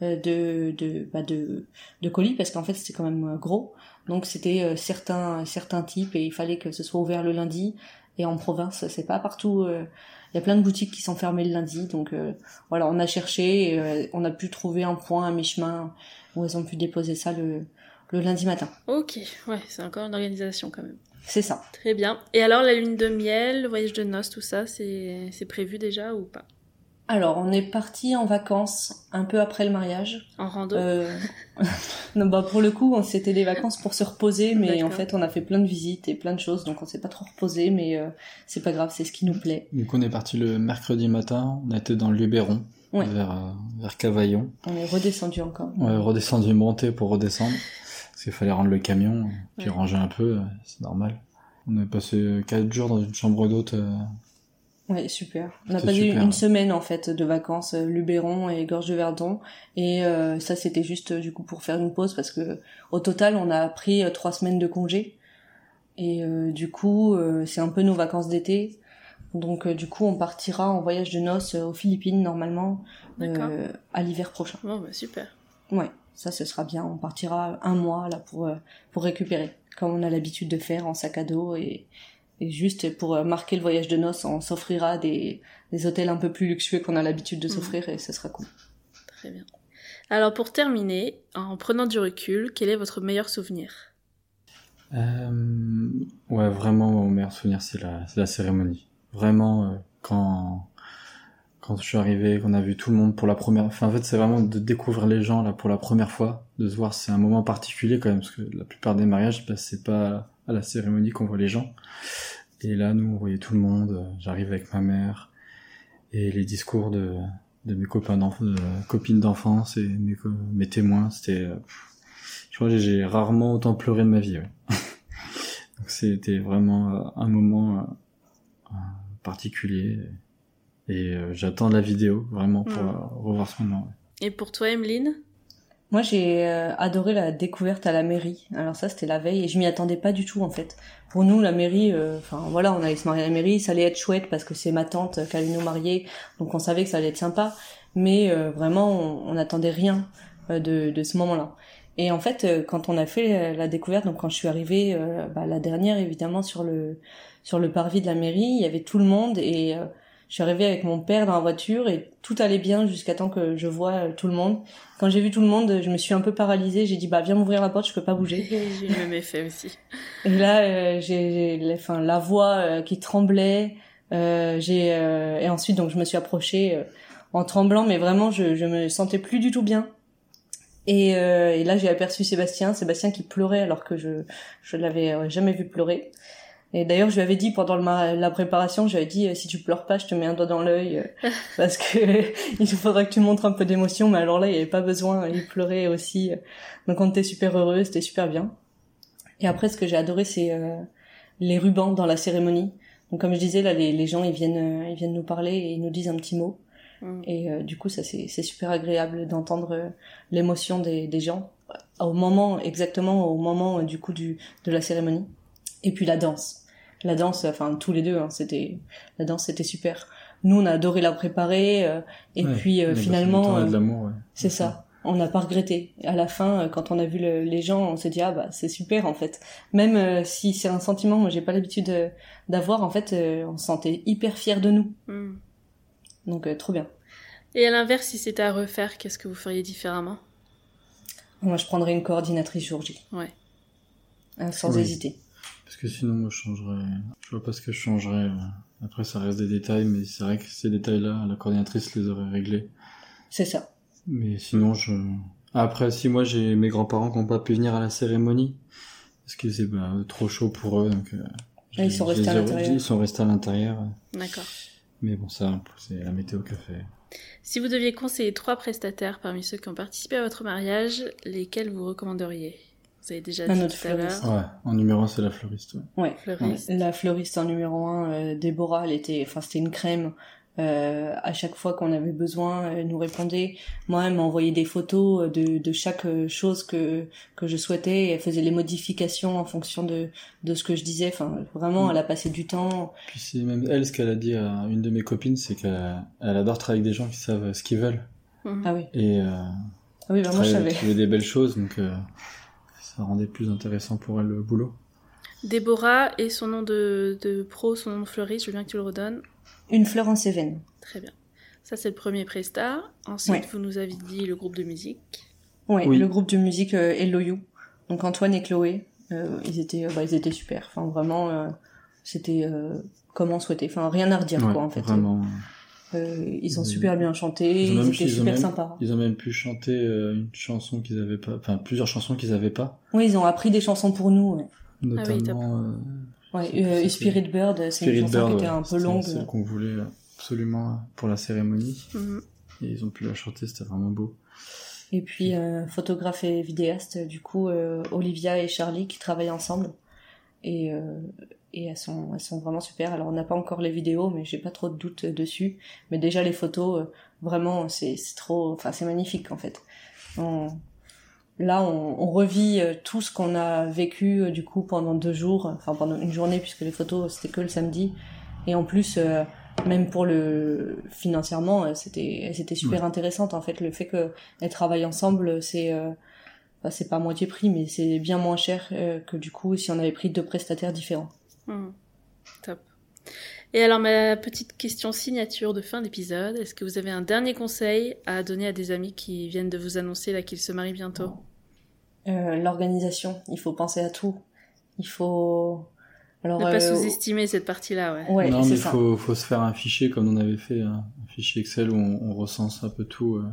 Speaker 2: de de, bah de de colis parce qu'en fait c'était quand même gros. Donc c'était certains certains types et il fallait que ce soit ouvert le lundi. Et en province, c'est pas partout. euh, Il y a plein de boutiques qui sont fermées le lundi, donc euh, voilà, on a cherché, et, euh, on a pu trouver un point à mi-chemin où elles ont pu déposer ça le le lundi matin.
Speaker 1: Ok, ouais, c'est encore une organisation quand même.
Speaker 2: C'est ça.
Speaker 1: Très bien. Et alors la lune de miel, le voyage de noces, tout ça, c'est c'est prévu déjà ou pas?
Speaker 2: Alors, on est parti en vacances un peu après le mariage.
Speaker 1: En rando
Speaker 2: Euh, *laughs* non, bah pour le coup, on- c'était des vacances pour se reposer, mais en fait, on a fait plein de visites et plein de choses, donc on s'est pas trop reposé, mais euh, c'est pas grave, c'est ce qui nous plaît.
Speaker 3: Donc on est parti le mercredi matin, on était dans le Luberon,
Speaker 2: Ouais.
Speaker 3: vers, euh, vers Cavaillon.
Speaker 2: On est redescendu encore.
Speaker 3: On est redescendu monter pour redescendre, parce qu'il fallait rendre le camion, puis
Speaker 1: Ouais.
Speaker 3: ranger un peu, c'est normal. On a passé euh, quatre jours dans une chambre d'hôte.
Speaker 2: Ouais, super. On a passé une semaine en fait de vacances, euh, Luberon et Gorge de Verdon, et euh, ça c'était juste euh, du coup pour faire une pause parce que au total on a pris euh, trois semaines de congé et euh, du coup euh, c'est un peu nos vacances d'été. Donc euh, du coup on partira en voyage de noces aux Philippines normalement
Speaker 1: D'accord.
Speaker 2: euh, à l'hiver prochain.
Speaker 1: Bon, bah super.
Speaker 2: Ouais, ça ce sera bien. On partira un mois là pour euh, pour récupérer, comme on a l'habitude de faire en sac à dos et, et juste pour euh, marquer le voyage de noces, on s'offrira des des hôtels un peu plus luxueux qu'on a l'habitude de
Speaker 1: Mhm.
Speaker 2: s'offrir et ce sera cool.
Speaker 1: Très bien. Alors pour terminer, en prenant du recul, quel est votre meilleur souvenir?
Speaker 3: Euh, ouais, vraiment, mon meilleur souvenir, c'est la, c'est la cérémonie. Vraiment, euh, quand, quand je suis arrivé, qu'on a vu tout le monde pour la première, enfin, en fait, c'est vraiment de découvrir les gens, là, pour la première fois, de se voir, c'est un moment particulier, quand même, parce que la plupart des mariages, bah, c'est pas à la cérémonie qu'on voit les gens. Et là, nous, on voyait tout le monde, j'arrive avec ma mère, et les discours de, de mes copains de copines d'enfance et mes, témoins, c'était, euh, je crois que j'ai rarement autant pleuré de ma vie, ouais. *laughs* Donc c'était vraiment euh, un moment euh, particulier et j'attends la vidéo vraiment pour
Speaker 1: Mm.
Speaker 3: euh, revoir ce moment. ouais.
Speaker 1: Et pour toi, Emeline?
Speaker 2: Moi j'ai euh, adoré la découverte à la mairie. Alors ça c'était la veille et je m'y attendais pas du tout en fait. Pour nous la mairie, euh, enfin voilà, on allait se marier à la mairie, ça allait être chouette parce que c'est ma tante qui allait nous marier, donc on savait que ça allait être sympa. Mais euh, vraiment on n'attendait rien euh, de, de ce moment-là. Et en fait, euh, quand on a fait la découverte, donc quand je suis arrivée, bah, la dernière évidemment sur le sur le parvis de la mairie, il y avait tout le monde et je suis arrivée avec mon père dans la voiture et tout allait bien jusqu'à temps que je vois euh, tout le monde. Quand j'ai vu tout le monde, je me suis un peu paralysée. J'ai dit bah viens m'ouvrir la porte, je peux pas bouger. *laughs*
Speaker 1: J'ai eu le même effet aussi.
Speaker 2: Et là, euh, j'ai, enfin, la voix euh, qui tremblait. Euh, j'ai euh, et ensuite donc je me suis approchée en tremblant, mais vraiment je, je me sentais plus du tout bien. Et, euh, et là j'ai aperçu Sébastien, Sébastien qui pleurait alors que je je l'avais jamais vu pleurer. Et d'ailleurs je lui avais dit pendant le la préparation, j'avais dit euh, si tu pleures pas, je te mets un doigt dans l'œil euh, *laughs* parce que *laughs* il faudra que tu montres un peu d'émotion. Mais alors là il y avait pas besoin, il pleurait aussi. Donc on était super heureux, c'était super bien. Et après, ce que j'ai adoré, c'est euh, les rubans dans la cérémonie. Donc, comme je disais, là, les, les gens, ils viennent, euh, ils viennent nous parler et ils nous disent un petit mot.
Speaker 1: Mm.
Speaker 2: Et euh, du coup, ça, c'est super agréable d'entendre euh, l'émotion des, des gens au moment, exactement au moment, euh, du coup, du, de la cérémonie. Et puis la danse. La danse, enfin, tous les deux, hein, c'était, la danse, c'était super. Nous, on a adoré la préparer. euh, et
Speaker 3: Ouais,
Speaker 2: puis, euh, finalement, euh,
Speaker 3: ouais.
Speaker 2: c'est ça. On n'a pas regretté. À la fin, quand on a vu le- les gens, on s'est dit ah bah c'est super en fait. Même euh, si c'est un sentiment, moi j'ai pas l'habitude d'avoir. En fait, euh, on se sentait hyper fiers de nous.
Speaker 1: Mm.
Speaker 2: Donc euh, trop bien.
Speaker 1: Et à l'inverse, si c'était à refaire, qu'est-ce que vous feriez différemment?
Speaker 2: Moi je prendrais une coordinatrice jour J,
Speaker 1: Ouais.
Speaker 2: euh, sans
Speaker 3: Oui.
Speaker 2: hésiter.
Speaker 3: Parce que sinon, moi, je changerais. Je vois pas ce que je changerais. euh. Après, ça reste des détails, mais c'est vrai que ces détails-là, la coordinatrice les aurait réglés.
Speaker 2: C'est ça.
Speaker 3: Mais sinon, je. Après, si moi j'ai mes grands-parents qui n'ont pas pu venir à la cérémonie, parce que c'est bah, trop chaud pour eux, donc. euh,
Speaker 2: Ah, ils sont restés à l'intérieur.
Speaker 3: Ils sont restés à l'intérieur.
Speaker 1: D'accord.
Speaker 3: Mais bon, ça, c'est la météo qui a fait.
Speaker 1: Si vous deviez conseiller trois prestataires parmi ceux qui ont participé à votre mariage, lesquels vous recommanderiez? Vous avez déjà
Speaker 2: Un
Speaker 1: dit
Speaker 2: autre
Speaker 1: tout à l'heure.
Speaker 2: fleuriste.
Speaker 3: Ouais, en numéro un, c'est la fleuriste. ouais.
Speaker 2: Ouais.
Speaker 1: Fleuriste.
Speaker 2: La fleuriste en numéro un, euh, Déborah, elle était, enfin c'était une crème. Euh, à chaque fois qu'on avait besoin, elle nous répondait. Moi, elle m'envoyait des photos de, de chaque euh, chose que que je souhaitais. Et elle faisait les modifications en fonction de de ce que je disais. Enfin, vraiment,
Speaker 3: Mm.
Speaker 2: elle a passé du temps.
Speaker 3: Puis c'est même elle, ce qu'elle a dit à une de mes copines, c'est qu'elle elle adore travailler avec des gens qui savent ce qu'ils veulent.
Speaker 1: Mhm.
Speaker 2: Ah oui,
Speaker 3: Et euh,
Speaker 2: ah oui, bah moi je savais.
Speaker 3: trouver des belles choses, donc euh, ça rendait plus intéressant pour elle le boulot.
Speaker 1: Déborah et son nom de, de pro, son nom de fleuriste, je veux bien que tu le redonnes.
Speaker 2: Une fleur en Cévennes.
Speaker 1: Très bien. Ça, c'est le premier presta. Ensuite,
Speaker 2: Ouais.
Speaker 1: vous nous avez dit le groupe de musique.
Speaker 2: Ouais,
Speaker 3: Oui.
Speaker 2: le groupe de musique euh, Hello You. Donc Antoine et Chloé, euh, ils étaient, bah, ils étaient super. Enfin vraiment, euh, c'était euh, comme on souhaitait. Enfin rien à redire
Speaker 3: Ouais,
Speaker 2: quoi en fait.
Speaker 3: Vraiment.
Speaker 2: Euh, ils ont
Speaker 3: Ils-
Speaker 2: super bien chanté,
Speaker 3: ils
Speaker 2: ils,
Speaker 3: ont même-
Speaker 2: étaient
Speaker 3: ils ont
Speaker 2: super
Speaker 3: même-
Speaker 2: sympas.
Speaker 3: Ils ont même pu chanter euh, une chanson qu'ils avaient pas, enfin plusieurs chansons qu'ils avaient pas,
Speaker 2: Oui, ils ont appris des chansons pour nous. Ouais,
Speaker 1: Ah oui,
Speaker 3: notamment euh,
Speaker 2: ouais
Speaker 3: C'est-
Speaker 2: euh,
Speaker 3: c'est-
Speaker 2: Spirit Bird, c'est une chanson
Speaker 3: Bird,
Speaker 2: qui était
Speaker 3: ouais.
Speaker 2: un peu
Speaker 3: C'était
Speaker 2: longue.
Speaker 3: celle qu'on voulait absolument pour la cérémonie.
Speaker 1: Mhm.
Speaker 3: Et ils ont pu la chanter, c'était vraiment beau.
Speaker 2: Et puis euh, photographe et vidéaste, du coup euh, Olivia et Charlie qui travaillent ensemble. Et, euh, et elles, sont, elles sont vraiment super. Alors on n'a pas encore les vidéos, mais j'ai pas trop de doutes dessus. Mais déjà les photos, euh, vraiment c'est c'est trop, enfin c'est magnifique en fait. On- là on, on revit euh, tout ce qu'on a vécu euh, du coup pendant deux jours, enfin pendant une journée puisque les photos c'était que le samedi. Et en plus, euh, même pour le financièrement, euh, c'était c'était super intéressante en fait. Le fait que elles travaillent ensemble, c'est euh, bah, c'est pas à moitié prix, mais c'est bien moins cher euh, que du coup si on avait pris deux prestataires différents.
Speaker 1: Mhm. Top. Et alors, ma petite question signature de fin d'épisode. Est-ce que vous avez un dernier conseil à donner à des amis qui viennent de vous annoncer là qu'ils se marient bientôt?
Speaker 2: Euh, L'organisation, il faut penser à tout. Il faut alors
Speaker 1: Ne pas
Speaker 2: euh,
Speaker 1: sous-estimer cette partie-là, ouais.
Speaker 2: Ouais,
Speaker 3: non, mais
Speaker 2: ça.
Speaker 3: faut, faut se faire un fichier comme on avait fait, un, un fichier Excel où on, on recense un peu tout. euh.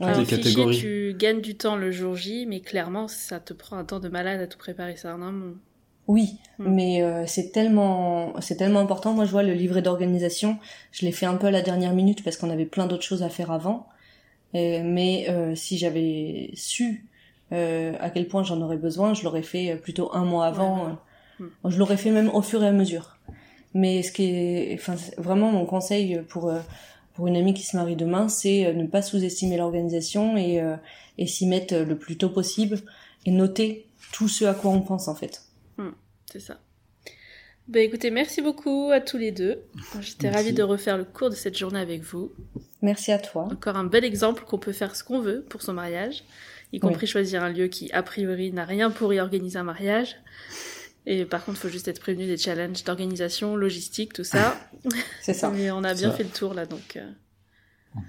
Speaker 2: Ouais.
Speaker 1: Alors,
Speaker 3: des
Speaker 1: fichier,
Speaker 3: catégories.
Speaker 1: tu gagnes du temps le jour J, mais clairement, ça te prend un temps de malade à tout préparer ça amont.
Speaker 2: Oui,
Speaker 1: Mm.
Speaker 2: mais euh, c'est tellement c'est tellement important. Moi, je vois le livret d'organisation, je l'ai fait un peu à la dernière minute parce qu'on avait plein d'autres choses à faire avant. Et- mais euh, si j'avais su euh, à quel point j'en aurais besoin, je l'aurais fait euh, plutôt un mois avant.
Speaker 1: Ouais,
Speaker 2: euh. Je l'aurais fait même au fur et à mesure. Mais ce qui est, enfin, vraiment mon conseil pour euh, pour une amie qui se marie demain, c'est euh, ne pas sous-estimer l'organisation et euh, et s'y mettre le plus tôt possible et noter tout ce à quoi on pense en fait.
Speaker 1: C'est ça. Bah écoutez, merci beaucoup à tous les deux. J'étais ravie de refaire le cours de cette journée avec vous.
Speaker 2: Merci à toi.
Speaker 1: Encore un bel exemple qu'on peut faire ce qu'on veut pour son mariage, y compris choisir un lieu qui, a priori, n'a rien pour y organiser un mariage. Et par contre, il faut juste être prévenu des challenges d'organisation, logistique, tout ça. *laughs*
Speaker 2: C'est ça.
Speaker 1: Mais on a bien
Speaker 3: Ça.
Speaker 1: fait le tour là, donc. euh,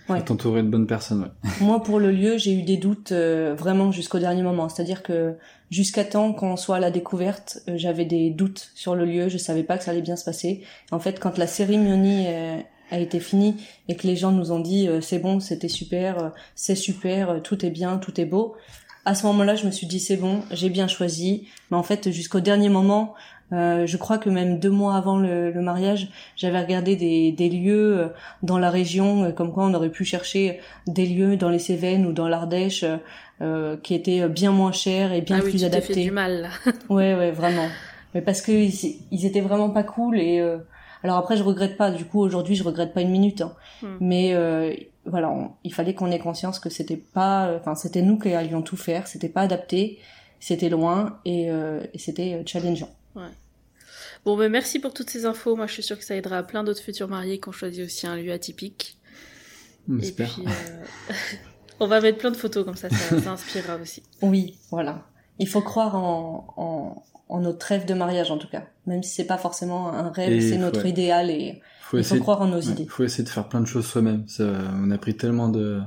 Speaker 2: Ouais.
Speaker 3: Faut t'entourer de bonnes personnes, ouais. *laughs*
Speaker 2: Moi, pour le lieu, j'ai eu des doutes euh, vraiment jusqu'au dernier moment. C'est-à-dire que jusqu'à temps qu'on soit à la découverte, euh, j'avais des doutes sur le lieu. Je savais pas que ça allait bien se passer. En fait, quand la cérémonie euh, a été finie et que les gens nous ont dit euh, c'est bon, c'était super, euh, c'est super, euh, tout est bien, tout est beau. À ce moment-là, je me suis dit c'est bon, j'ai bien choisi. Mais en fait, jusqu'au dernier moment, euh, je crois que même deux mois avant le, le mariage, j'avais regardé des, des lieux euh, dans la région, euh, comme quoi on aurait pu chercher des lieux dans les Cévennes ou dans l'Ardèche euh, qui étaient bien moins chers et bien
Speaker 1: ah oui,
Speaker 2: plus
Speaker 1: tu t'es fait
Speaker 2: adaptés.
Speaker 1: du mal. *laughs*
Speaker 2: Ouais, ouais, vraiment. Mais parce que ils, ils étaient vraiment pas cool et euh, alors après je regrette pas. Du coup aujourd'hui je regrette pas une minute. hein.
Speaker 1: Hmm.
Speaker 2: Mais euh, voilà, on- il fallait qu'on ait conscience que c'était pas, enfin c'était nous qui allions tout faire. C'était pas adapté, c'était loin et, euh, et c'était euh, challengeant.
Speaker 1: Bon, ben merci pour toutes ces infos. Moi, je suis sûre que ça aidera plein d'autres futurs mariés qui ont choisi aussi un lieu atypique. Et puis, euh, *laughs* on va mettre plein de photos comme ça, ça, ça inspirera aussi.
Speaker 2: Oui, voilà. Il faut croire en, en, en notre rêve de mariage en tout cas, même si c'est pas forcément un rêve, c'est notre
Speaker 3: ouais.
Speaker 2: idéal et
Speaker 3: Faut
Speaker 2: il faut
Speaker 3: essayer,
Speaker 2: croire en nos
Speaker 3: ouais,
Speaker 2: idées.
Speaker 3: faut essayer de faire plein de choses soi-même. On a pris tellement de,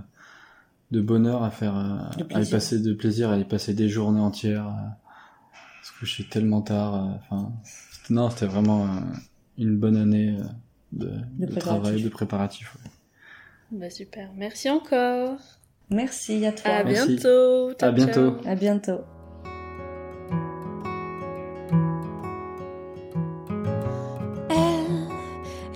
Speaker 3: de bonheur à faire, euh,
Speaker 2: De
Speaker 3: à y
Speaker 2: plaisir.
Speaker 3: passer de plaisir, à y passer des journées entières, à se coucher tellement tard. euh, Enfin, non, c'était vraiment euh, une bonne année de, travail, de préparatif. ouais.
Speaker 1: Bah super, merci encore.
Speaker 2: Merci à toi.
Speaker 1: À
Speaker 3: Merci.
Speaker 1: bientôt. Ciao,
Speaker 3: À bientôt.
Speaker 1: ciao.
Speaker 2: À bientôt.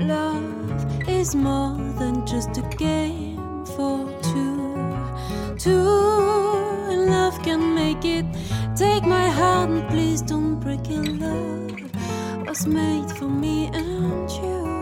Speaker 4: Love is more than just a game for two. Two, love can make it. Take my heart and please don't break it. Love was made for me and you.